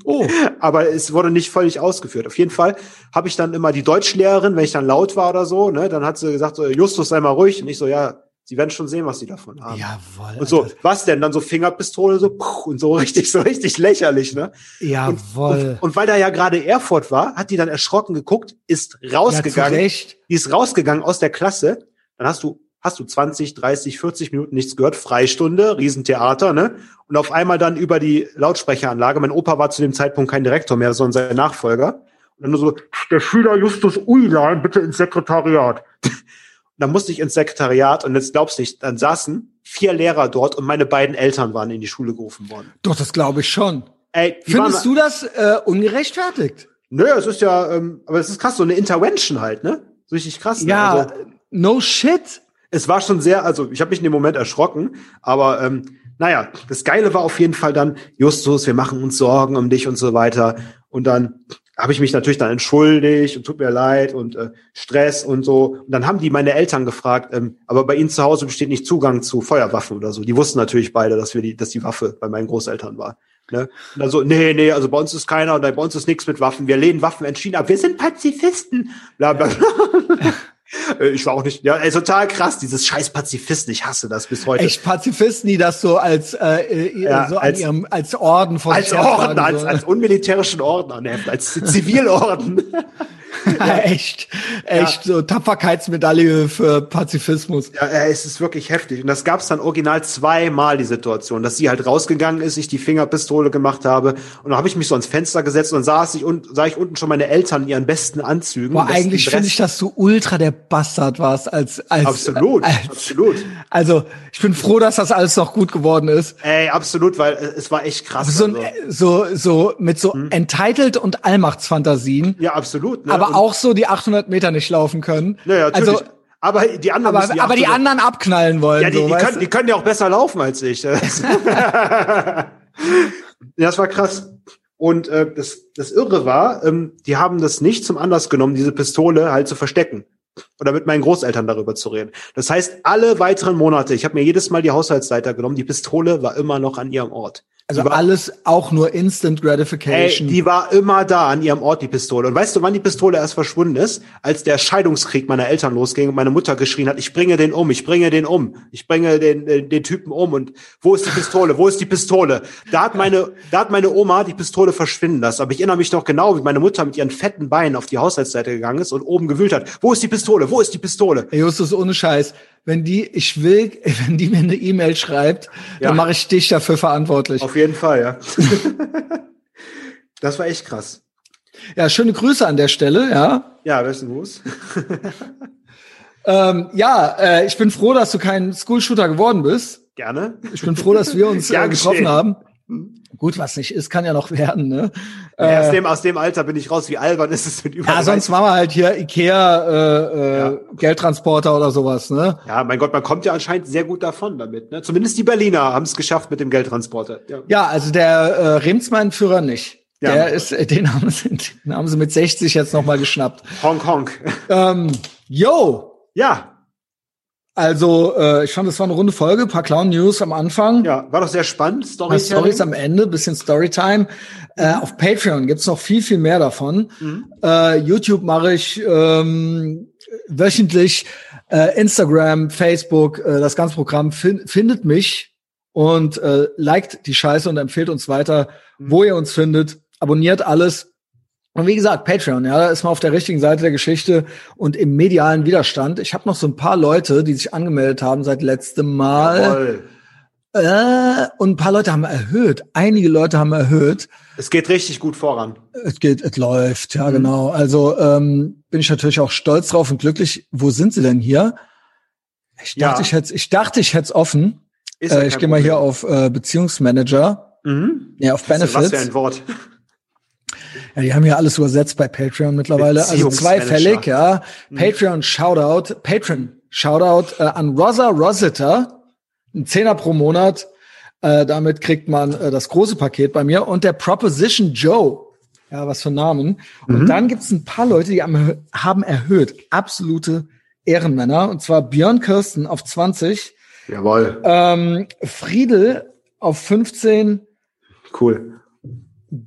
Oh. Aber es wurde nicht völlig ausgeführt. Auf jeden Fall habe ich dann immer die Deutschlehrerin, wenn ich dann laut war oder so, ne, dann hat sie gesagt, so, Justus, sei mal ruhig. Und ich so, ja, sie werden schon sehen, was sie davon haben. Jawohl. Und so, Alter. was denn? Dann so Fingerpistole, so, puh, und so richtig, so richtig lächerlich, ne? Jawohl. Und, und weil da ja gerade Erfurt war, hat die dann erschrocken geguckt, ist ja, rausgegangen, Recht. die ist rausgegangen aus der Klasse. Dann hast du, hast du 20, 30, 40 Minuten nichts gehört, Freistunde, Riesentheater, ne? Und auf einmal dann über die Lautsprecheranlage. Mein Opa war zu dem Zeitpunkt kein Direktor mehr, sondern sein Nachfolger. Und dann nur so, der Schüler Justus Uilan, bitte ins Sekretariat. Dann musste ich ins Sekretariat und jetzt glaubst du nicht, dann saßen vier Lehrer dort und meine beiden Eltern waren in die Schule gerufen worden. Doch, das glaube ich schon. Ey, Findest du das äh, ungerechtfertigt? Nö, es ist ja, ähm, aber es ist krass, so eine Intervention halt, ne? So richtig krass. ne? Ja, Also, no shit. es war schon sehr, also ich habe mich in dem Moment erschrocken, aber ähm, naja, das Geile war auf jeden Fall dann, Justus, wir machen uns Sorgen um dich und so weiter. Und dann habe ich mich natürlich dann entschuldigt und tut mir leid und äh, Stress und so. Und dann haben die meine Eltern gefragt, ähm, aber bei ihnen zu Hause besteht nicht Zugang zu Feuerwaffen oder so. Die wussten natürlich beide, dass wir die, dass die Waffe bei meinen Großeltern war. Ne? Und dann so, nee, nee, also bei uns ist keiner und bei uns ist nichts mit Waffen. Wir lehnen Waffen entschieden ab. Wir sind Pazifisten. Bla, bla, bla. [laughs] Äh, ich war auch nicht, ja, ey, total krass, dieses scheiß Pazifisten, ich hasse das bis heute. Echt Pazifisten, die das so als, äh, Ja, so als- an ihrem, als Orden von als Orden, als, als unmilitärischen Orden anheften, als [laughs] Zivilorden. [laughs] echt, echt so Tapferkeitsmedaille für Pazifismus. Ja, äh, es ist wirklich heftig. Und das gab es dann original zweimal, die Situation, dass sie halt rausgegangen ist, ich die Fingerpistole gemacht habe. Und dann habe ich mich so ans Fenster gesetzt und dann saß ich und sah ich unten schon meine Eltern in ihren besten Anzügen. Boah, besten eigentlich finde ich, dass du ultra der Bastard warst als, als Absolut, Als, absolut. Also ich bin froh, dass das alles noch gut geworden ist. Ey, absolut, weil äh, es war echt krass. So, ein, also. so, so mit so entitled und Allmachtsfantasien, Ja, absolut. Ne? Aber auch so die 800 Meter nicht laufen können. Ja, natürlich. also, aber die anderen aber, müssen aber die 800 anderen abknallen wollen. Ja, die, so, die, können, die können ja auch besser laufen als ich. [laughs] Das war krass. Und äh, das, das Irre war, ähm, die haben das nicht zum Anlass genommen, diese Pistole halt zu verstecken. Oder mit meinen Großeltern darüber zu reden. Das heißt, alle weiteren Monate, ich habe mir jedes Mal die Haushaltsleiter genommen, die Pistole war immer noch an ihrem Ort. Also war, alles auch nur Instant ey, Gratification. die war immer da an ihrem Ort, die Pistole. Und weißt du, wann die Pistole erst verschwunden ist? Als der Scheidungskrieg meiner Eltern losging und meine Mutter geschrien hat, ich bringe den um, ich bringe den um, ich bringe den, den, den Typen um. Und wo ist die Pistole? Wo ist die Pistole? Da hat meine, da hat meine Oma die Pistole verschwinden lassen. Aber ich erinnere mich noch genau, wie meine Mutter mit ihren fetten Beinen auf die Haushaltsseite gegangen ist und oben gewühlt hat. Wo ist die Pistole? Wo ist die Pistole? Ey, Justus, ohne Scheiß. Wenn die, ich will, [laughs] wenn die mir eine E-Mail schreibt, Ja. dann mache ich dich dafür verantwortlich. Auf jeden Fall, ja. [laughs] das war echt krass. Ja, schöne Grüße an der Stelle, ja. Ja, besten Gruß. [laughs] Ähm, ja, äh, ich bin froh, dass du kein School-Shooter geworden bist. Gerne. Ich bin froh, dass wir uns Ja, äh, getroffen haben. Gut, was nicht ist, kann ja noch [laughs] werden, ne? Ja, aus, Äh, dem, aus dem Alter bin ich raus. Wie albern ist es mit über ja, sonst 30? machen wir halt hier Ikea äh, äh, Ja. Geldtransporter oder sowas, ne? Ja, mein Gott, man kommt ja anscheinend sehr gut davon damit. Ne? Zumindest die Berliner haben es geschafft mit dem Geldtransporter. Ja. Ja, also der äh, Remsmann-Führer nicht. Ja. Der ist, äh, [laughs] den haben sie, den haben sie mit 60 jetzt noch mal geschnappt. Hong Kong. Ähm, yo, ja, also äh, ich fand, das war eine runde Folge, paar Clown-News am Anfang. ja, war doch sehr spannend. Paar Story Stories am Ende, bisschen Storytime. Äh, auf Patreon gibt's noch viel, viel mehr davon. Äh, YouTube mache ich ähm, wöchentlich. Äh, Instagram, Facebook, äh, das ganze Programm fin findet mich und äh, liked die Scheiße und empfiehlt uns weiter, wo ihr uns findet. Abonniert alles. Und wie gesagt, Patreon, ja, da ist man auf der richtigen Seite der Geschichte und im medialen Widerstand. Ich habe noch so ein paar Leute, die sich angemeldet haben seit letztem Mal. Äh, und ein paar Leute haben erhöht. Einige Leute haben erhöht. Es geht richtig gut voran. Es geht, es läuft, Mhm. ja, genau. Also ähm, bin ich natürlich auch stolz drauf und glücklich. Wo sind sie denn hier? Ich Ja. dachte, ich hätte ich dachte, ich hätte es offen. Ist ja Äh, ich gehe mal hier auf äh, Beziehungsmanager. Mhm. Ja, auf Was für Benefits. ein Wort. Ja, die haben ja alles übersetzt bei Patreon mittlerweile. Also zweifällig, ja. Mhm. Patreon Shoutout, Patreon Shoutout äh, an Rosa Rosetta. Ein Zehner pro Monat. Äh, damit kriegt man äh, das große Paket bei mir. Und der Proposition Joe. Ja, was für Namen. Und dann gibt's ein paar Leute, die haben, haben erhöht. Absolute Ehrenmänner. Und zwar Björn Kirsten auf 20, Jawohl. ähm, Friedel auf 15, Cool.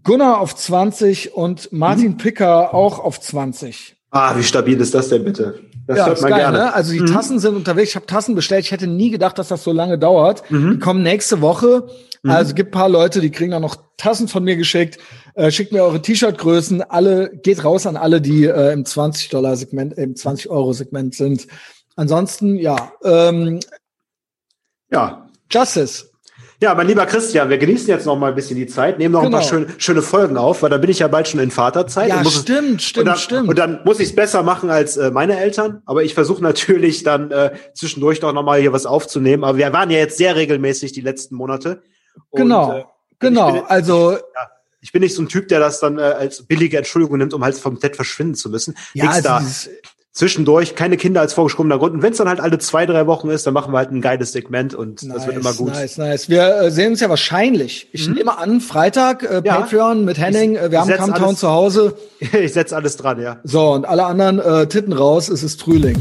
Gunnar auf 20 und Martin Picker auch auf 20. Ah, wie stabil ist das denn bitte? Das ja, hört ist man geil, gerne. Mhm. ne? Also die Tassen sind unterwegs. Ich habe Tassen bestellt. Ich hätte nie gedacht, dass das so lange dauert. Mhm. Die kommen nächste Woche. Also gibt paar Leute, die kriegen dann noch Tassen von mir geschickt. Äh, schickt mir eure T-Shirt-Größen. Alle geht raus an alle, die äh, im 20 Dollar Segment, im 20 Euro Segment sind. Ansonsten ja, ähm, Ja. Justice. Ja, mein lieber Christian, wir genießen jetzt noch mal ein bisschen die Zeit, nehmen noch ein Genau. paar schöne, schöne Folgen auf, weil da bin ich ja bald schon in Vaterzeit. Ja, und muss es- stimmt, stimmt, und dann, stimmt. Und dann muss ich es besser machen als äh, meine Eltern, aber ich versuche natürlich dann äh, zwischendurch doch noch mal hier was aufzunehmen. Aber wir waren ja jetzt sehr regelmäßig die letzten Monate. Und, Genau, äh, genau. ich bin- also Ich bin nicht so ein Typ, der das dann äh, als billige Entschuldigung nimmt, um halt vom Set verschwinden zu müssen. ja, also da. dieses, zwischendurch keine Kinder als vorgeschrobener Grund. Und wenn es dann halt alle zwei, drei Wochen ist, dann machen wir halt ein geiles Segment und nice, das wird immer gut. Nice, nice. Wir äh, sehen uns ja wahrscheinlich. Ich mhm. nehme an, Freitag, äh, ja. Patreon mit Henning. Äh, wir haben Camptown zu Hause. [laughs] ich setze alles dran, ja. So, und alle anderen äh, Titten raus, es ist Frühling.